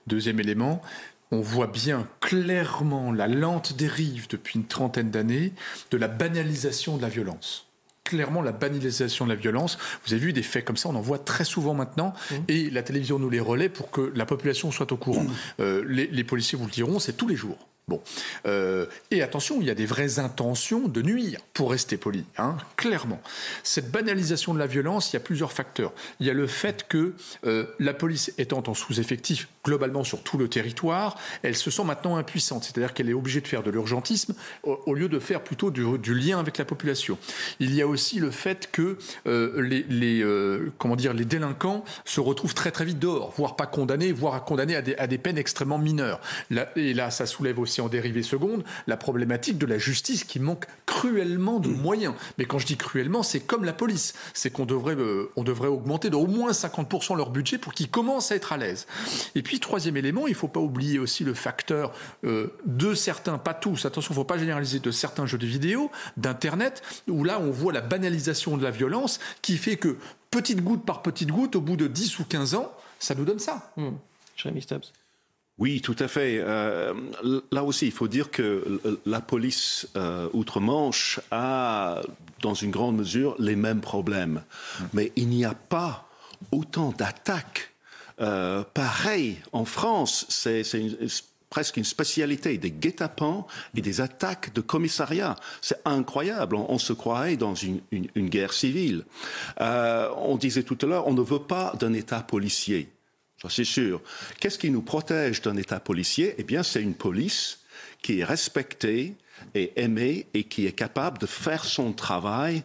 Deuxième élément, on voit bien clairement la lente dérive depuis une trentaine d'années de la banalisation de la violence clairement la banalisation de la violence. Vous avez vu des faits comme ça, on en voit très souvent maintenant, mmh. et la télévision nous les relaie pour que la population soit au courant. Mmh. Euh, les, les policiers vous le diront, c'est tous les jours. Bon. Euh, et attention, il y a des vraies intentions de nuire, pour rester poli, hein, clairement. Cette banalisation de la violence, il y a plusieurs facteurs. Il y a le fait que euh, la police étant en sous-effectif globalement sur tout le territoire, elle se sent maintenant impuissante, c'est-à-dire qu'elle est obligée de faire de l'urgentisme au, lieu de faire plutôt du, lien avec la population. Il y a aussi le fait que euh, les, comment dire, les délinquants se retrouvent très très vite dehors, voire pas condamnés, voire condamnés à des, à des peines extrêmement mineures. Et là, ça soulève aussi en dérivée seconde la problématique de la justice qui manque cruellement de moyens. Mais quand je dis cruellement, c'est comme la police. C'est qu'on devrait, euh, on devrait augmenter de au moins 50% leur budget pour qu'ils commencent à être à l'aise. Et puis, troisième élément, il ne faut pas oublier aussi le facteur euh, de certains, pas tous, attention, il ne faut pas généraliser, de certains jeux de vidéo, d'Internet, où là, on voit la banalisation de la violence qui fait que petite goutte par petite goutte, au bout de 10 ou 15 ans, ça nous donne ça. Mmh. Jérémy Stubbs. Oui, tout à fait. Euh, là aussi, il faut dire que la police euh, outre-Manche a, dans une grande mesure, les mêmes problèmes. Mais il n'y a pas autant d'attaques euh, pareilles en France. C'est presque une spécialité des guet-apens et des attaques de commissariat. C'est incroyable. On, se croirait dans une, guerre civile. On disait tout à l'heure, on ne veut pas d'un État policier. Ça, c'est sûr. Qu'est-ce qui nous protège d'un État policier? Eh bien, c'est une police qui est respectée est aimé et qui est capable de faire son travail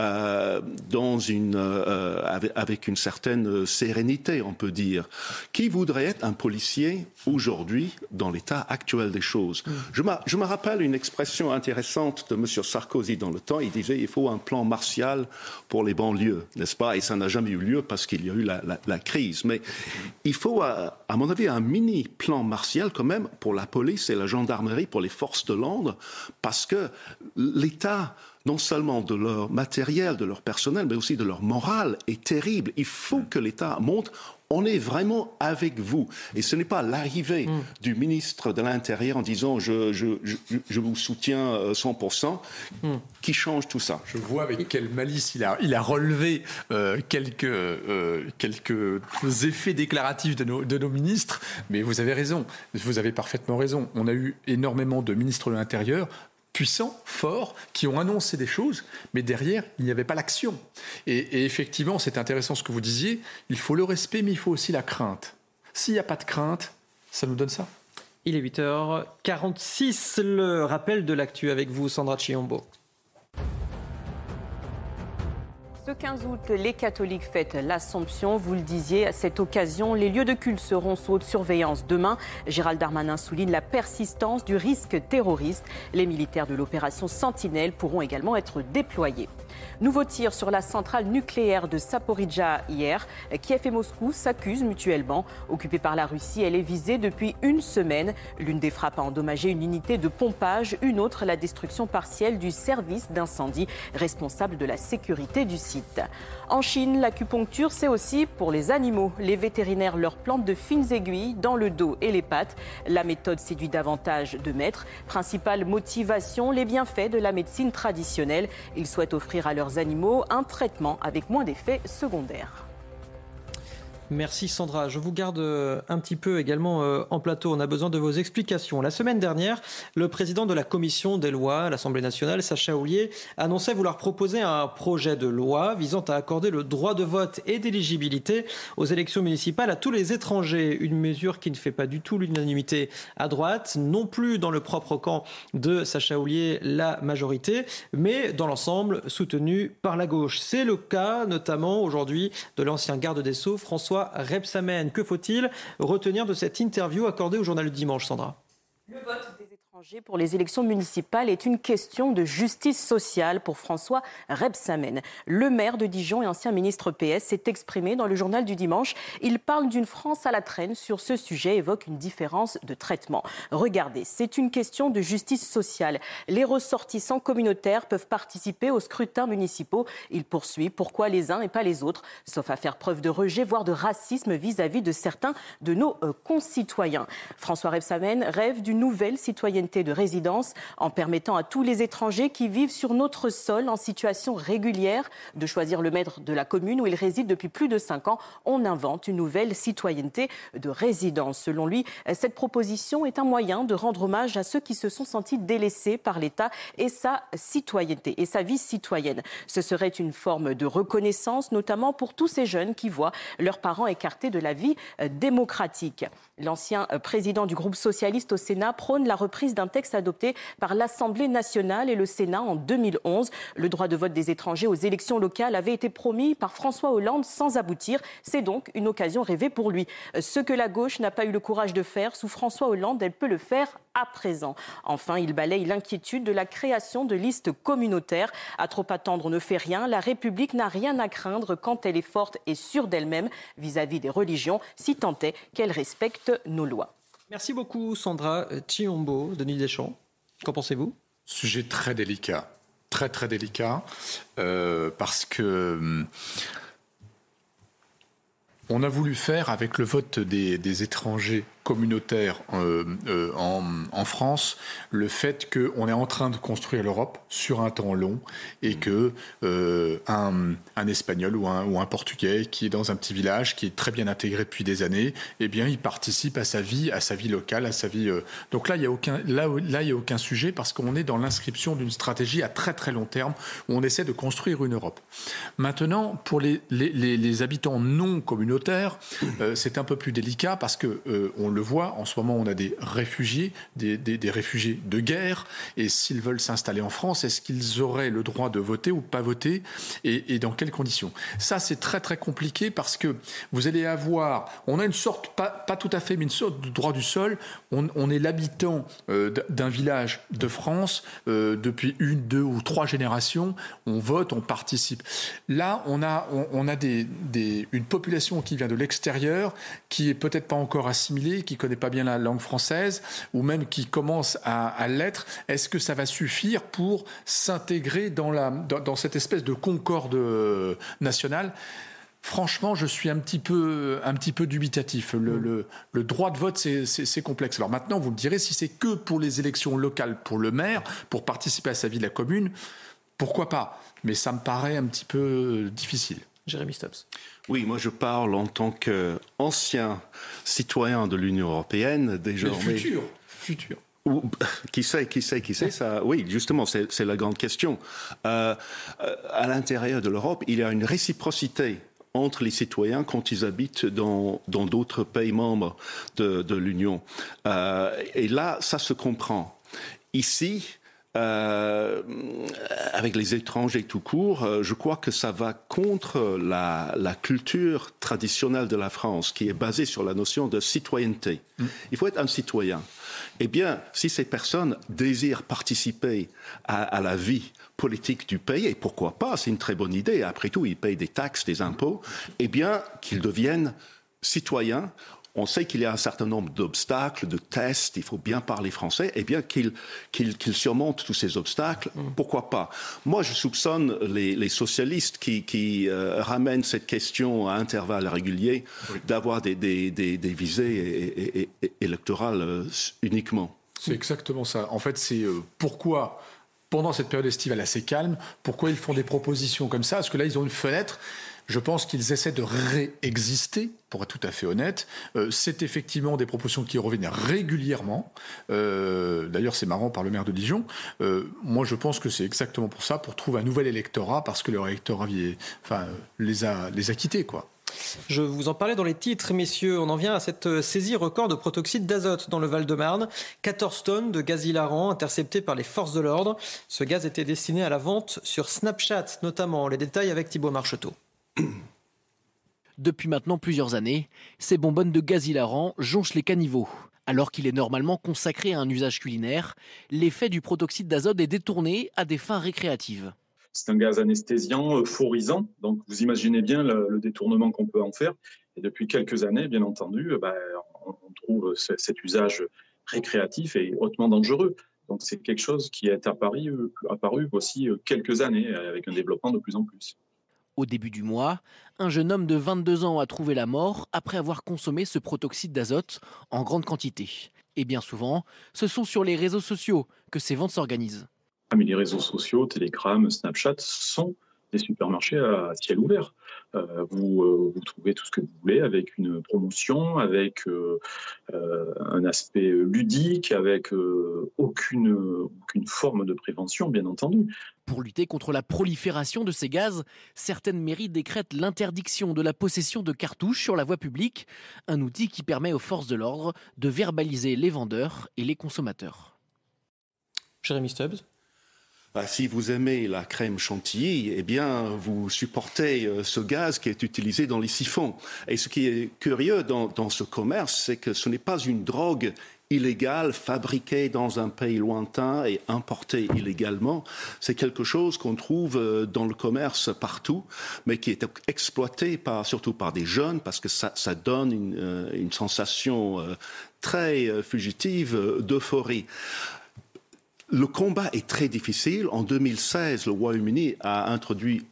euh, dans une, euh, avec, avec, une certaine sérénité, on peut dire. Qui voudrait être un policier aujourd'hui dans l'état actuel des choses? Mm. je, je, me rappelle une expression intéressante de M. Sarkozy dans le temps. Il disait il faut un plan martial pour les banlieues, n'est-ce pas? Et ça n'a jamais eu lieu parce qu'il y a eu la, la, la crise. Mais il faut, à, à mon avis, un mini plan martial quand même pour la police et la gendarmerie, pour les forces de l'ordre, parce que l'État non seulement de leur matériel, de leur personnel, mais aussi de leur morale est terrible. Il faut que l'État montre on est vraiment avec vous. Et ce n'est pas l'arrivée mm. du ministre de l'Intérieur en disant je, je, je, je vous soutiens 100% euh, mm. qui change tout ça. Je vois avec quelle malice il a, il a relevé euh, quelques, euh, quelques effets déclaratifs de nos, de nos ministres, mais vous avez raison, vous avez parfaitement raison. On a eu énormément de ministres de l'Intérieur puissants, forts, qui ont annoncé des choses, mais derrière, il n'y avait pas l'action. Et, effectivement, c'est intéressant ce que vous disiez, il faut le respect, mais il faut aussi la crainte. S'il n'y a pas de crainte, ça nous donne ça. Il est 8h46, le rappel de l'actu avec vous, Sandra Chiombo. Ce 15 août, les catholiques fêtent l'Assomption. Vous le disiez, à cette occasion, les lieux de culte seront sous haute surveillance. Demain, Gérald Darmanin souligne la persistance du risque terroriste. Les militaires de l'opération Sentinelle pourront également être déployés. Nouveau tir sur la centrale nucléaire de Saporidja hier. Kiev et Moscou s'accusent mutuellement. Occupée par la Russie, elle est visée depuis une semaine. L'une des frappes a endommagé une unité de pompage, une autre la destruction partielle du service d'incendie responsable de la sécurité du site. En Chine, l'acupuncture, c'est aussi pour les animaux. Les vétérinaires leur plantent de fines aiguilles dans le dos et les pattes. La méthode séduit davantage de maîtres. Principale motivation, les bienfaits de la médecine traditionnelle. Ils souhaitent offrir à leurs animaux un traitement avec moins d'effets secondaires. Merci Sandra. Je vous garde euh, un petit peu également euh, en plateau. On a besoin de vos explications. La semaine dernière, le président de la commission des lois l'Assemblée nationale, Sacha Houlier, annonçait vouloir proposer un projet de loi visant à accorder le droit de vote et d'éligibilité aux élections municipales à tous les étrangers. Une mesure qui ne fait pas du tout l'unanimité à droite, non plus dans le propre camp de Sacha Houlier, la majorité, mais dans l'ensemble soutenu par la gauche. C'est le cas notamment aujourd'hui de l'ancien garde des Sceaux, François Rebsamen. Que faut-il retenir de cette interview accordée au journal du dimanche, Sandra? Le vote pour les élections municipales est une question de justice sociale pour François Rebsamen. Le maire de Dijon et ancien ministre PS s'est exprimé dans le journal du dimanche. Il parle d'une France à la traîne sur ce sujet, évoque une différence de traitement. Regardez, c'est une question de justice sociale. Les ressortissants communautaires peuvent participer aux scrutins municipaux. Il poursuit pourquoi les uns et pas les autres, sauf à faire preuve de rejet, voire de racisme vis-à-vis -vis de certains de nos euh, concitoyens. François Rebsamen rêve d'une nouvelle citoyenneté de résidence en permettant à tous les étrangers qui vivent sur notre sol en situation régulière de choisir le maître de la commune où ils résident depuis plus de cinq ans. On invente une nouvelle citoyenneté de résidence. Selon lui, cette proposition est un moyen de rendre hommage à ceux qui se sont sentis délaissés par l'État et sa citoyenneté et sa vie citoyenne. Ce serait une forme de reconnaissance, notamment pour tous ces jeunes qui voient leurs parents écartés de la vie démocratique. L'ancien président du groupe socialiste au Sénat prône la reprise d'un texte adopté par l'Assemblée nationale et le Sénat en 2011. Le droit de vote des étrangers aux élections locales avait été promis par François Hollande sans aboutir. C'est donc une occasion rêvée pour lui. Ce que la gauche n'a pas eu le courage de faire sous François Hollande, elle peut le faire à présent. Enfin, il balaye l'inquiétude de la création de listes communautaires. À trop attendre, on ne fait rien. La République n'a rien à craindre quand elle est forte et sûre d'elle-même vis-à-vis des religions, si tant est qu'elle respecte nos lois. Merci beaucoup Sandra Chiombo, Denis Deschamps. Qu'en pensez-vous? Sujet très délicat, très très délicat, euh, parce que hum, on a voulu faire avec le vote des, des étrangers communautaire euh, euh, en, France le fait qu'on est en train de construire l'Europe sur un temps long et que euh, un, un, Espagnol ou un, ou un, Portugais qui est dans un petit village, qui est très bien intégré depuis des années, eh bien, il participe à sa vie, à sa vie locale, à sa vie. Donc là, il n'y a aucun, là, là, a aucun sujet parce qu'on est dans l'inscription d'une stratégie à très très long terme où on essaie de construire une Europe. Maintenant, pour les, les, les, habitants non communautaires, c'est un peu plus délicat parce que on le le voit, en ce moment, on a des réfugiés, des, réfugiés de guerre, et s'ils veulent s'installer en France, est-ce qu'ils auraient le droit de voter ou pas voter, et, dans quelles conditions? Ça, c'est très très compliqué parce que vous allez avoir, on a une sorte, pas, tout à fait, mais une sorte de droit du sol. On, est l'habitant euh, d'un village de France euh, depuis une, deux ou trois générations. On vote, on participe. Là, on a, on, a des, des, une population qui vient de l'extérieur, qui est peut-être pas encore assimilée, qui connaît pas bien la langue française, ou même qui commence à, l'être. Est-ce que ça va suffire pour s'intégrer dans, la, dans, cette espèce de concorde euh, nationale? Franchement, je suis un petit peu, un petit peu dubitatif. Le, le, droit de vote, c'est complexe. Alors maintenant, vous me direz, si c'est que pour les élections locales, pour le maire, pour participer à sa vie de la commune, pourquoi pas? Mais ça me paraît un petit peu difficile. Jérémy Stubbs. Oui, moi je parle en tant qu'ancien citoyen de l'Union européenne, désormais. Mais futur, futur. [LAUGHS] qui sait, qui sait, qui sait ça Oui, justement, c'est la grande question. Euh, euh, à l'intérieur de l'Europe, il y a une réciprocité entre les citoyens quand ils habitent dans d'autres pays membres de, l'Union. Euh, et là, ça se comprend. Ici, euh, avec les étrangers tout court, euh, je crois que ça va contre la, culture traditionnelle de la France, qui est basée sur la notion de citoyenneté. Mm. Il faut être un citoyen. Eh bien, si ces personnes désirent participer à, la vie politique du pays, et pourquoi pas, c'est une très bonne idée, après tout, ils payent des taxes, des impôts, eh bien, qu'ils deviennent citoyens on sait qu'il y a un certain nombre d'obstacles, de tests, il faut bien parler français, et bien qu'il surmonte tous ces obstacles, mm. pourquoi pas? Moi, je soupçonne les, socialistes qui, euh, ramènent cette question à intervalles réguliers d'avoir des, visées électorales euh, uniquement. C'est exactement ça. En fait, c'est euh, pourquoi pendant cette période estivale assez calme, pourquoi ils font des propositions comme ça? Parce que là, ils ont une fenêtre je pense qu'ils essaient de réexister, pour être tout à fait honnête. Euh, c'est effectivement des propositions qui reviennent régulièrement. Euh, d'ailleurs, c'est marrant par le maire de Dijon. Euh, moi, je pense que c'est exactement pour ça, pour trouver un nouvel électorat, parce que leur électorat enfin, les, a, les a quittés, quoi. Je vous en parlais dans les titres, messieurs. On en vient à cette saisie record de protoxyde d'azote dans le Val-de-Marne. 14 tonnes de gaz hilarant interceptées par les forces de l'ordre. Ce gaz était destiné à la vente sur Snapchat, notamment. Les détails avec Thibault Marcheteau. [CLEARS THROAT] Depuis maintenant plusieurs années, ces bonbonnes de gaz hilarant jonchent les caniveaux. Alors qu'il est normalement consacré à un usage culinaire, l'effet du protoxyde d'azote est détourné à des fins récréatives. C'est un gaz anesthésiant, euphorisant, donc vous imaginez bien le, détournement qu'on peut en faire. Et depuis quelques années, bien entendu, bah, on, trouve cet usage récréatif et hautement dangereux. Donc c'est quelque chose qui est apparu, apparu aussi quelques années avec un développement de plus en plus. Au début du mois, un jeune homme de 22 ans a trouvé la mort après avoir consommé ce protoxyde d'azote en grande quantité. Et bien souvent, ce sont sur les réseaux sociaux que ces ventes s'organisent. Ah, les réseaux sociaux, Telegram, Snapchat sont des supermarchés à ciel ouvert. Euh, vous, euh, vous, trouvez tout ce que vous voulez avec une promotion, avec euh, un aspect ludique, avec aucune, aucune forme de prévention, bien entendu. Pour lutter contre la prolifération de ces gaz, certaines mairies décrètent l'interdiction de la possession de cartouches sur la voie publique, un outil qui permet aux forces de l'ordre de verbaliser les vendeurs et les consommateurs. Bah, si vous aimez la crème chantilly, eh bien, vous supportez euh, ce gaz qui est utilisé dans les siphons. Et ce qui est curieux dans, ce commerce, c'est que ce n'est pas une drogue illégale, fabriquée dans un pays lointain et importée illégalement. C'est quelque chose qu'on trouve euh, dans le commerce partout, mais qui est exploité surtout par des jeunes parce que ça, donne une, euh, une sensation très fugitive d'euphorie. Le combat est très difficile. En 2016, le Royaume-Uni a introduit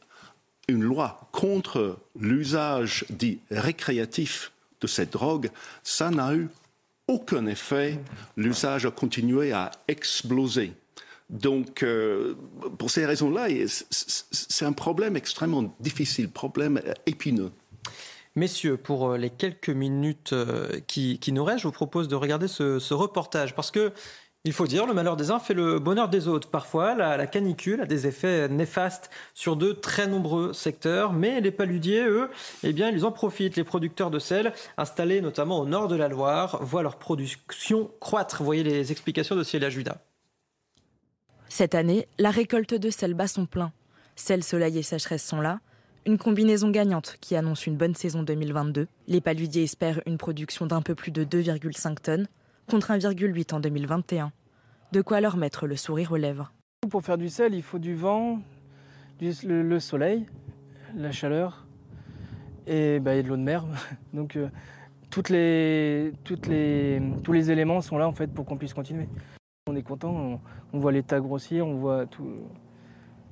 une loi contre l'usage dit récréatif de cette drogue. Ça n'a eu aucun effet. L'usage a continué à exploser. Donc, euh, pour ces raisons-là, c'est un problème extrêmement difficile, problème épineux. Messieurs, pour euh, les quelques minutes euh, qui, nous restent, je vous propose de regarder ce, ce reportage parce que Il faut dire, le malheur des uns fait le bonheur des autres. Parfois, la, canicule a des effets néfastes sur de très nombreux secteurs, mais les paludiers, eux, eh bien, ils en profitent. Les producteurs de sel, installés notamment au nord de la Loire, voient leur production croître. Voyez les explications de Célia Judas. Cette année, la récolte de sel bat son plein. Sel, soleil et sécheresse sont là. Une combinaison gagnante qui annonce une bonne saison 2022. Les paludiers espèrent une production d'un peu plus de 2,5 tonnes contre 1,8 en 2021. De quoi leur mettre le sourire aux lèvres. Pour faire du sel, il faut du vent, le, soleil, la chaleur et, bah, de l'eau de mer. [LAUGHS] Donc euh, toutes les, toutes les, tous les éléments sont là en fait pour qu'on puisse continuer. On est content, on, voit l'état grossir, on voit tout.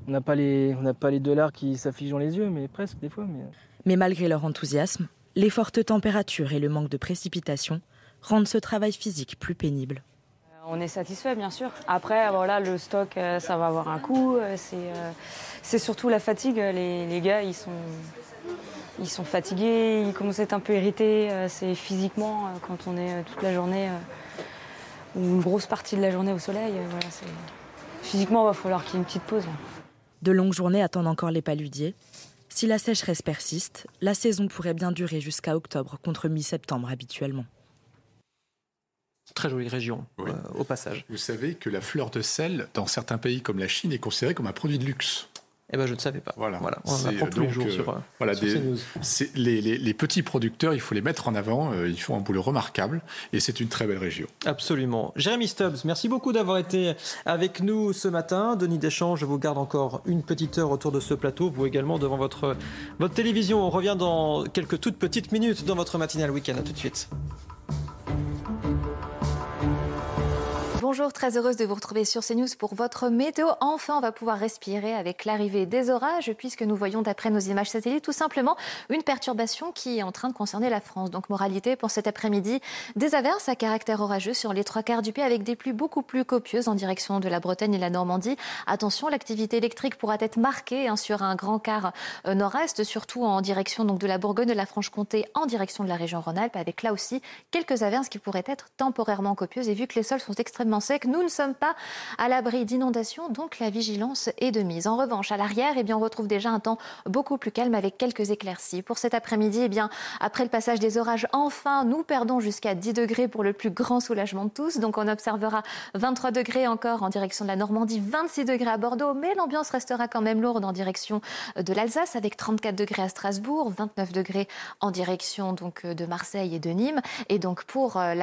On n'a pas les, on n'a pas les dollars qui s'affichent dans les yeux, mais presque des fois. Mais... mais malgré leur enthousiasme, les fortes températures et le manque de précipitations rendent ce travail physique plus pénible. Euh, on est satisfait, bien sûr. Après, voilà, le stock, euh, ça va avoir un coût. Euh, c'est surtout la fatigue. Les, gars, ils sont, ils sont fatigués, ils commencent à être un peu irrités. C'est physiquement, quand on est toute la journée, ou une grosse partie de la journée au soleil. physiquement, il va falloir qu'il y ait une petite pause. De longues journées attendent encore les paludiers. Si la sécheresse persiste, la saison pourrait bien durer jusqu'à octobre contre mi-septembre habituellement. Très jolie région, euh, au passage. Vous savez que la fleur de sel, dans certains pays comme la Chine, est considérée comme un produit de luxe. Eh ben, je ne savais pas. Voilà. voilà. On en apprend tous les jours euh, sur, euh, voilà, Les, les, les, petits producteurs, il faut les mettre en avant. ils font un boulot remarquable et c'est une très belle région. Absolument. Jérémy Stubbs, merci beaucoup d'avoir été avec nous ce matin. Denis Deschamps, je vous garde encore une petite heure autour de ce plateau. Vous également devant votre, votre télévision. On revient dans quelques toutes petites minutes dans votre matinale week-end. À tout de suite. Bonjour, très heureuse de vous retrouver sur CNews pour votre météo. Enfin, on va pouvoir respirer avec l'arrivée des orages puisque nous voyons d'après nos images satellites tout simplement une perturbation qui est en train de concerner la France. Donc moralité pour cet après-midi, des averses à caractère orageux sur les trois quarts du pays avec des pluies beaucoup plus copieuses en direction de la Bretagne et la Normandie. Attention, l'activité électrique pourra être marquée hein, sur un grand quart euh, nord-est, surtout en direction donc, de la Bourgogne, de la Franche-Comté, en direction de la région Rhône-Alpes, avec là aussi quelques averses qui pourraient être temporairement copieuses. Et vu que les sols sont extrêmement que Nous ne sommes pas à l'abri d'inondations, donc la vigilance est de mise. En revanche, à l'arrière, eh on retrouve déjà un temps beaucoup plus calme avec quelques éclaircies. Pour cet après-midi, eh après le passage des orages, enfin, nous perdons jusqu'à 10 degrés pour le plus grand soulagement de tous. Donc on observera 23 degrés encore en direction de la Normandie, 26 degrés à Bordeaux, mais l'ambiance restera quand même lourde en direction de l'Alsace avec 34 degrés à Strasbourg, 29 degrés en direction donc de Marseille et de Nîmes. Et donc pour euh,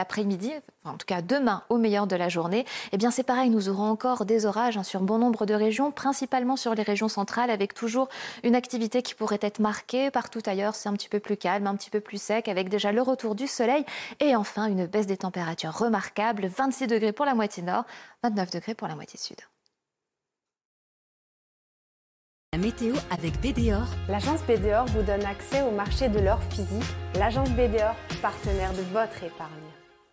en tout cas demain au meilleur de la journée, eh bien c'est pareil, nous aurons encore des orages hein, sur bon nombre de régions, principalement sur les régions centrales, avec toujours une activité qui pourrait être marquée. Partout ailleurs, c'est un petit peu plus calme, un petit peu plus sec, avec déjà le retour du soleil et enfin une baisse des températures remarquable, 26 degrés pour la moitié nord, 29 degrés pour la moitié sud. La météo avec BDOR. L'agence BDOR vous donne accès au marché de l'or physique. L'agence BDOR, partenaire de votre épargne.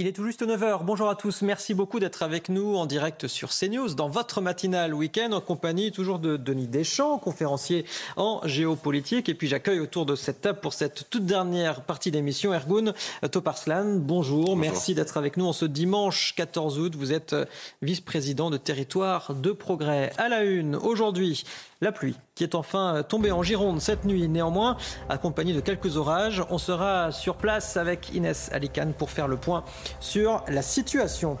Il est tout juste 9h. Bonjour à tous. Merci beaucoup d'être avec nous en direct sur CNews dans votre matinale week-end en compagnie toujours de Denis Deschamps, conférencier en géopolitique. Et puis j'accueille autour de cette table pour cette toute dernière partie d'émission Ergun Toparslan. Bonjour. Bonjour. Merci d'être avec nous en ce dimanche 14 août. Vous êtes vice-président de territoire de progrès. À la une, aujourd'hui, la pluie qui est enfin tombée en Gironde cette nuit, néanmoins, accompagnée de quelques orages. On sera sur place avec Inès Alicane pour faire le point sur la situation.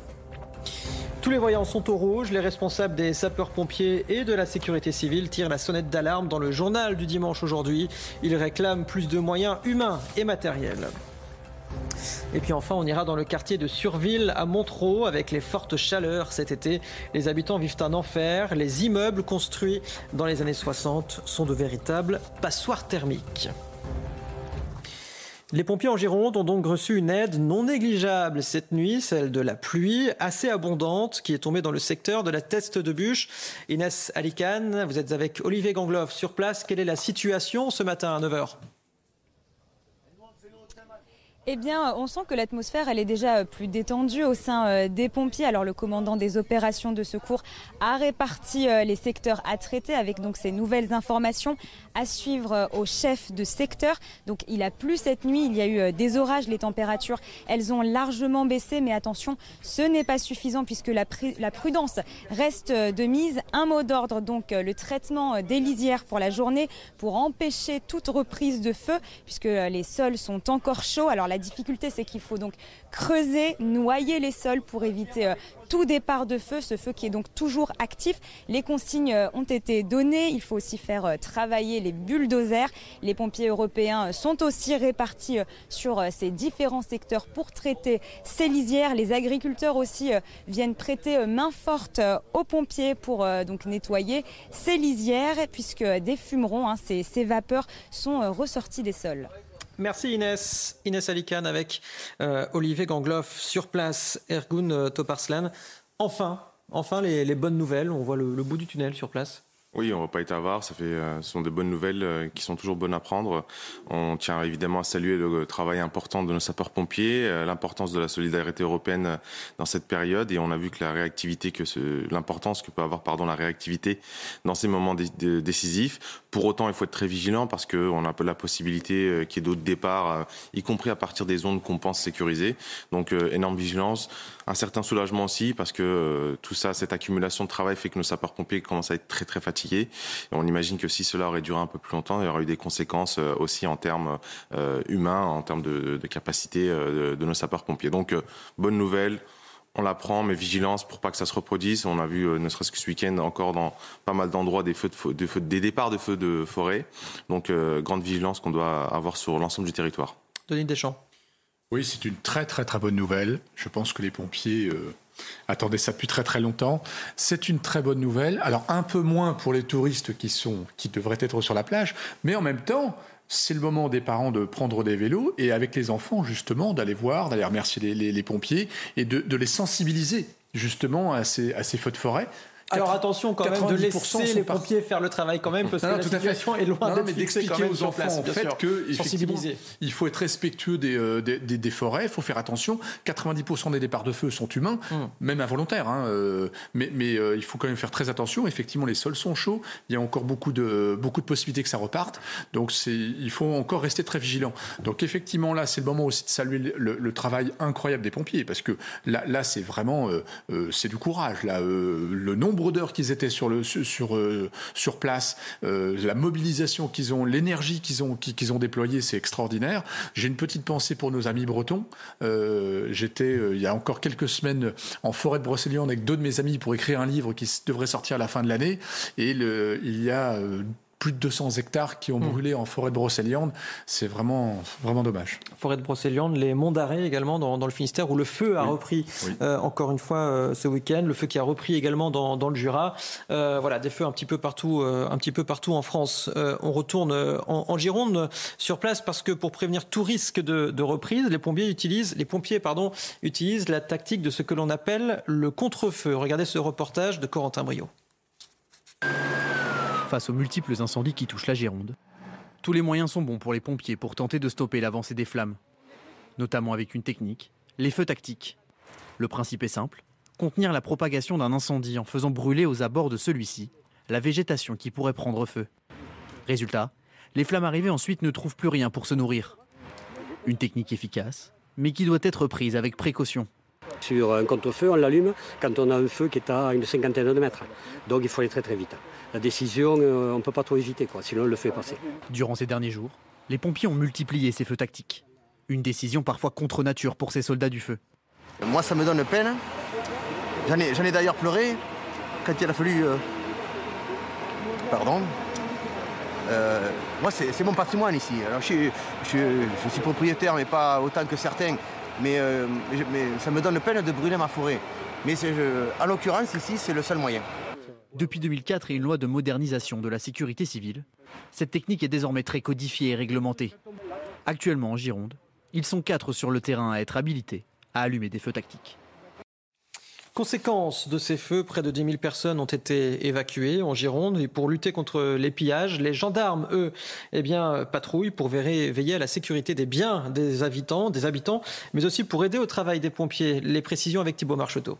Tous les voyants sont au rouge. Les responsables des sapeurs-pompiers et de la sécurité civile tirent la sonnette d'alarme dans le journal du dimanche aujourd'hui. Ils réclament plus de moyens humains et matériels. Et puis enfin, on ira dans le quartier de Surville à Montreux avec les fortes chaleurs cet été. Les habitants vivent un enfer. Les immeubles construits dans les années 60 sont de véritables passoires thermiques. Les pompiers en Gironde ont donc reçu une aide non négligeable cette nuit, celle de la pluie assez abondante qui est tombée dans le secteur de la Teste de Bûche. Inès Alicane, vous êtes avec Olivier Gangloff sur place. Quelle est la situation ce matin à 9h eh bien, on sent que l'atmosphère, elle est déjà plus détendue au sein euh, des pompiers. Alors, le commandant des opérations de secours a réparti euh, les secteurs à traiter avec donc ces nouvelles informations à suivre euh, au chef de secteur. Donc, il a plu cette nuit. Il y a eu des orages. Les températures, elles ont largement baissé. Mais attention, ce n'est pas suffisant puisque la, la prudence reste de mise. Un mot d'ordre, donc, le traitement des lisières pour la journée pour empêcher toute reprise de feu puisque les sols sont encore chauds. Alors, la difficulté, c'est qu'il faut donc creuser, noyer les sols pour éviter euh, tout départ de feu, ce feu qui est donc toujours actif. Les consignes euh, ont été données. Il faut aussi faire euh, travailler les bulldozers. Les pompiers européens sont aussi répartis sur ces différents secteurs pour traiter ces lisières. Les agriculteurs aussi viennent prêter main forte aux pompiers pour nettoyer ces lisières puisque des fumerons, hein, ces, vapeurs sont ressortis des sols. Merci Inès. Inès Alicane avec euh, Olivier Gangloff sur place, Ergun euh, Toparslan. Enfin, enfin les, bonnes nouvelles. On voit le bout du tunnel sur place. Oui, on va pas être avare. Ça fait, euh, ce sont des bonnes nouvelles euh, qui sont toujours bonnes à prendre. On tient évidemment à saluer le travail important de nos sapeurs-pompiers, euh, l'importance de la solidarité européenne dans cette période, et on a vu que la réactivité, que l'importance que peut avoir, pardon, la réactivité dans ces moments décisifs. Pour autant, il faut être très vigilant parce qu'on a la possibilité qu'il y ait d'autres départs, y compris à partir des zones qu'on pense sécurisées. Donc, énorme vigilance, un certain soulagement aussi parce que tout ça, cette accumulation de travail fait que nos sapeurs-pompiers commencent à être très très fatigués on imagine que si cela aurait duré un peu plus longtemps, il y aurait eu des conséquences euh, aussi en termes euh, humains, en termes de, capacité euh, de, nos sapeurs-pompiers. Donc, bonne nouvelle on la prend, mais vigilance pour pas que ça se reproduise. On a vu, ne serait-ce que ce week-end, encore dans pas mal d'endroits, des, feux de, feu, des départs de feux de forêt. Donc, grande vigilance qu'on doit avoir sur l'ensemble du territoire. Denis Deschamps. Oui, c'est une très très très bonne nouvelle. Je pense que les pompiers attendaient ça depuis très très longtemps. C'est une très bonne nouvelle. Alors un peu moins pour les touristes qui, sont, qui devraient être sur la plage, mais en même temps, c'est le moment des parents de prendre des vélos et avec les enfants justement d'aller voir, d'aller remercier les, pompiers et de, les sensibiliser justement à ces, à ces feux de forêt. Alors attention quand même de laisser les pompiers faire le travail quand même parce que la situation est loin d'être d'expliquer aux enfants en fait que il faut être respectueux euh, des, des, des, forêts, il faut faire attention. 90% des départs de feu sont humains, hum. même involontaires, hein, euh, mais, mais euh, il faut quand même faire très attention. Effectivement, les sols sont chauds, il y a encore beaucoup de beaucoup de possibilités que ça reparte, donc il faut encore rester très vigilant. Donc effectivement là, c'est le moment aussi de saluer le, travail incroyable des pompiers parce que là, là c'est vraiment c'est du courage là, le nombre nombre d'heures qu'ils étaient sur, le, sur, euh, sur place, euh, la mobilisation qu'ils ont, l'énergie qu'ils ont, qu'ils ont déployée, c'est extraordinaire. J'ai une petite pensée pour nos amis bretons. Euh, j'étais il y a encore quelques semaines en forêt de Brocéliande avec deux de mes amis pour écrire un livre qui devrait sortir à la fin de l'année. Et il y a plus de 200 hectares qui ont hmm. brûlé en forêt de Brocéliande. C'est vraiment, vraiment dommage. Forêt de Brocéliande, les monts d'arrêt également dans, le Finistère où le feu a repris euh, encore une fois euh, ce week-end. Le feu qui a repris également dans, le Jura. Euh, voilà, des feux un petit peu partout, un petit peu partout en France. on retourne en, Gironde sur place parce que pour prévenir tout risque de, reprise, les pompiers utilisent, les pompiers pardon, utilisent la tactique de ce que l'on appelle le contre-feu. Regardez ce reportage de Corentin Brio face aux multiples incendies qui touchent la Gironde. Tous les moyens sont bons pour les pompiers pour tenter de stopper l'avancée des flammes, notamment avec une technique, les feux tactiques. Le principe est simple, contenir la propagation d'un incendie en faisant brûler aux abords de celui-ci la végétation qui pourrait prendre feu. Résultat, les flammes arrivées ensuite ne trouvent plus rien pour se nourrir. Une technique efficace, mais qui doit être prise avec précaution. Sur un contre-feu, on l'allume quand on a un feu qui est à une cinquantaine de mètres. Donc il faut aller très très vite la décision, euh, on ne peut pas trop hésiter, quoi, sinon on le fait passer. Durant ces derniers jours, les pompiers ont multiplié ces feux tactiques. Une décision parfois contre nature pour ces soldats du feu. Moi, ça me donne peine. J'en ai, d'ailleurs pleuré quand il a fallu. Euh, pardon. Euh, moi, c'est mon patrimoine ici. Alors, je, suis propriétaire, mais pas autant que certains. Mais, mais ça me donne peine de brûler ma forêt. Mais en l'occurrence, ici, c'est le seul moyen. Depuis 2004 et une loi de modernisation de la sécurité civile, cette technique est désormais très codifiée et réglementée. Actuellement en Gironde, ils sont quatre sur le terrain à être habilités à allumer des feux tactiques. Conséquence de ces feux, près de 10 000 personnes ont été évacuées en Gironde. Et pour lutter contre les pillages, les gendarmes, eux, eh bien, patrouillent pour veiller à la sécurité des biens des habitants, des habitants, mais aussi pour aider au travail des pompiers. Les précisions avec Thibault Marcheteau.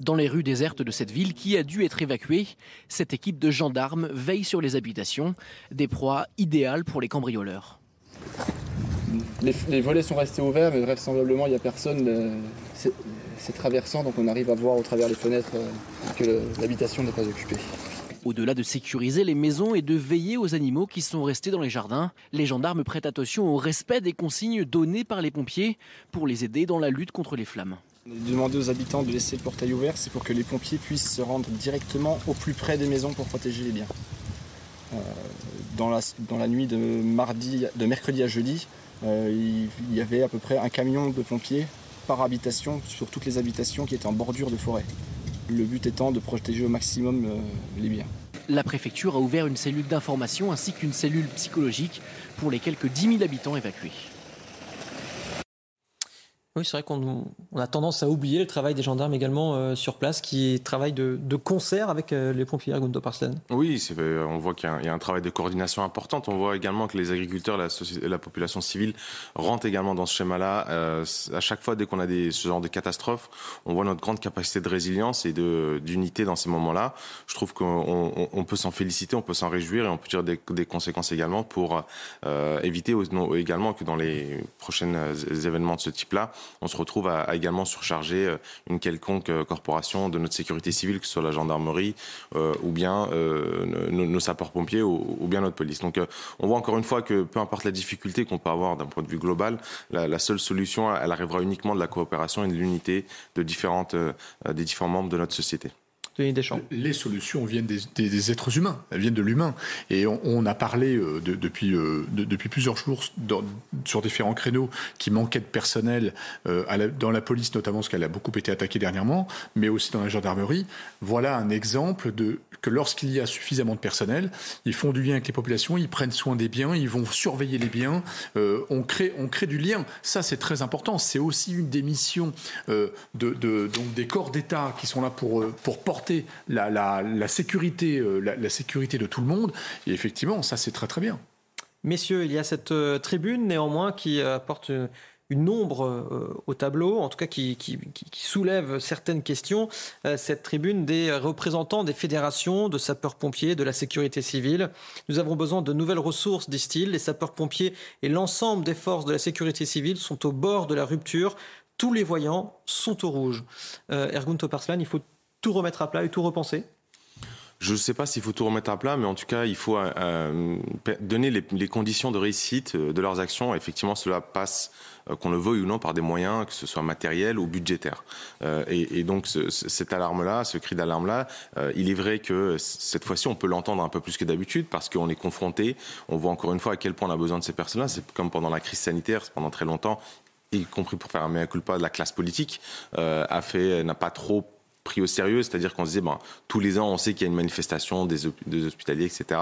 Dans les rues désertes de cette ville qui a dû être évacuée, cette équipe de gendarmes veille sur les habitations, des proies idéales pour les cambrioleurs. Les, volets sont restés ouverts, mais vraisemblablement il n'y a personne. Euh, c'est traversant, donc on arrive à voir au travers les fenêtres euh, que l'habitation n'est pas occupée. Au-delà de sécuriser les maisons et de veiller aux animaux qui sont restés dans les jardins, les gendarmes prêtent attention au respect des consignes données par les pompiers pour les aider dans la lutte contre les flammes. Demander aux habitants de laisser le portail ouvert, c'est pour que les pompiers puissent se rendre directement au plus près des maisons pour protéger les biens. Euh, dans, la, dans, la, nuit de, mardi, de mercredi à jeudi, euh, il y avait à peu près un camion de pompiers par habitation sur toutes les habitations qui étaient en bordure de forêt. Le but étant de protéger au maximum euh, les biens. La préfecture a ouvert une cellule d'information ainsi qu'une cellule psychologique pour les quelques 10 000 habitants évacués. Oui, c'est vrai qu'on a tendance à oublier le travail des gendarmes également euh, sur place, qui travaillent de, concert avec euh, les pompiers Gundo Parslen. Oui, euh, on voit qu'il y, a un travail de coordination importante. On voit également que les agriculteurs, la, la population civile rentrent également dans ce schéma-là. à chaque fois, dès qu'on a ce genre de catastrophes, on voit notre grande capacité de résilience et d'unité dans ces moments-là. Je trouve qu'on peut s'en féliciter, on peut s'en réjouir et on peut tirer des conséquences également pour éviter également que dans les prochains événements de ce type-là, on se retrouve à, également surcharger euh, une quelconque euh, corporation de notre sécurité civile, que ce soit la gendarmerie euh, ou bien nos, sapeurs-pompiers ou, bien notre police. Donc on voit encore une fois que peu importe la difficulté qu'on peut avoir d'un point de vue global, la, seule solution, elle arrivera uniquement de la coopération et de l'unité de différentes, des différents membres de notre société. Les solutions viennent des, êtres humains, elles viennent de l'humain. Et on, a parlé euh, depuis, euh, depuis plusieurs jours sur différents créneaux qui manquaient de personnel euh, dans la police notamment, parce qu'elle a beaucoup été attaquée dernièrement, mais aussi dans la gendarmerie. Voilà un exemple de que lorsqu'il y a suffisamment de personnel, ils font du lien avec les populations, ils prennent soin des biens, ils vont surveiller les biens, on, crée, on crée du lien. Ça, c'est très important. C'est aussi une des missions de, donc des corps d'État qui sont là pour, pour porter la, sécurité, euh, la, sécurité de tout le monde. Et effectivement, ça, c'est très très bien. Messieurs, il y a cette euh, tribune néanmoins qui euh, apporte une ombre au tableau, en tout cas qui, soulève certaines questions. cette tribune des représentants des fédérations de sapeurs-pompiers, de la sécurité civile. Nous avons besoin de nouvelles ressources, disent-ils. Les sapeurs-pompiers et l'ensemble des forces de la sécurité civile sont au bord de la rupture. Tous les voyants sont au rouge. Ergun Toparslan, il faut tout remettre à plat et tout repenser je ne sais pas s'il faut tout remettre à plat, mais en tout cas, il faut euh, donner les, conditions de réussite euh, de leurs actions. Effectivement, cela passe, euh, qu'on le veuille ou non, par des moyens, que ce soit matériels ou budgétaires. et, donc, cette alarme-là, ce cri d'alarme-là, il est vrai que cette fois-ci, on peut l'entendre un peu plus que d'habitude parce qu'on est confronté. On voit encore une fois à quel point on a besoin de ces personnes-là. C'est comme pendant la crise sanitaire, pendant très longtemps, y compris pour faire un mea culpa la classe politique, a fait, n'a pas trop pris au sérieux, c'est-à-dire qu'on se disait, ben, tous les ans, on sait qu'il y a une manifestation des, hospitaliers, etc.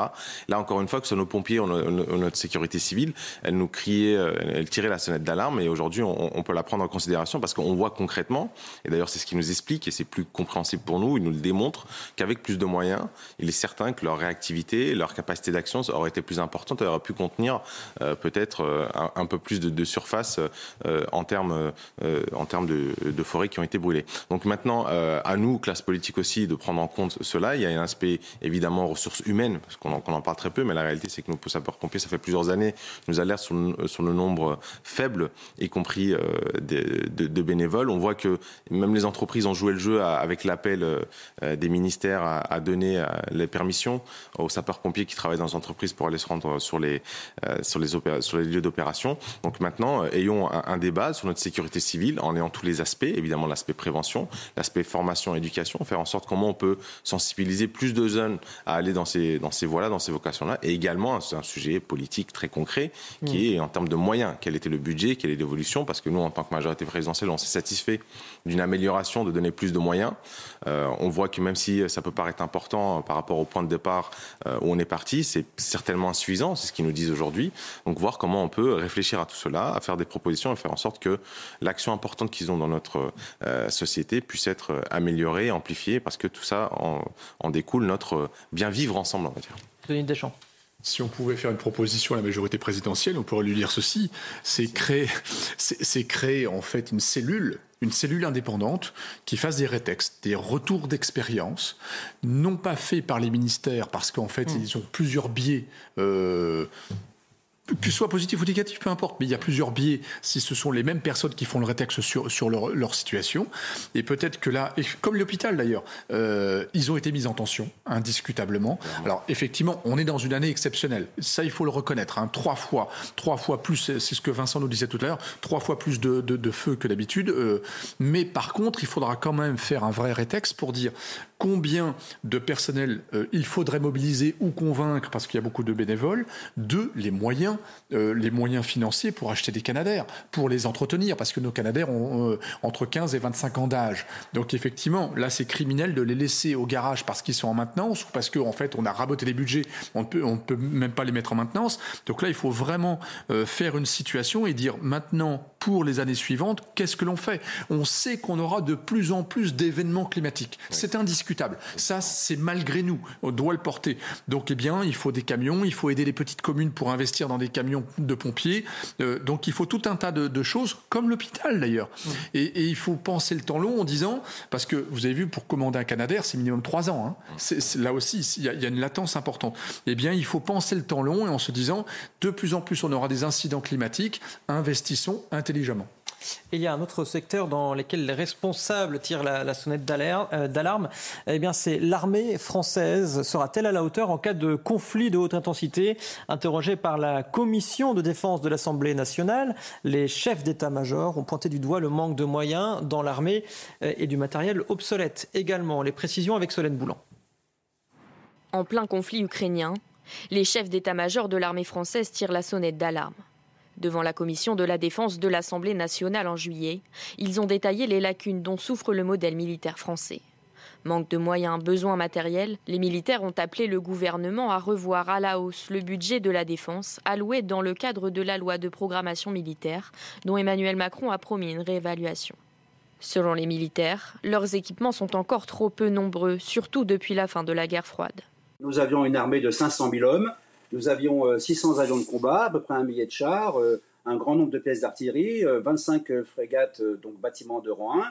Là, encore une fois, que ce soit nos pompiers notre sécurité civile, elle nous criait, euh, elle tirait la sonnette d'alarme, et aujourd'hui, on, peut la prendre en considération parce qu'on voit concrètement, et d'ailleurs, c'est ce qui nous explique, et c'est plus compréhensible pour nous, ils nous le démontrent, qu'avec plus de moyens, il est certain que leur réactivité, leur capacité d'action aurait été plus importante, elle aurait pu contenir euh, peut-être euh, un, peu plus de, surface en termes, en termes de, de forêts qui ont été brûlées. Donc maintenant, à nous, classe politique aussi, de prendre en compte cela. Il y a un aspect évidemment ressources humaines, parce qu'on en, parle très peu, mais la réalité c'est que nos sapeurs-pompiers, ça fait plusieurs années, nous alertent sur le, sur le nombre faible, y compris euh, de, bénévoles. On voit que même les entreprises ont joué le jeu avec l'appel euh, des ministères à, donner euh, les permissions aux sapeurs-pompiers qui travaillent dans les entreprises pour aller se rendre sur les, lieux d'opération. Donc maintenant, ayons un débat sur notre sécurité civile en ayant tous les aspects, évidemment l'aspect prévention, l'aspect formation formation, éducation, faire en sorte comment on peut sensibiliser plus de jeunes à aller dans ces, dans ces voies-là, dans ces vocations-là. Et également, c'est un sujet politique très concret qui mm. est en termes de moyens. Quel était le budget, quelle est l'évolution? Parce que nous, en tant que majorité présidentielle, on s'est satisfait d'une amélioration, de donner plus de moyens. Euh, on voit que même si ça peut paraître important par rapport au point de départ euh, où on est parti, c'est certainement insuffisant, c'est ce qu'ils nous disent aujourd'hui. Donc voir comment on peut réfléchir à tout cela, à faire des propositions et faire en sorte que l'action importante qu'ils ont dans notre euh, société puisse être améliorée, amplifiée, parce que tout ça en, découle notre bien vivre ensemble, on va dire. Denis Deschamps. Si on pouvait faire une proposition à la majorité présidentielle, on pourrait lui dire ceci c'est créer, c'est créer en fait une cellule une cellule indépendante qui fasse des rétextes, des retours d'expérience, non pas faits par les ministères, parce qu'en fait, hmm. ils ont plusieurs biais euh, que soit positif ou négatif, peu importe, mais il y a plusieurs biais si ce sont les mêmes personnes qui font le rétexte sur, sur leur, leur situation. Et peut-être que là, comme l'hôpital d'ailleurs, euh, ils ont été mis en tension, indiscutablement. Alors effectivement, on est dans une année exceptionnelle. Ça, il faut le reconnaître. Hein. Trois fois, trois fois plus, c'est ce que Vincent nous disait tout à l'heure, trois fois plus de, de, de feu que d'habitude. Euh, mais par contre, il faudra quand même faire un vrai rétexte pour dire combien de personnel euh, il faudrait mobiliser ou convaincre, parce qu'il y a beaucoup de bénévoles, de les moyens, euh, les moyens financiers pour acheter des Canadaires, pour les entretenir, parce que nos Canadaires ont euh, entre 15 et 25 ans d'âge. Donc effectivement, là c'est criminel de les laisser au garage parce qu'ils sont en maintenance ou parce qu'en en fait on a raboté les budgets, on ne peut, on peut même pas les mettre en maintenance. Donc là il faut vraiment faire une situation et dire maintenant pour les années suivantes, qu'est-ce que l'on fait? On sait qu'on aura de plus en plus d'événements climatiques. C'est indiscutable. Ça, c'est malgré nous. On doit le porter. Donc, eh bien, il faut des camions, il faut aider les petites communes pour investir dans des camions de pompiers. Euh, donc, il faut tout un tas de, choses, comme l'hôpital d'ailleurs. Et, il faut penser le temps long en disant, parce que vous avez vu, pour commander un Canadair, c'est minimum trois ans. Hein. C'est, là aussi, il y, y, a une latence importante. Eh bien, il faut penser le temps long et en se disant, de plus en plus, on aura des incidents climatiques, investissons intelligemment il y a un autre secteur dans lequel les responsables tirent la, sonnette euh, d'alarme. Eh bien, c'est l'armée française. Sera-t-elle à la hauteur en cas de conflit de haute intensité? Interrogé par la commission de défense de l'Assemblée nationale, les chefs d'état-major ont pointé du doigt le manque de moyens dans l'armée euh, et du matériel obsolète également. Les précisions avec Solène Boulan. En plein conflit ukrainien, les chefs d'état-major de l'armée française tirent la sonnette d'alarme. Devant la commission de la défense de l'Assemblée nationale en juillet, ils ont détaillé les lacunes dont souffre le modèle militaire français. Manque de moyens, besoins matériels, les militaires ont appelé le gouvernement à revoir à la hausse le budget de la défense alloué dans le cadre de la loi de programmation militaire, dont Emmanuel Macron a promis une réévaluation. Selon les militaires, leurs équipements sont encore trop peu nombreux, surtout depuis la fin de la guerre froide. Nous avions une armée de 500 000 hommes, nous avions 600 euh, avions de combat, à peu près un millier de chars, euh, un grand nombre de pièces d'artillerie, 25 euh, frégates, donc bâtiments de rang 1.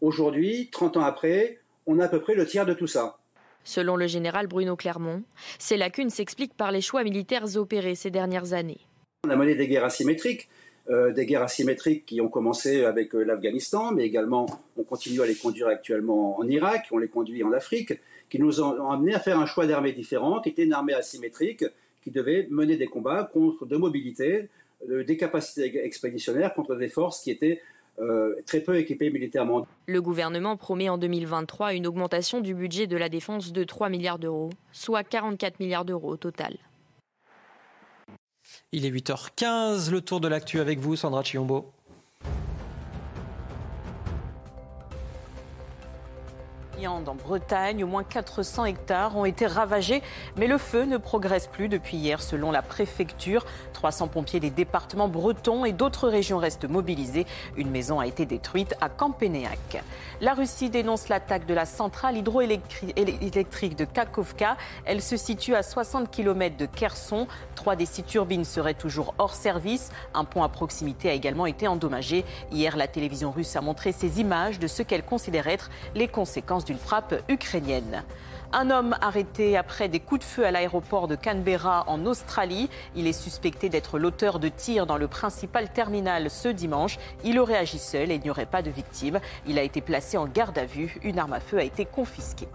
Aujourd'hui, 30 ans après, on a à peu près le tiers de tout ça. Selon le général Bruno Clermont, ces lacunes s'expliquent par les choix militaires opérés ces dernières années. On a mené des guerres asymétriques, des guerres asymétriques qui ont commencé avec l'Afghanistan, mais également on continue à les conduire actuellement en Irak, on les conduit en Afrique, qui nous ont, amené à faire un choix d'armées différent, qui était une armée asymétrique, qui devaient mener des combats contre de mobilité, euh, des capacités expéditionnaires contre des forces qui étaient euh, très peu équipées militairement. Le gouvernement promet en 2023 une augmentation du budget de la défense de 3 milliards d'euros, soit 44 milliards d'euros au total. Il est 8h15, le tour de l'actu avec vous, Sandra Chiombo. En Bretagne. Au moins 400 hectares ont été ravagés, mais le feu ne progresse plus depuis hier, selon la préfecture. 300 pompiers des départements bretons et d'autres régions restent mobilisés. Une maison a été détruite à Campénéac. La Russie dénonce l'attaque de la centrale hydroélectrique de Kakovka. Elle se situe à 60 km de Kherson. Trois des six turbines seraient toujours hors service. Un pont à proximité a également été endommagé. Hier, la télévision russe a montré ces images de ce qu'elle considère être les conséquences d'une frappe ukrainienne. Un homme arrêté après des coups de feu à l'aéroport de Canberra en Australie. Il est suspecté d'être l'auteur de tirs dans le principal terminal ce dimanche. Il aurait agi seul et il n'y aurait pas de victime. Il a été placé en garde à vue. Une arme à feu a été confisquée.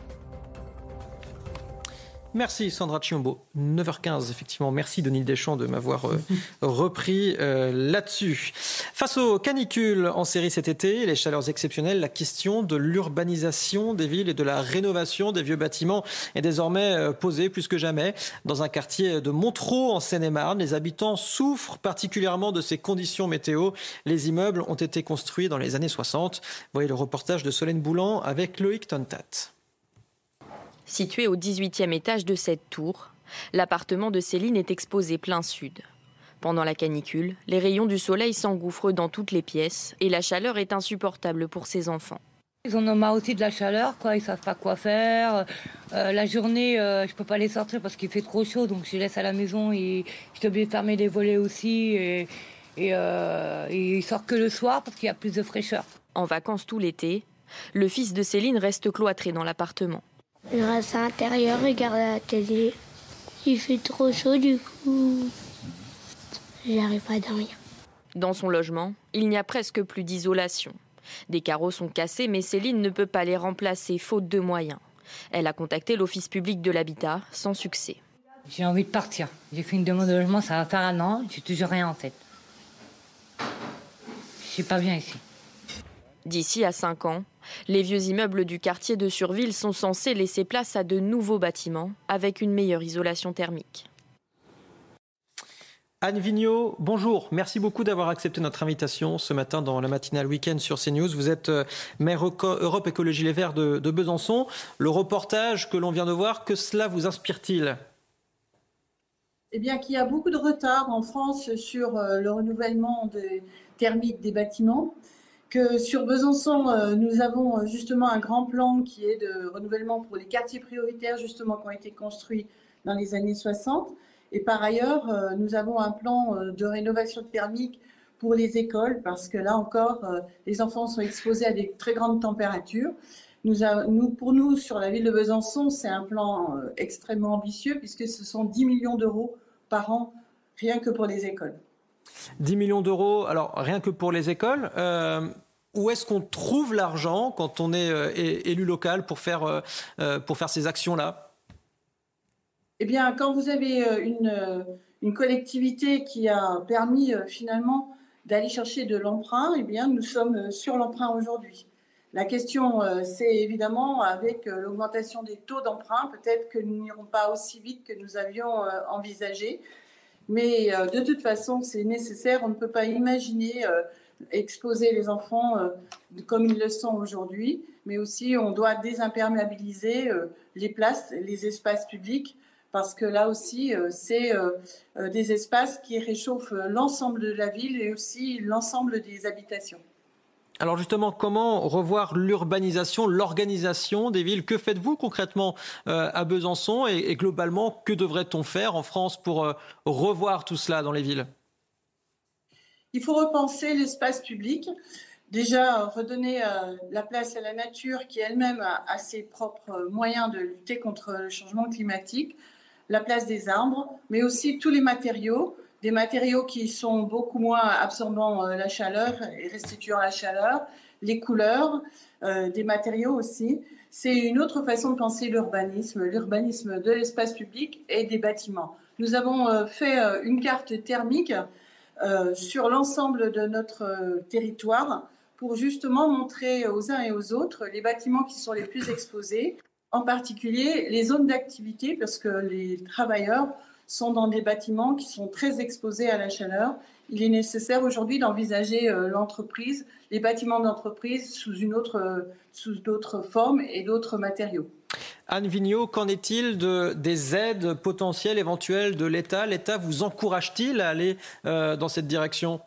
Merci Sandra Chiombo. 9h15, effectivement. Merci Denis Deschamps de m'avoir euh, [LAUGHS] repris euh, là-dessus. Face aux canicules en série cet été, les chaleurs exceptionnelles, la question de l'urbanisation des villes et de la rénovation des vieux bâtiments est désormais euh, posée plus que jamais. Dans un quartier de Montreux, en Seine-et-Marne, les habitants souffrent particulièrement de ces conditions météo. Les immeubles ont été construits dans les années 60. Voyez le reportage de Solène Boulan avec Loïc Tontat. Situé au 18e étage de cette tour, l'appartement de Céline est exposé plein sud. Pendant la canicule, les rayons du soleil s'engouffrent dans toutes les pièces et la chaleur est insupportable pour ses enfants. Ils en ont marre aussi de la chaleur, quoi. Ils savent pas quoi faire. Euh, la journée, euh, je peux pas les sortir parce qu'il fait trop chaud, donc je les laisse à la maison. Et je suis obligée de fermer les volets aussi. Et, et, euh, et ils sortent que le soir parce qu'il y a plus de fraîcheur. En vacances tout l'été, le fils de Céline reste cloîtré dans l'appartement. Je reste à l'intérieur, regarde la télé. Il fait trop chaud du coup. J'arrive pas à dormir. Dans son logement, il n'y a presque plus d'isolation. Des carreaux sont cassés, mais Céline ne peut pas les remplacer faute de moyens. Elle a contacté l'Office public de l'habitat sans succès. J'ai envie de partir. J'ai fait une demande de logement, ça va faire un an, j'ai toujours rien en tête. Je suis pas bien ici. D'ici à 5 ans, les vieux immeubles du quartier de Surville sont censés laisser place à de nouveaux bâtiments avec une meilleure isolation thermique. Anne Vigneault, bonjour. Merci beaucoup d'avoir accepté notre invitation ce matin dans la matinale week-end sur CNews. Vous êtes euh, maire Europe Écologie Les Verts de, de Besançon. Le reportage que l'on vient de voir, que cela vous inspire-t-il? Eh bien, qu'il y a beaucoup de retard en France sur euh, le renouvellement des thermique des bâtiments que sur Besançon, euh, nous avons justement un grand plan qui est de renouvellement pour les quartiers prioritaires, justement, qui ont été construits dans les années 60. Et par ailleurs, euh, nous avons un plan euh, de rénovation thermique pour les écoles, parce que là encore, les enfants sont exposés à des très grandes températures. Nous, pour nous, sur la ville de Besançon, c'est un plan extrêmement ambitieux, puisque ce sont 10 millions d'euros par an, rien que pour les écoles. 10 millions d'euros, alors rien que pour les écoles. Euh, où est-ce qu'on trouve l'argent quand on est euh, élu local pour faire, euh, pour faire ces actions-là? Eh bien, quand vous avez une, une, collectivité qui a permis finalement d'aller chercher de l'emprunt, eh bien, nous sommes sur l'emprunt aujourd'hui. La question, c'est évidemment avec l'augmentation des taux d'emprunt, peut-être que nous n'irons pas aussi vite que nous avions envisagé. Mais euh, de toute façon, c'est nécessaire. On ne peut pas imaginer euh, exposer les enfants euh, comme ils le sont aujourd'hui, mais aussi on doit désimperméabiliser les places, les espaces publics, parce que là aussi, c'est des espaces qui réchauffent l'ensemble de la ville et aussi l'ensemble des habitations. Alors justement, comment revoir l'urbanisation, l'organisation des villes? Que faites-vous concrètement euh, à Besançon? Et, globalement, que devrait-on faire en France pour euh, revoir tout cela dans les villes? Il faut repenser l'espace public. Déjà, redonner euh, la place à la nature qui elle-même a ses propres moyens de lutter contre le changement climatique, la place des arbres, mais aussi tous les matériaux des matériaux qui sont beaucoup moins absorbant euh, la chaleur et restituant la chaleur, les couleurs, euh, des matériaux aussi. C'est une autre façon de penser l'urbanisme, l'urbanisme de l'espace public et des bâtiments. Nous avons euh, fait une carte thermique sur l'ensemble de notre territoire pour justement montrer aux uns et aux autres les bâtiments qui sont les plus exposés, en particulier les zones d'activité, parce que les travailleurs sont dans des bâtiments qui sont très exposés à la chaleur. Il est nécessaire aujourd'hui d'envisager euh, l'entreprise, les bâtiments d'entreprise sous une autre, euh, sous d'autres formes et d'autres matériaux. Anne Vigneault, qu'en est-il de, des aides potentielles éventuelles de l'État? L'État vous encourage-t-il à aller euh, dans cette direction?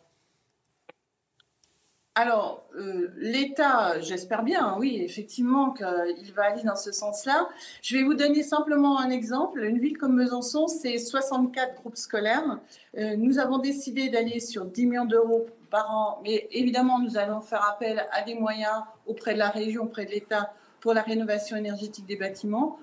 Alors, euh, l'État, j'espère bien, oui, effectivement, qu'il va aller dans ce sens-là. Je vais vous donner simplement un exemple. Une ville comme Besançon, c'est 64 groupes scolaires. Euh, nous avons décidé d'aller sur 10 millions d'euros par an, mais évidemment, nous allons faire appel à des moyens auprès de la région, auprès de l'État pour la rénovation énergétique des bâtiments.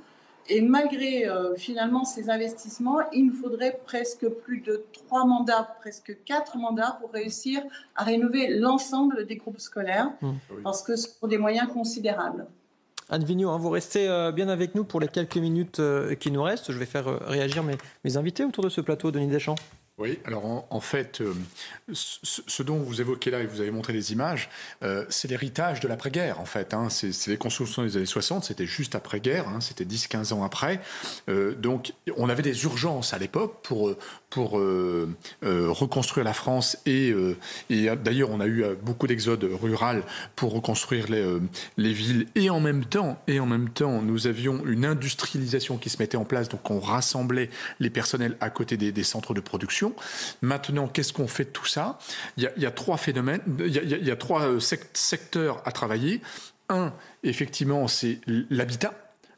Et malgré euh, finalement ces investissements, il nous faudrait presque plus de trois mandats, presque quatre mandats pour réussir à rénover l'ensemble des groupes scolaires, mmh. parce que ce sont des moyens considérables. Anne Vigneault, hein, vous restez euh, bien avec nous pour les quelques minutes euh, qui nous restent. Je vais faire euh, réagir mes, mes invités autour de ce plateau, Denis Deschamps. Oui, alors en, fait, euh, ce, dont vous évoquez là et vous avez montré les images, euh, c'est l'héritage de l'après-guerre en fait. Hein. C'est les constructions des années 60, c'était juste après-guerre, hein. c'était 10-15 ans après. Euh, donc on avait des urgences à l'époque pour, pour reconstruire la France et, et d'ailleurs on a eu beaucoup d'exodes rural pour reconstruire les, les villes et en même temps et en même temps nous avions une industrialisation qui se mettait en place, donc on rassemblait les personnels à côté des, des centres de production. Maintenant, qu'est-ce qu'on fait de tout ça? Il y, a, trois phénomènes, il y a trois euh, secteurs à travailler. Un, effectivement, c'est l'habitat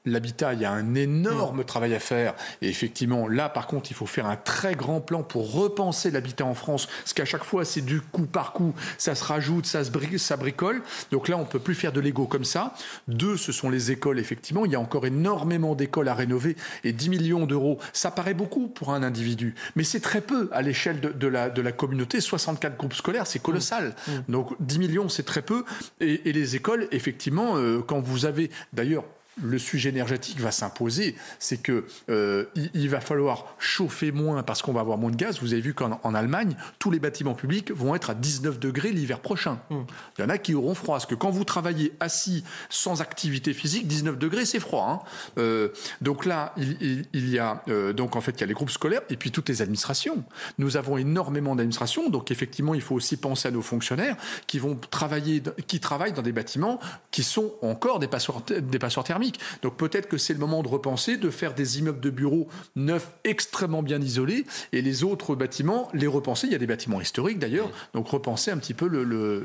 l'habitat, il y a un énorme travail à faire. Et effectivement, là, par contre, il faut faire un très grand plan pour repenser l'habitat en France. Parce qu'à chaque fois, c'est du coup par coup. Ça se rajoute, ça se ça bricole. Donc là, on peut plus faire de Lego comme ça. Deux, ce sont les écoles, effectivement. Il y a encore énormément d'écoles à rénover. Et 10 millions d'euros, ça paraît beaucoup pour un individu. Mais c'est très peu à l'échelle de, la, de la communauté. 64 groupes scolaires, c'est colossal. Mmh. Mmh. Donc 10 millions, c'est très peu. Et, les écoles, effectivement, euh, quand vous avez, d'ailleurs, le sujet énergétique va s'imposer, c'est que euh, il, va falloir chauffer moins parce qu'on va avoir moins de gaz. Vous avez vu qu'en Allemagne, tous les bâtiments publics vont être à 19 degrés l'hiver prochain. Hmm. Il y en a qui auront froid, parce que quand vous travaillez assis sans activité physique, 19 degrés c'est froid. Hein. Euh, donc là, il, y a euh, donc en fait il y a les groupes scolaires et puis toutes les administrations. Nous avons énormément d'administrations, donc effectivement il faut aussi penser à nos fonctionnaires qui vont travailler, qui travaillent dans des bâtiments qui sont encore des passoires, des passoires thermiques. Donc peut-être que c'est le moment de repenser, de faire des immeubles de bureaux neufs extrêmement bien isolés et les autres bâtiments, les repenser. Il y a des bâtiments historiques d'ailleurs, donc repenser un petit peu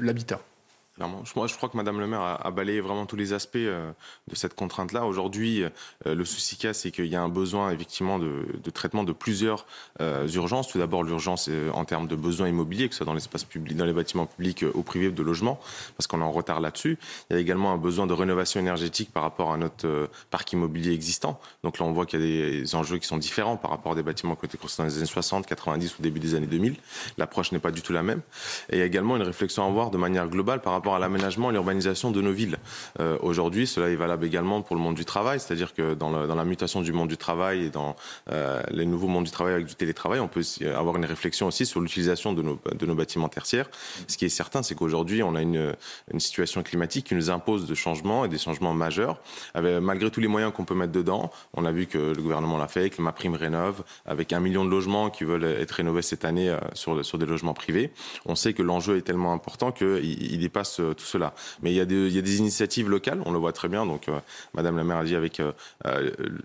l'habitat. Moi, je crois que Madame le maire a, balayé vraiment tous les aspects euh, de cette contrainte-là. Aujourd'hui, euh, le souci qu'il c'est qu'il y a un besoin effectivement de, traitement de plusieurs euh, urgences. Tout d'abord, l'urgence en termes de besoins immobiliers, que ce soit dans l'espace public, dans les bâtiments publics ou privés de logement, parce qu'on est en retard là-dessus. Il y a également un besoin de rénovation énergétique par rapport à notre parc immobilier existant. Donc là, on voit qu'il y a des enjeux qui sont différents par rapport à des bâtiments qui ont été construits dans les années 60, 90 ou début des années 2000. L'approche n'est pas du tout la même. Et il y a également une réflexion à avoir de manière globale par rapport à l'aménagement et l'urbanisation de nos villes. Euh, aujourd'hui, cela est valable également pour le monde du travail, c'est-à-dire que dans, la mutation du monde du travail et dans euh, les nouveaux mondes du travail avec du télétravail, on peut avoir une réflexion aussi sur l'utilisation de nos, bâtiments tertiaires. Ce qui est certain, c'est qu'aujourd'hui, on a une, situation climatique qui nous impose de changements et des changements majeurs. Malgré tous les moyens qu'on peut mettre dedans, on a vu que le gouvernement l'a fait avec ma prime rénove, avec un million de logements qui veulent être rénovés cette année euh, sur, sur des logements privés. On sait que l'enjeu est tellement important qu'il il dépasse euh, tout cela. Mais il y, a des, il y, a des, initiatives locales, on le voit très bien. Donc, euh, Madame la maire a dit avec, euh,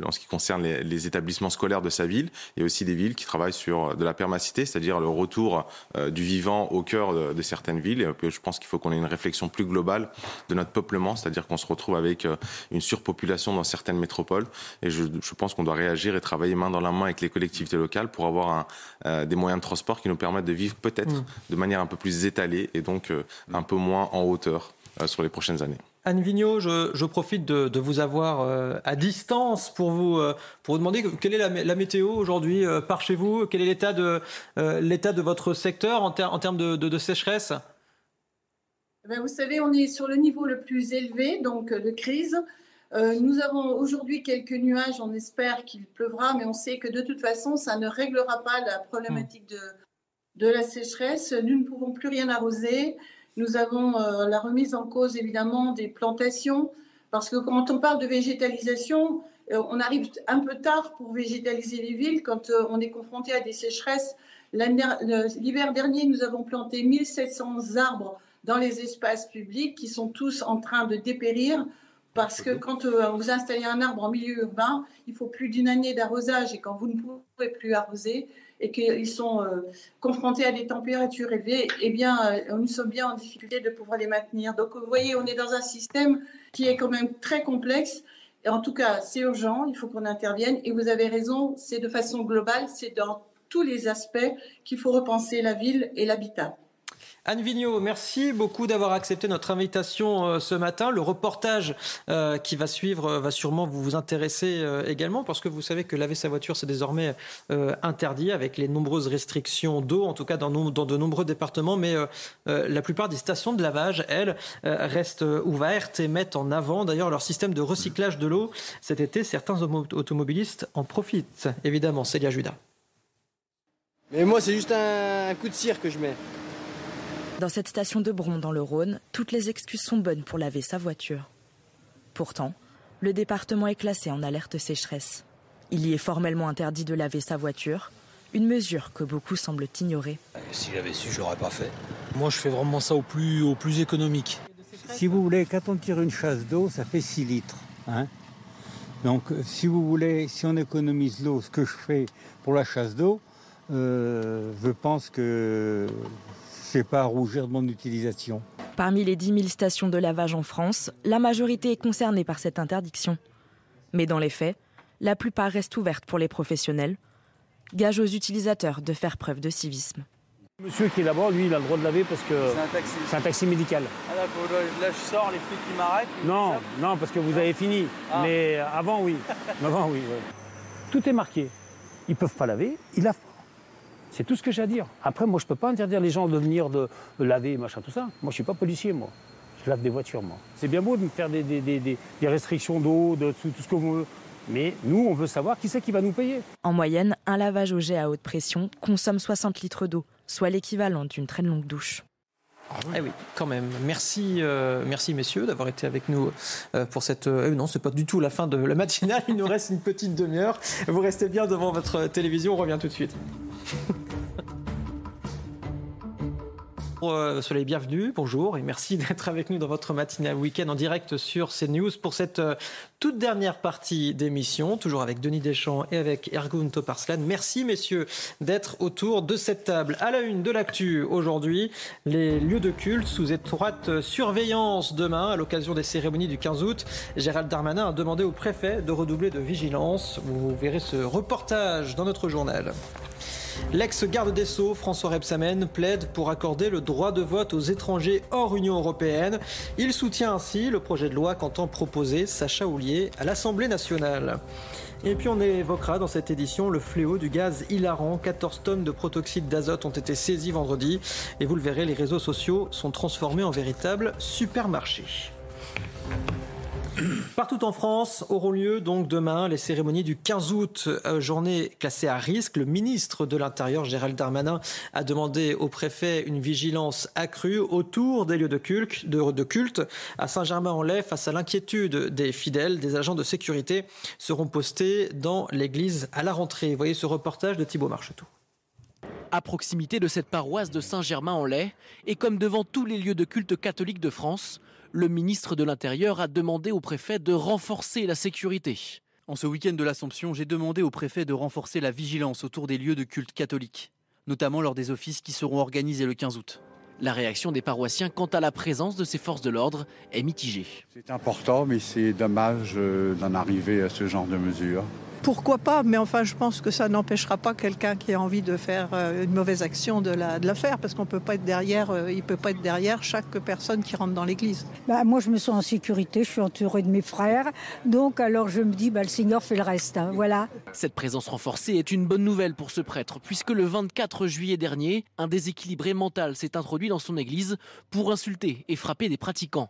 en ce qui concerne les, établissements scolaires de sa ville, il y a aussi des villes qui travaillent sur de la permacité, c'est-à-dire le retour du vivant au cœur de, certaines villes. Et je pense qu'il faut qu'on ait une réflexion plus globale de notre peuplement, c'est-à-dire qu'on se retrouve avec une surpopulation dans certaines métropoles. Et je, je pense qu'on doit réagir et travailler main dans la main avec les collectivités locales pour avoir un, des moyens de transport qui nous permettent de vivre peut-être mmh. de manière un peu plus étalée et donc un peu moins en hauteur euh, sur les prochaines années. Anne Vigneault, je, profite de, vous avoir euh, à distance pour vous, euh, pour vous demander quelle est la, météo aujourd'hui par chez vous, quel est l'état de, l'état de votre secteur en, en termes de, sécheresse? Eh ben, Vous savez, on est sur le niveau le plus élevé, donc de crise. nous avons aujourd'hui quelques nuages, on espère qu'il pleuvra, mais on sait que de toute façon, ça ne réglera pas la problématique de, de la sécheresse. Nous ne pouvons plus rien arroser. Nous avons euh, la remise en cause évidemment des plantations, parce que quand on parle de végétalisation, euh, on arrive un peu tard pour végétaliser les villes quand euh, on est confronté à des sécheresses. L'hiver dernier, nous avons planté 1700 arbres dans les espaces publics qui sont tous en train de dépérir parce que quand vous installez un arbre en milieu urbain, il faut plus d'une année d'arrosage et quand vous ne pouvez plus arroser, et qu'ils sont euh, confrontés à des températures élevées, eh bien, euh, nous sommes bien en difficulté de pouvoir les maintenir. Donc, vous voyez, on est dans un système qui est quand même très complexe. Et en tout cas, c'est urgent, il faut qu'on intervienne. Et vous avez raison, c'est de façon globale, c'est dans tous les aspects qu'il faut repenser la ville et l'habitat. Anne Vigneault, merci beaucoup d'avoir accepté notre invitation euh, ce matin. Le reportage euh, qui va suivre euh, va sûrement vous, intéresser également parce que vous savez que laver sa voiture, c'est désormais interdit avec les nombreuses restrictions d'eau, en tout cas dans, de nombreux départements. Mais la plupart des stations de lavage, elles, restent ouvertes et mettent en avant d'ailleurs leur système de recyclage de l'eau. Cet été, certains automobilistes en profitent. Évidemment, Célia Judas. Mais moi, c'est juste un coup de cire que je mets. Dans cette station de Bron, dans le Rhône, toutes les excuses sont bonnes pour laver sa voiture. Pourtant, le département est classé en alerte sécheresse. Il y est formellement interdit de laver sa voiture, une mesure que beaucoup semblent ignorer. Si j'avais su, je l'aurais pas fait. Moi, je fais vraiment ça au plus, au plus économique. Si vous voulez, quand on tire une chasse d'eau, ça fait 6 litres. Hein Donc, si vous voulez, si on économise l'eau, ce que je fais pour la chasse d'eau, euh, je pense que c'est pas à rougir de mon utilisation. Parmi les 10 000 stations de lavage en France, la majorité est concernée par cette interdiction. Mais dans les faits, la plupart restent ouvertes pour les professionnels, gage aux utilisateurs de faire preuve de civisme. Monsieur qui est là-bas, lui, il a le droit de laver parce que c'est un taxi, médical. Ah là, je sors, les flics qui m'arrêtent. Non, non, parce que vous avez fini. Ah. Mais avant, oui. avant, oui. Tout est marqué. Ils peuvent pas laver, ils lavent c'est tout ce que j'ai à dire. Après, moi, je ne peux pas interdire les gens de venir de, laver, machin, tout ça. Moi, je ne suis pas policier, moi. Je lave des voitures, moi. C'est bien beau de me faire des, restrictions d'eau, de tout, ce que vous voulez. Mais nous, on veut savoir qui c'est qui va nous payer. En moyenne, un lavage au jet à haute pression consomme 60 litres d'eau, soit l'équivalent d'une très longue douche. Ah oui. Eh oui, quand même. Merci, euh, merci messieurs d'avoir été avec nous euh, pour cette. Euh, non, c'est pas du tout la fin de la matinale. Il nous reste une petite demi-heure. Vous restez bien devant votre télévision. On revient tout de suite. Euh, soyez bienvenue, bonjour et merci [LAUGHS] d'être avec nous dans votre matinée week-end en direct sur CNews pour cette euh, toute dernière partie d'émission, toujours avec Denis Deschamps et avec Ergun Toparslan. Merci messieurs d'être autour de cette table. À la une de l'actu aujourd'hui, les lieux de culte sous étroite surveillance demain à l'occasion des cérémonies du 15 août. Gérald Darmanin a demandé au préfet de redoubler de vigilance. Vous verrez ce reportage dans notre journal. L'ex-garde des Sceaux, François Rebsamen, plaide pour accorder le droit de vote aux étrangers hors Union européenne. Il soutient ainsi le projet de loi qu'entend proposer Sacha Houlier à l'Assemblée nationale. Et puis on évoquera dans cette édition le fléau du gaz hilarant. 14 tonnes de protoxyde d'azote ont été saisies vendredi. Et vous le verrez, les réseaux sociaux sont transformés en véritables supermarchés. Partout en France auront lieu donc demain les cérémonies du 15 août, euh, journée classée à risque. Le ministre de l'Intérieur, Gérald Darmanin, a demandé au préfet une vigilance accrue autour des lieux de culte. À Saint-Germain-en-Laye, face à l'inquiétude des fidèles, des agents de sécurité seront postés dans l'église à la rentrée. voyez ce reportage de Thibault Marcheteau à proximité de cette paroisse de Saint-Germain-en-Laye, et comme devant tous les lieux de culte catholiques de France, le ministre de l'Intérieur a demandé au préfet de renforcer la sécurité. En ce week-end de l'Assomption, j'ai demandé au préfet de renforcer la vigilance autour des lieux de culte catholiques, notamment lors des offices qui seront organisés le 15 août. La réaction des paroissiens quant à la présence de ces forces de l'ordre est mitigée. C'est important, mais c'est dommage euh, d'en arriver à ce genre de mesures. Pourquoi pas Mais enfin, je pense que ça n'empêchera pas quelqu'un qui a envie de faire euh, une mauvaise action de la, de la faire, parce qu'on peut pas être derrière, euh, il peut pas être derrière chaque personne qui rentre dans l'église. Bah, moi, je me sens en sécurité, je suis entourée de mes frères, donc alors je me dis, bah, le Seigneur fait le reste, hein, voilà. Cette présence renforcée est une bonne nouvelle pour ce prêtre, puisque le 24 juillet dernier, un déséquilibré mental s'est introduit dans son église pour insulter et frapper des pratiquants.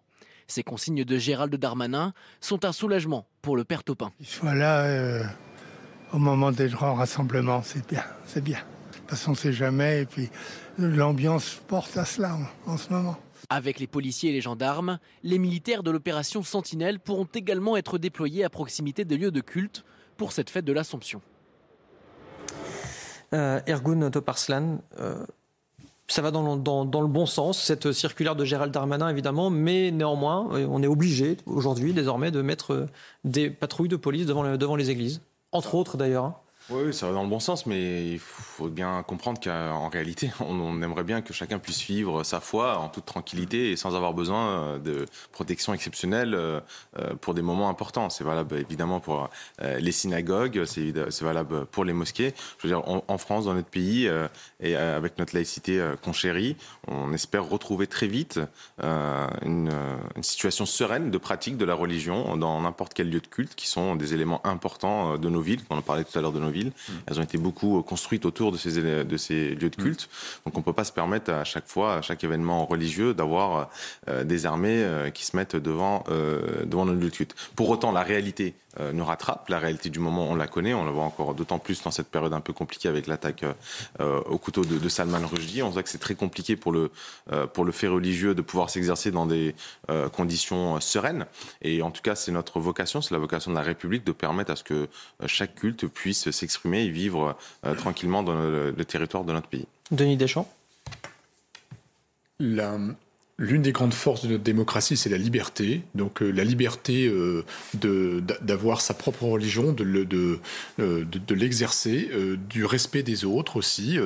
Ces consignes de Gérald Darmanin sont un soulagement pour le père Topin. Qu'il soit là euh, au moment des grands rassemblements, c'est bien, c'est bien. De toute façon, on ne sait jamais, et puis l'ambiance porte à cela en, ce moment. Avec les policiers et les gendarmes, les militaires de l'opération Sentinelle pourront également être déployés à proximité des lieux de culte pour cette fête de l'Assomption. Euh, Ergun Toparslan, euh, ça va dans, le bon sens, cette circulaire de Gérald Darmanin, évidemment, mais néanmoins, euh, on est obligé aujourd'hui, désormais, de mettre euh, des patrouilles de police devant, devant les églises, entre autres d'ailleurs. Oui, ça va dans le bon sens, mais il faut bien comprendre qu'en réalité, [LAUGHS] on, aimerait bien que chacun puisse vivre sa foi en toute tranquillité et sans avoir besoin euh, de protection exceptionnelle euh, euh, pour des moments importants. C'est valable évidemment pour les synagogues, c'est valable pour les mosquées. Je veux dire, en France, dans notre pays, et avec notre laïcité qu'on chérit, on espère retrouver très vite une situation sereine de pratique de la religion dans n'importe quel lieu de culte, qui sont des éléments importants de nos villes. On en parlait tout à l'heure de nos villes elles ont été beaucoup euh, construites autour de ces, de ces lieux de mm. culte. Donc on ne peut pas se permettre à chaque fois, à chaque événement religieux, d'avoir euh, des armées euh, qui se mettent devant, devant nos lieux de culte. Pour autant, la réalité nous rattrape. La réalité du moment, on la connaît. On la voit encore d'autant plus dans cette période un peu compliquée avec l'attaque au couteau de, Salman Rushdie. On voit que c'est très compliqué pour le, pour le fait religieux de pouvoir s'exercer dans des conditions sereines. Et en tout cas, c'est notre vocation, c'est la vocation de la République de permettre à ce que chaque culte puisse s'exprimer et vivre euh, tranquillement dans le, territoire de notre pays. Denis Deschamps? L'une des grandes forces de notre démocratie, c'est la liberté. Donc euh, la liberté euh, d'avoir sa propre religion, de, de l'exercer, du respect des autres aussi.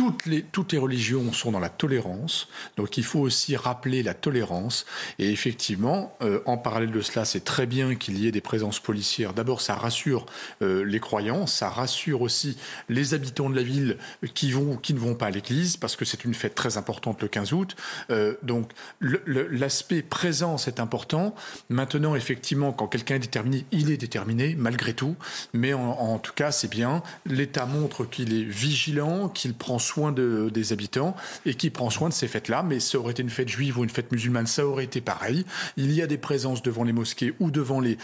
Toutes les, religions sont dans la tolérance, donc il faut aussi rappeler la tolérance. Et effectivement, euh, en parallèle de cela, c'est très bien qu'il y ait des présences policières. D'abord, ça rassure euh, les croyants, ça rassure aussi les habitants de la ville qui, vont, qui ne vont pas à l'église, parce que c'est une fête très importante le 15 août. Euh, donc l'aspect présence est important. Maintenant, effectivement, quand quelqu'un est déterminé, il est déterminé, malgré tout. Mais en, en tout cas, c'est bien. L'État montre qu'il est vigilant, qu'il prend soin de, des habitants et qui prend soin de ces fêtes-là. Mais ça aurait été une fête juive ou une fête musulmane, ça aurait été pareil. Il y a des présences devant les mosquées ou devant les,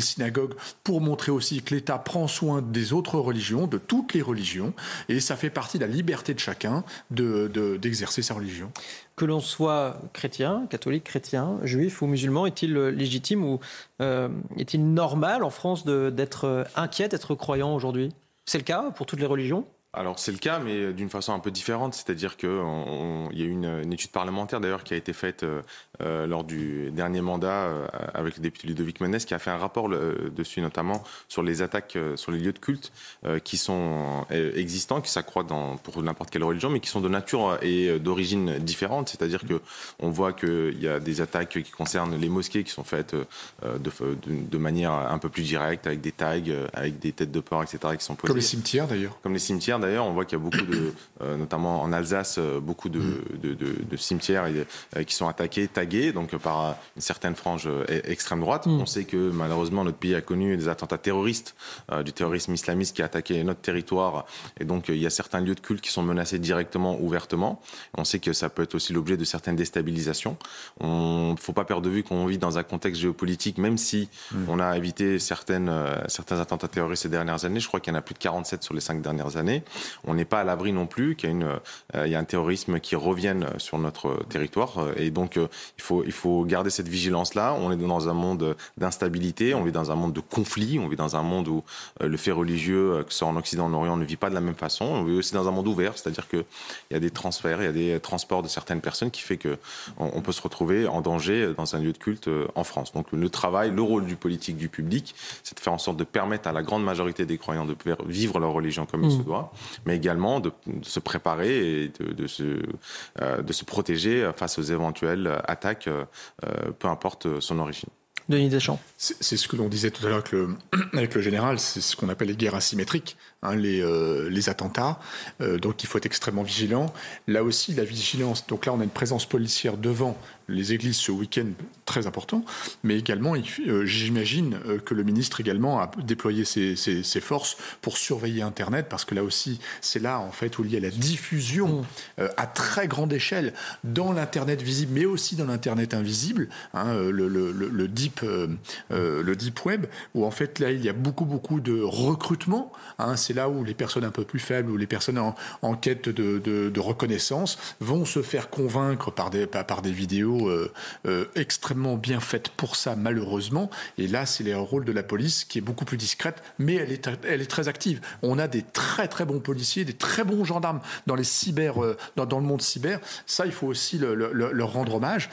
synagogues pour montrer aussi que l'État prend soin des autres religions, de toutes les religions, et ça fait partie de la liberté de chacun d'exercer de, sa religion. Que l'on soit chrétien, catholique, chrétien, juif ou musulman, est-il légitime ou euh, est-il normal en France d'être inquiet, d'être croyant aujourd'hui? C'est le cas pour toutes les religions? Alors c'est le cas, mais d'une façon un peu différente. C'est-à-dire qu'il y a eu une, étude parlementaire d'ailleurs qui a été faite euh, euh, lors du dernier mandat euh, avec le député Ludovic Menès, qui a fait un rapport dessus notamment sur les attaques sur les lieux de culte qui sont existants, qui s'accroît pour n'importe quelle religion, mais qui sont de nature et d'origine différente. C'est-à-dire que on voit qu'il y a des attaques qui concernent les mosquées qui sont faites de, de, manière un peu plus directe, avec des tags, avec des têtes de porc, etc. qui sont posées. Comme les cimetières d'ailleurs. Comme les cimetières d'ailleurs, on voit qu'il y a beaucoup de, [COUGHS] euh, notamment en Alsace, euh, beaucoup de, cimetières euh, qui sont attaqués, tagués, donc par une certaine frange e, extrême droite. Mm. On sait que malheureusement notre pays a connu des attentats terroristes, du terrorisme islamiste qui a attaqué notre territoire, et donc il y a certains lieux de culte qui sont menacés directement, ouvertement. On sait que ça peut être aussi l'objet de certaines déstabilisations. On ne faut pas perdre de vue qu'on vit dans un contexte géopolitique, même si mm. on a évité certaines, certains attentats terroristes ces dernières années. Je crois qu'il y en a plus de 47 sur les cinq dernières années on n'est pas à l'abri non plus qu'il y, a euh, un terrorisme qui revienne sur notre territoire. Et donc, euh, il, faut, il faut garder cette vigilance-là. On est dans un monde d'instabilité, on vit dans un monde de conflit, on vit dans un monde où euh, le fait religieux, que ce soit en Occident ou en Orient, ne vit pas de la même façon. On vit aussi dans un monde ouvert, c'est-à-dire qu'il y a des transferts, il y a des transports de certaines personnes qui fait qu'on on peut se retrouver en danger dans un lieu de culte en France. Donc le travail, le rôle du politique, du public, c'est de faire en sorte de permettre à la grande majorité des croyants de pouvoir vivre leur religion comme il se mmh. doit mais également de, se préparer et de, se, euh, de se protéger face aux éventuelles attaques, euh, peu importe son origine. Denis Deschamps. C'est ce que l'on disait tout à l'heure avec le, [CLEARS THROAT] avec le général, c'est ce qu'on appelle les guerres asymétriques, hein, les, euh, les, attentats. donc il faut être extrêmement vigilant. Là aussi, la vigilance. Donc là, on a une présence policière devant les églises ce week-end très important, mais également, euh, j'imagine euh, que le ministre également a déployé ses, forces pour surveiller Internet, parce que là aussi, c'est là en fait où il y a la diffusion euh, à très grande échelle dans l'Internet visible, mais aussi dans l'Internet invisible, hein, le, deep, le deep web, où en fait là, il y a beaucoup, beaucoup de recrutement. Hein. C'est là où les personnes un peu plus faibles, ou les personnes en, quête de, reconnaissance vont se faire convaincre par des, vidéos euh, euh, extrêmement bien faite pour ça, malheureusement. Et là, c'est le rôle de la police qui est beaucoup plus discrète, mais elle est, très active. On a des très très bons policiers, des très bons gendarmes dans euh, le monde cyber. Ça, il faut aussi leur rendre hommage.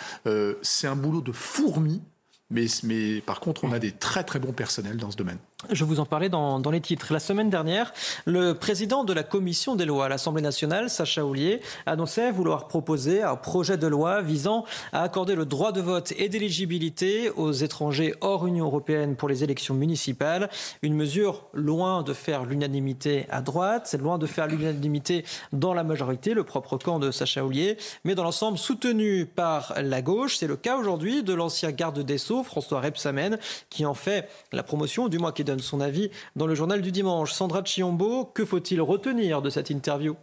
c'est un boulot de fourmi Mais, mais par contre, on a des très très bons personnels dans ce domaine. Je vous en parlais dans, les titres. La semaine dernière, le président de la commission des lois à l'Assemblée nationale, Sacha Oulier, annonçait vouloir proposer un projet de loi visant à accorder le droit de vote et d'éligibilité aux étrangers hors Union européenne pour les élections municipales. Une mesure loin de faire l'unanimité à droite, c'est loin de faire l'unanimité dans la majorité, le propre camp de Sacha Oulier, mais dans l'ensemble soutenu par la gauche. C'est le cas aujourd'hui de l'ancien garde des Sceaux, François Rebsamen, qui en fait la promotion du mois qui donne son avis dans le journal du dimanche. Sandra Chiombo, que faut-il retenir de cette interview?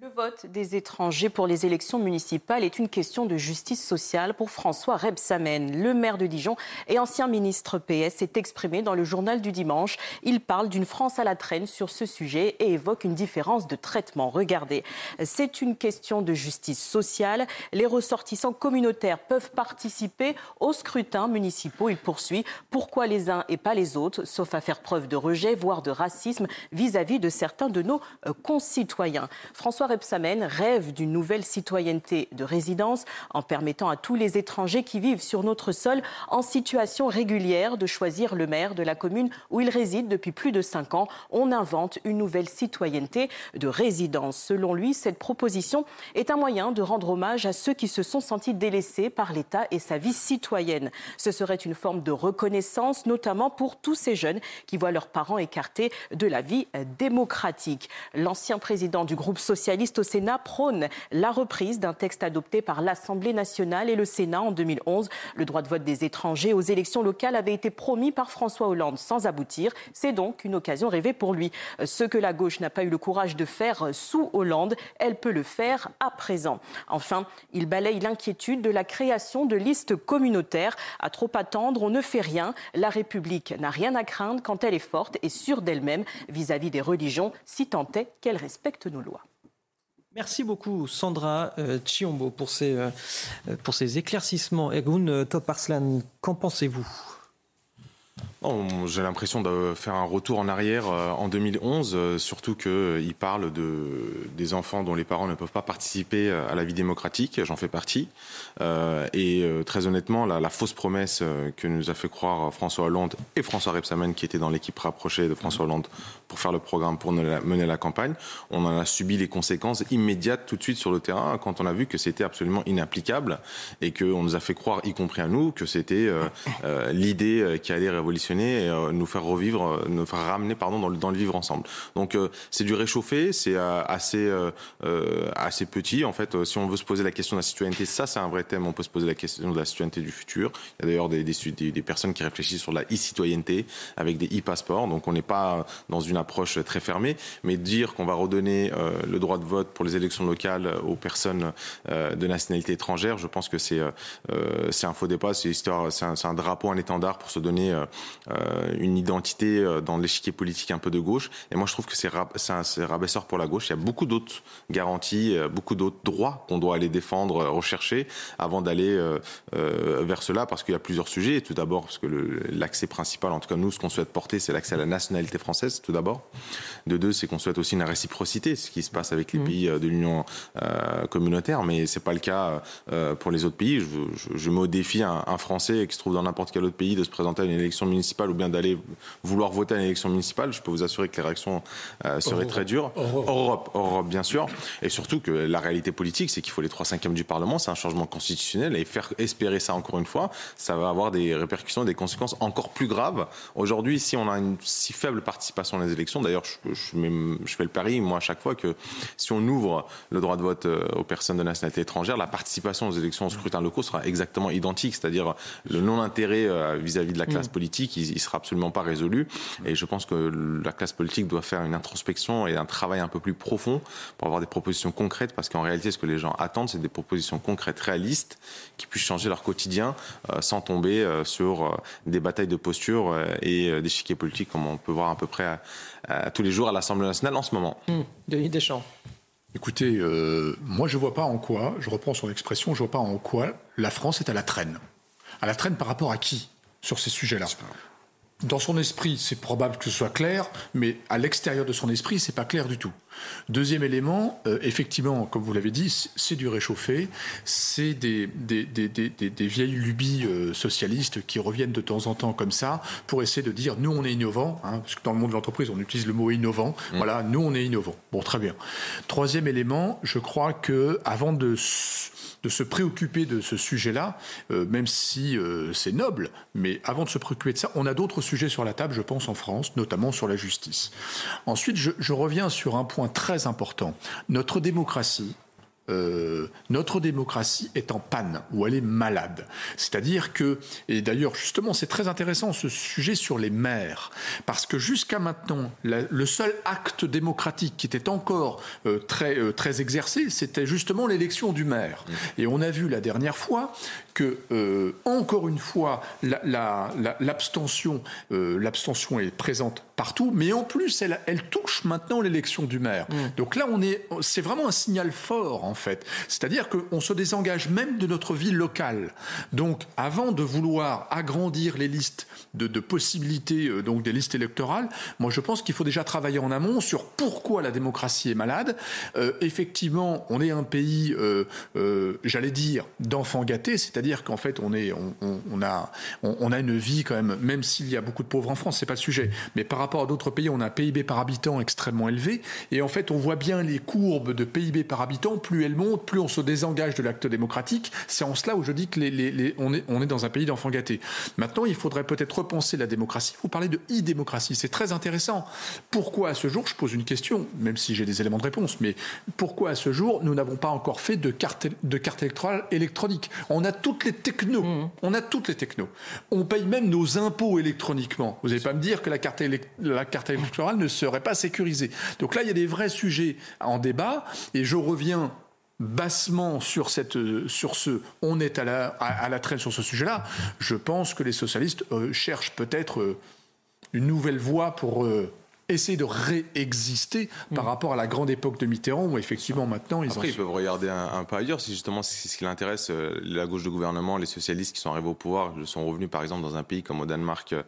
Le vote des étrangers pour les élections municipales est une question de justice sociale pour François Rebsamen. Le maire de Dijon et ancien ministre PS s'est exprimé dans le journal du dimanche. Il parle d'une France à la traîne sur ce sujet et évoque une différence de traitement. Regardez, c'est une question de justice sociale. Les ressortissants communautaires peuvent participer aux scrutins municipaux. Il poursuit. Pourquoi les uns et pas les autres, sauf à faire preuve de rejet, voire de racisme vis-à-vis -vis de certains de nos euh, concitoyens? François Rebsamen rêve d'une nouvelle citoyenneté de résidence en permettant à tous les étrangers qui vivent sur notre sol en situation régulière de choisir le maire de la commune où ils résident depuis plus de cinq ans. On invente une nouvelle citoyenneté de résidence. Selon lui, cette proposition est un moyen de rendre hommage à ceux qui se sont sentis délaissés par l'État et sa vie citoyenne. Ce serait une forme de reconnaissance, notamment pour tous ces jeunes qui voient leurs parents écartés de la vie démocratique. L'ancien président du groupe socialiste au Sénat prône la reprise d'un texte adopté par l'Assemblée nationale et le Sénat en 2011. Le droit de vote des étrangers aux élections locales avait été promis par François Hollande sans aboutir. C'est donc une occasion rêvée pour lui. Ce que la gauche n'a pas eu le courage de faire sous Hollande, elle peut le faire à présent. Enfin, il balaye l'inquiétude de la création de listes communautaires. À trop attendre, on ne fait rien. La République n'a rien à craindre quand elle est forte et sûre d'elle-même vis-à-vis des religions, si tant est qu'elle respecte nos lois. Merci beaucoup Sandra euh, Chiombo pour ces, euh, pour ces éclaircissements. Egun Toparslan, qu'en pensez-vous? J'ai l'impression de faire un retour en arrière euh, en 2011, euh, surtout qu'il euh, parle de, des enfants dont les parents ne peuvent pas participer à la vie démocratique, j'en fais partie. et très honnêtement, la, la, fausse promesse que nous a fait croire François Hollande et François Rebsamen, qui était dans l'équipe rapprochée de François Hollande pour faire le programme, pour mener la campagne, on en a subi les conséquences immédiates tout de suite sur le terrain quand on a vu que c'était absolument inapplicable et qu'on nous a fait croire, y compris à nous, que c'était l'idée qui allait révolutionner et euh, nous faire revivre, euh, nous faire ramener pardon dans le, dans le vivre ensemble. Donc euh, c'est du réchauffé, c'est assez assez petit en fait. Si on veut se poser la question de la citoyenneté, ça c'est un vrai thème. On peut se poser la question de la citoyenneté du futur. Il y a d'ailleurs des, des, des, personnes qui réfléchissent sur la e-citoyenneté avec des e-passeports. Donc on n'est pas dans une approche très fermée, mais dire qu'on va redonner le droit de vote pour les élections locales aux personnes de nationalité étrangère, je pense que c'est c'est un faux départ, c'est un, un, drapeau, un étendard pour se donner une identité euh, dans l'échiquier politique un peu de gauche. Et moi, je trouve que c'est rabaisseur pour la gauche. Il y a beaucoup d'autres garanties, euh, beaucoup d'autres droits qu'on doit aller défendre, rechercher avant d'aller vers cela, parce qu'il y a plusieurs sujets. Et tout d'abord, parce que l'accès principal, en tout cas nous, ce qu'on souhaite porter, c'est l'accès à la nationalité française, tout d'abord. De deux, c'est qu'on souhaite aussi une réciprocité, ce qui se passe avec les mmh. pays de l'Union communautaire, mais c'est pas le cas pour les autres pays. Je, je, mets au défi un, un Français qui se trouve dans n'importe quel autre pays de se présenter à une élection municipale ou bien d'aller vouloir voter à une élection municipale, je peux vous assurer que les réactions euh, seraient très dures. Europe. Europe. bien sûr. Et surtout que la réalité politique, c'est qu'il faut les trois cinquièmes du Parlement, c'est un changement constitutionnel. Et faire espérer ça encore une fois, ça va avoir des répercussions, des conséquences encore plus graves. Aujourd'hui, si on a une si faible participation les élections, d'ailleurs, je, je, fais le pari, moi, à chaque fois, que si on ouvre le droit de vote euh, aux personnes de nationalité étrangère, la participation aux élections au scrutin locaux sera exactement identique, c'est-à-dire le non-intérêt euh, vis-à-vis de la classe mm. politique, il, sera absolument pas résolu. Et je pense que la classe politique doit faire une introspection et un travail un peu plus profond pour avoir des propositions concrètes, parce qu'en réalité, ce que les gens attendent, c'est des propositions concrètes, réalistes, qui puissent changer leur quotidien euh, sans tomber euh, sur euh, des batailles de posture et des chiquiers politiques, comme on peut voir à peu près tous les jours à l'Assemblée nationale en ce moment. Mmh. Denis Deschamps. Écoutez, moi je vois pas en quoi, je reprends son expression, je vois pas en quoi la France est à la traîne. À la traîne par rapport à qui sur ces sujets-là? Dans son esprit, c'est probable que ce soit clair, mais à l'extérieur de son esprit, c'est pas clair du tout. Deuxième élément, euh, effectivement, comme vous l'avez dit, c'est du réchauffé, c'est des, des, des, des, vieilles lubies euh, socialistes qui reviennent de temps en temps comme ça pour essayer de dire nous on est innovant, hein, parce que dans le monde de l'entreprise on utilise le mot innovant. Mmh. Voilà, nous on est innovant. Bon, très bien. Troisième élément, je crois que avant de de se préoccuper de ce sujet-là, euh, même si euh, c'est noble, mais avant de se préoccuper de ça, on a d'autres sujets sur la table, je pense, en France, notamment sur la justice. Ensuite, je, je reviens sur un point très important. Notre démocratie, euh, notre démocratie est en panne ou elle est malade. C'est-à-dire que, et d'ailleurs justement c'est très intéressant ce sujet sur les maires, parce que jusqu'à maintenant le seul acte démocratique qui était encore euh, très, euh, très exercé, c'était justement l'élection du maire. Mmh. Et on a vu la dernière fois que, encore une fois, l'abstention la, l'abstention est présente partout, mais en plus elle, elle touche maintenant l'élection du maire. Mmh. Donc là on est, c'est vraiment un signal fort en fait. C'est-à-dire qu'on se désengage même de notre vie locale. Donc, avant de vouloir agrandir les listes de, possibilités, euh, donc des listes électorales, moi je pense qu'il faut déjà travailler en amont sur pourquoi la démocratie est malade. Euh, effectivement, on est un pays, euh, j'allais dire, d'enfants gâtés, c'est-à-dire qu'en fait, on, est, on, a, on, a une vie quand même, même s'il y a beaucoup de pauvres en France, c'est pas le sujet. Mais par rapport à d'autres pays, on a un PIB par habitant extrêmement élevé. Et en fait, on voit bien les courbes de PIB par habitant, plus elles monte, plus on se désengage de l'acte démocratique. C'est en cela où je dis que les, on, est, on est dans un pays d'enfants gâtés. Maintenant, il faudrait peut-être repenser la démocratie. Vous parlez de e-démocratie, c'est très intéressant. Pourquoi à ce jour, je pose une question, même si j'ai des éléments de réponse, mais pourquoi à ce jour, nous n'avons pas encore fait de carte, de carte électorale électronique? On a toutes les technos. Mmh. On a toutes les technos. On paye même nos impôts électroniquement. Vous n'allez pas me dire que la carte, la carte électorale ne serait pas sécurisée. Donc là, il y a des vrais sujets en débat, et je reviens bassement sur, cette, sur ce on est à la, à, la traîne sur ce sujet-là, je pense que les socialistes euh, cherchent peut-être euh, une nouvelle voie pour euh, essayer de réexister par mm. rapport à la grande époque de Mitterrand où effectivement maintenant ils Après, ils peuvent regarder un, peu ailleurs si justement c'est ce qui l'intéresse euh, la gauche de gouvernement les socialistes qui sont arrivés au pouvoir sont revenus par exemple dans un pays comme au Danemark euh,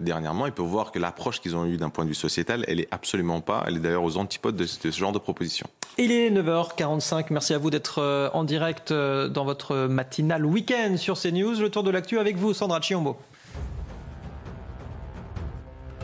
dernièrement ils peuvent voir que l'approche qu'ils ont eue d'un point de vue sociétal elle est absolument pas elle est d'ailleurs aux antipodes de, ce genre de proposition. Il est 9h45 merci à vous d'être euh, en direct dans votre matinale week-end sur CNews. Le tour de l'actu avec vous Sandra Chiombo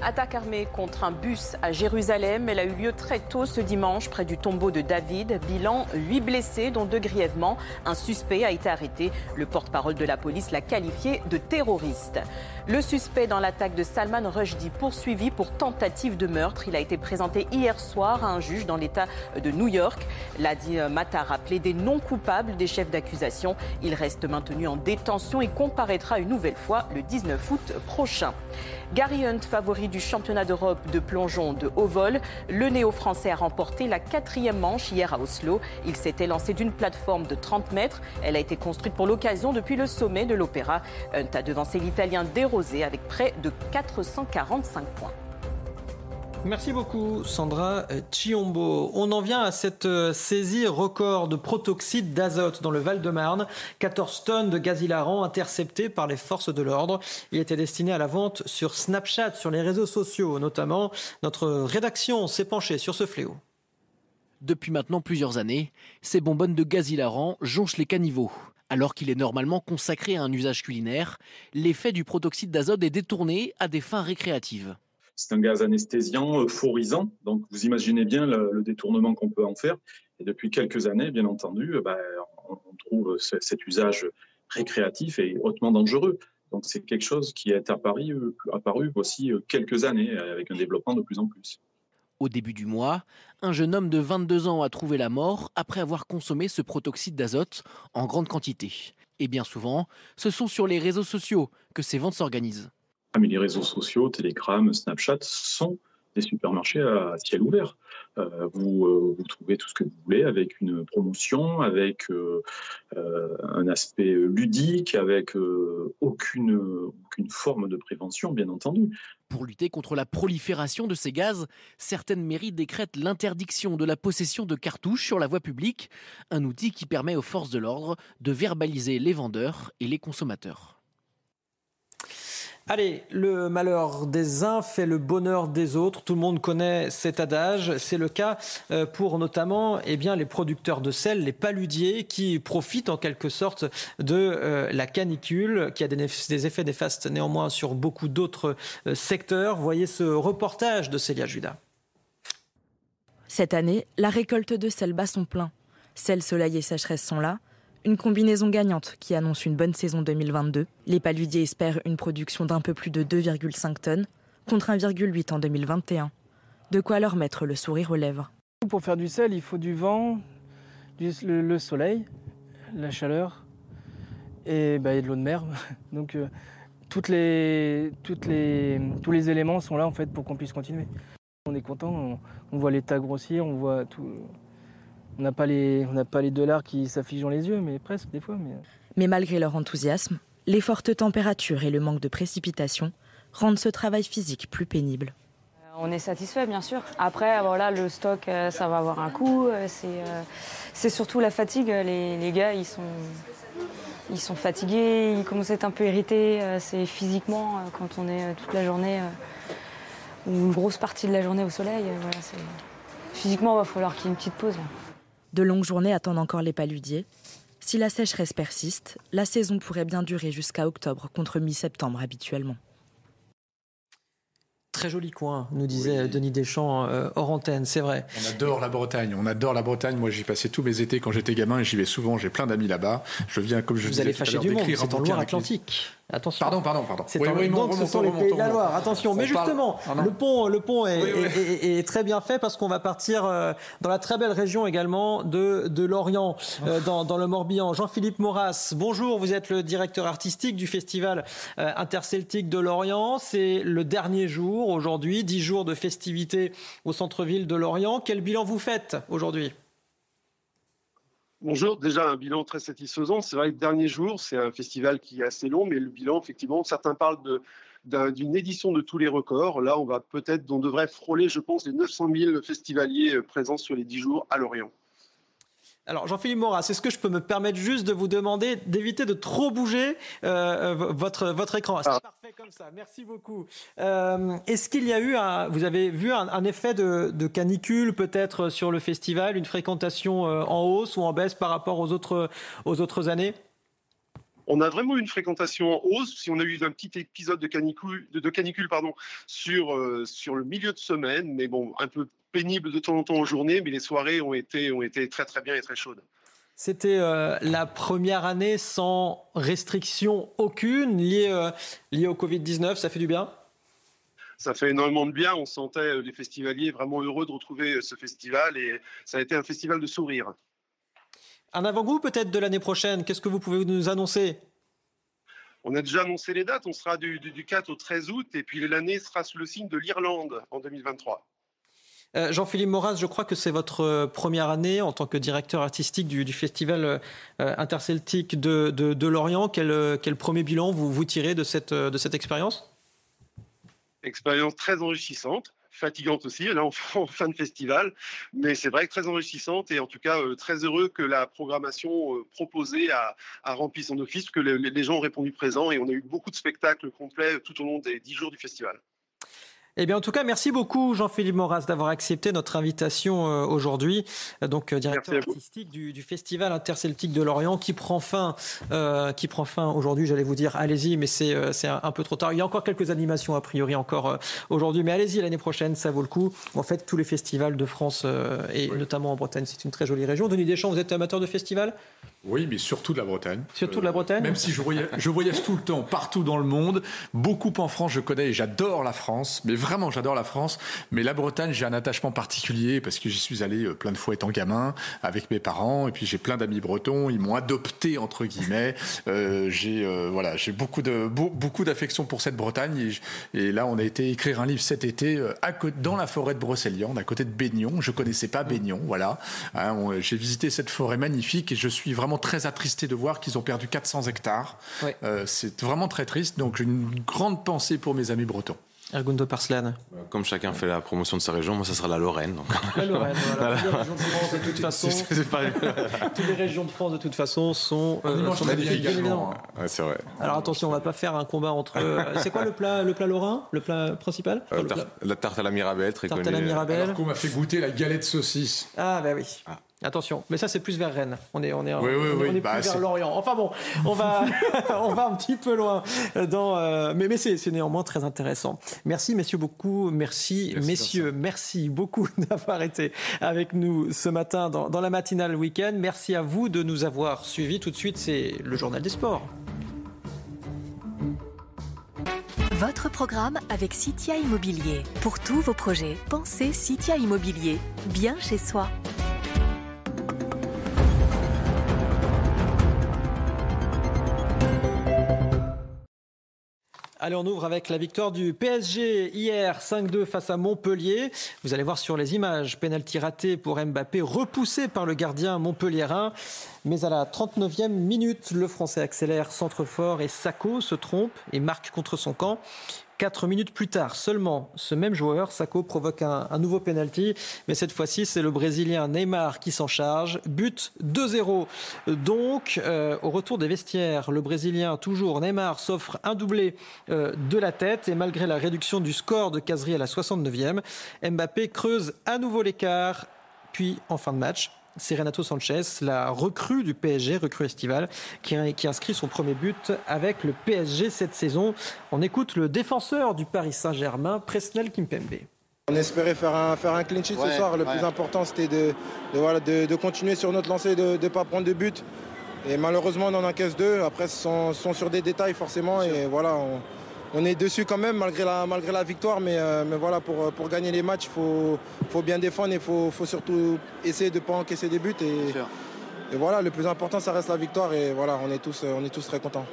Attaque armée contre un bus à Jérusalem. Elle a eu lieu très tôt ce dimanche près du tombeau de David. Bilan 8 blessés, dont deux grièvement. Un suspect a été arrêté. Le porte-parole de la police l'a qualifié de terroriste. Le suspect dans l'attaque de Salman Rushdie poursuivi pour tentative de meurtre. Il a été présenté hier soir à un juge dans l'État de New York. L'Adi Matar a des non coupables des chefs d'accusation. Il reste maintenu en détention et comparaîtra une nouvelle fois le 19 août prochain. Gary Hunt, favori du championnat d'Europe de plongeon de haut vol, le néo-français a remporté la quatrième manche hier à Oslo. Il s'était lancé d'une plateforme de 30 mètres. Elle a été construite pour l'occasion depuis le sommet de l'Opéra. Hunt a devancé l'Italien Desrosé avec près de 445 points. Merci beaucoup Sandra Chiombo. On en vient à cette euh, saisie record de protoxyde d'azote dans le Val-de-Marne. 14 tonnes de gaz hilarant interceptées par les forces de l'ordre. Il était destiné à la vente sur Snapchat, sur les réseaux sociaux notamment. Notre rédaction s'est penchée sur ce fléau. Depuis maintenant plusieurs années, ces bonbonnes de gaz hilarant jonchent les caniveaux. Alors qu'il est normalement consacré à un usage culinaire, l'effet du protoxyde d'azote est détourné à des fins récréatives. C'est un gaz anesthésiant, euphorisant. Donc, vous imaginez bien le, détournement qu'on peut en faire. Et depuis quelques années, bien entendu, euh, ben, on, trouve cet usage récréatif et hautement dangereux. Donc, c'est quelque chose qui est apparu, apparu aussi euh, quelques années avec un développement de plus en plus. Au début du mois, un jeune homme de 22 ans a trouvé la mort après avoir consommé ce protoxyde d'azote en grande quantité. Et bien souvent, ce sont sur les réseaux sociaux que ces ventes s'organisent. Ah, mais les réseaux sociaux, Telegram, Snapchat sont des supermarchés à ciel ouvert. Euh, vous, euh, vous, trouvez tout ce que vous voulez avec une promotion, avec euh, un aspect ludique, avec aucune forme de prévention, bien entendu. Pour lutter contre la prolifération de ces gaz, certaines mairies décrètent l'interdiction de la possession de cartouches sur la voie publique, un outil qui permet aux forces de l'ordre de verbaliser les vendeurs et les consommateurs. Allez, le malheur des uns fait le bonheur des autres. Tout le monde connaît cet adage. C'est le cas euh, pour notamment eh les producteurs de sel, les paludiers, qui profitent en quelque sorte de euh, la canicule, qui a des, effets néfastes néanmoins sur beaucoup d'autres euh, secteurs. Voyez ce reportage de Célia Judas. Cette année, la récolte de sel bat son plein. Sel, soleil et sécheresse sont là. Une combinaison gagnante qui annonce une bonne saison 2022. Les paludiers espèrent une production d'un peu plus de 2,5 tonnes contre 1,8 en 2021. De quoi leur mettre le sourire aux lèvres. Pour faire du sel, il faut du vent, le, soleil, la chaleur et, bah, de l'eau de mer. [LAUGHS] Donc euh, toutes les, tous les éléments sont là en fait pour qu'on puisse continuer. On est content, on, on voit l'état grossir, on voit tout, on n'a pas, les, pas les dollars qui s'affichent dans les yeux, mais presque des fois. Mais... mais malgré leur enthousiasme, les fortes températures et le manque de précipitations rendent ce travail physique plus pénible. Euh, on est satisfait, bien sûr. Après, voilà, le stock, euh, ça va avoir un coût. Euh, c'est surtout la fatigue. Les, les, gars, ils sont, ils sont fatigués, ils commencent à être un peu irrités. C'est physiquement, quand on est toute la journée, ou une grosse partie de la journée au soleil. Voilà, physiquement, il va falloir qu'il y ait une petite pause. De longues journées attendent encore les paludiers. Si la sécheresse persiste, la saison pourrait bien durer jusqu'à octobre contre mi-septembre habituellement. Très joli coin, nous disait Denis Deschamps euh, hors antenne, c'est vrai. On adore la Bretagne, on adore la Bretagne. Moi, j'y passais tous mes étés quand j'étais gamin et j'y vais souvent. J'ai plein d'amis là-bas. Je viens, comme je vous allez fâcher du monde, c'est en Loire-Atlantique. Attention. Pardon, pardon, pardon. C'est oui, donc ce sont les pays de la Loire. Attention. Mais justement, le pont, le pont est, très bien fait parce qu'on va partir euh, dans la très belle région également de, de Lorient, euh, dans, dans, le Morbihan. Jean-Philippe Maurras, bonjour. Vous êtes le directeur artistique du festival euh, interceltique de Lorient. C'est le dernier jour aujourd'hui, dix jours de festivités au centre-ville de Lorient. Quel bilan vous faites aujourd'hui? Bonjour, déjà un bilan très satisfaisant. C'est vrai que dernier jour, c'est un festival qui est assez long, mais le bilan, effectivement, certains parlent d'une édition de tous les records. Là, on va peut-être, on devrait frôler, je pense, les 900 000 festivaliers euh, présents sur les 10 jours à Lorient. Alors Jean-Philippe Moras, est-ce que je peux me permettre juste de vous demander d'éviter de trop bouger euh, euh, votre, votre écran? C'est ah. parfait comme ça, merci beaucoup. Euh, est-ce qu'il y a eu, un, vous avez vu un, effet de, canicule peut-être sur le festival, une fréquentation en hausse ou en baisse par rapport aux autres, aux autres années? On a vraiment eu une fréquentation en hausse. Si on a eu un petit épisode de canicule, de, canicule pardon, sur, sur le milieu de semaine, mais bon, un peu pénible de temps en temps en journée, mais les soirées ont été, ont été très très bien et très chaudes. C'était euh, la première année sans restriction aucune liée, euh, liée au Covid-19. Ça fait du bien? Ça fait énormément de bien. On sentait euh, les festivaliers vraiment heureux de retrouver ce festival et ça a été un festival de sourire. Un avant-goût peut-être de l'année prochaine? Qu'est-ce que vous pouvez nous annoncer? On a déjà annoncé les dates. On sera du, du 4 au 13 août et puis l'année sera sous le signe de l'Irlande en 2023. Euh, Jean-Philippe Moraz, je crois que c'est votre euh, première année en tant que directeur artistique du, festival euh, interceltique de, Lorient. Quel, premier bilan vous, vous tirez de cette, expérience? Expérience très enrichissante fatigante aussi, là [LAUGHS] en, fin de festival, mais c'est vrai que très enrichissante et en tout cas très heureux que la programmation proposée a, rempli son office, que les, gens ont répondu présent et on a eu beaucoup de spectacles complets tout au long des dix jours du festival. Eh bien, en tout cas, merci beaucoup, Jean-Philippe Moras, d'avoir accepté notre invitation euh, aujourd'hui. Euh, donc, euh, directeur artistique du, Festival interceltique de Lorient, qui prend fin, qui prend fin aujourd'hui. J'allais vous dire, allez-y, mais c'est c'est un, peu trop tard. Il y a encore quelques animations a priori encore aujourd'hui, mais allez-y l'année prochaine, ça vaut le coup. En fait, tous les festivals de France et notamment en Bretagne, c'est une très jolie région. Denis Deschamps, vous êtes amateur de festivals oui, mais surtout de la Bretagne. Surtout de la Bretagne Même si je voyage, je voyage tout le temps, partout dans le monde, beaucoup en France, je connais et j'adore la France, mais vraiment j'adore la France. Mais la Bretagne, j'ai un attachement particulier parce que j'y suis allé euh, plein de fois étant gamin avec mes parents et puis j'ai plein d'amis bretons, ils m'ont adopté entre guillemets. Euh, j'ai euh, voilà, j'ai beaucoup de beaucoup d'affection pour cette Bretagne et, là on a été écrire un livre cet été à, dans la forêt de Brocéliande, à côté de Baignon. Je connaissais pas Baignon, voilà. Hein, j'ai visité cette forêt magnifique et je suis vraiment vraiment très attristé de voir qu'ils ont perdu 400 hectares. c'est vraiment très triste. Donc, une grande pensée pour mes amis bretons. Ergundo Parslan. Comme chacun fait la promotion de sa région, moi, ça sera la Lorraine. [LAUGHS] La Lorraine, voilà. Toutes les régions de France, de toute [LAUGHS] façon. [LAUGHS] Toutes les régions de France, de toute façon, sont, euh, sont magnifiques, évidemment. Ouais, c'est vrai. Alors attention, on va pas faire un combat entre. Euh, c'est quoi le plat, le plat lorrain? Le plat principal? Euh, tar La tarte à la Mirabelle, très tarte connue. Tarte à la Mirabelle. Alors qu'on m'a fait goûter la galette saucisse. Ah, bah oui. Ah. Attention, mais ça c'est plus vers Rennes. On est, on est, oui, oui, on, oui, on est bah, plus vers l'Orient. Enfin bon, on va, [LAUGHS] on va un petit peu loin dans, euh, mais, mais c'est néanmoins très intéressant. Merci messieurs beaucoup, merci, merci messieurs, merci beaucoup [LAUGHS] d'avoir été avec nous ce matin dans, dans la matinale week-end. Merci à vous de nous avoir suivis. Tout de suite, c'est le journal des sports. Votre programme avec Citia Immobilier. Pour tous vos projets, pensez Citia Immobilier, bien chez soi. Allez, on ouvre avec la victoire du PSG hier 5-2 face à Montpellier. Vous allez voir sur les images, pénalty raté pour Mbappé, repoussé par le gardien montpelliérain. Mais à la 39e minute, le Français accélère centre fort et Sacco se trompe et marque contre son camp. Quatre minutes plus tard, seulement ce même joueur, Sacco, provoque un, nouveau penalty. Mais cette fois-ci, c'est le Brésilien Neymar qui s'en charge. But 2-0. Donc, euh, au retour des vestiaires, le Brésilien, toujours Neymar, s'offre un doublé euh, de la tête. Et malgré la réduction du score de Casery à la 69e, Mbappé creuse à nouveau l'écart. Puis, en fin de match, c'est Renato Sanchez, la recrue du PSG, recrue estivale, qui, qui, inscrit son premier but avec le PSG cette saison. On écoute le défenseur du Paris Saint-Germain, Presnel Kimpembe. On espérait faire un, faire un clean sheet ce soir. Le plus important, c'était de, de, voilà, de, de, continuer sur notre lancée, de ne pas prendre de but. Et malheureusement, on en encaisse deux. Après, ce sont, sont, sur des détails forcément. Et voilà, on, on est dessus quand même malgré la, malgré la victoire. Mais, euh, mais voilà, pour, pour, gagner les matchs, il faut, faut, bien défendre et il faut, faut, surtout essayer de ne pas encaisser des buts. Et, et, voilà, le plus important, ça reste la victoire. Et voilà, on est tous, on est tous très contents.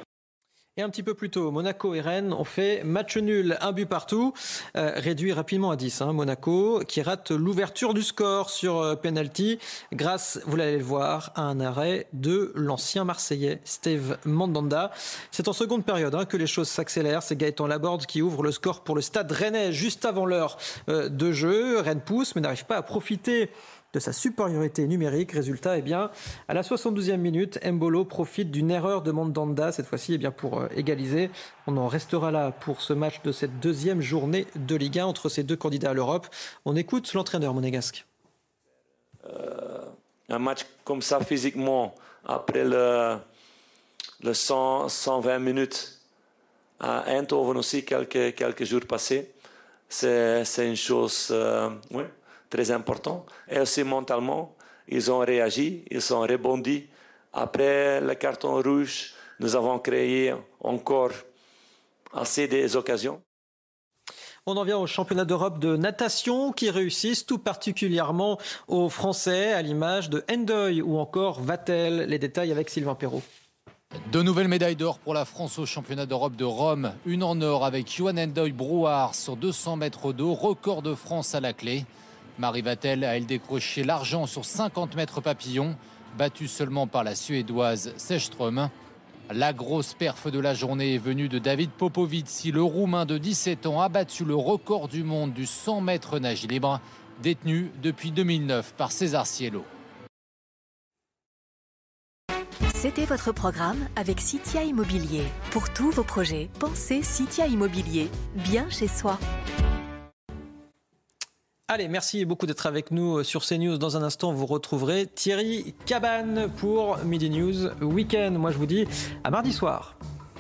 Et un petit peu plus tôt, Monaco et Rennes ont fait match nul, un but partout, euh, réduit rapidement à 10. Hein, Monaco qui rate l'ouverture du score sur euh, penalty grâce, vous l'allez le voir, à un arrêt de l'ancien Marseillais Steve Mandanda. C'est en seconde période hein, que les choses s'accélèrent. C'est Gaëtan Laborde qui ouvre le score pour le stade rennais juste avant l'heure euh, de jeu. Rennes pousse mais n'arrive pas à profiter de sa supériorité numérique. Résultat, eh bien, à la 72e minute, Mbolo profite d'une erreur de Mandanda, cette fois-ci, eh bien, pour euh, égaliser. On en restera là pour ce match de cette deuxième journée de Ligue 1 entre ces deux candidats à l'Europe. On écoute l'entraîneur monégasque. Euh, un match comme ça physiquement, après le, le 100, 120 minutes à Eindhoven aussi, quelques, quelques jours passés, c'est une chose... Euh, très important. Et aussi mentalement, ils ont réagi, ils ont rebondi. Après le carton rouge, nous avons créé encore assez des occasions. On en vient au championnat d'Europe de natation qui réussissent tout particulièrement aux Français, à l'image de Endoy ou encore Vatel. Les détails avec Sylvain Perrault. Deux nouvelles médailles d'or pour la France au championnat d'Europe de Rome. Une en or avec Johan Endoy Brouard sur 200 mètres d'eau, record de France à la clé. Marie Vatel a elle décroché l'argent sur 50 mètres papillon, battue seulement par la Suédoise Sechström. La grosse perf de la journée est venue de David Popovici, le Roumain de 17 ans a battu le record du monde du 100 mètres nage libre, détenu depuis 2009 par César Cielo. C'était votre programme avec Citia Immobilier. Pour tous vos projets, pensez Citia Immobilier, bien chez soi. Allez, merci beaucoup d'être avec nous sur CNews. Dans un instant, vous retrouverez Thierry Cabane pour Midi News Weekend. Moi, je vous dis à mardi soir.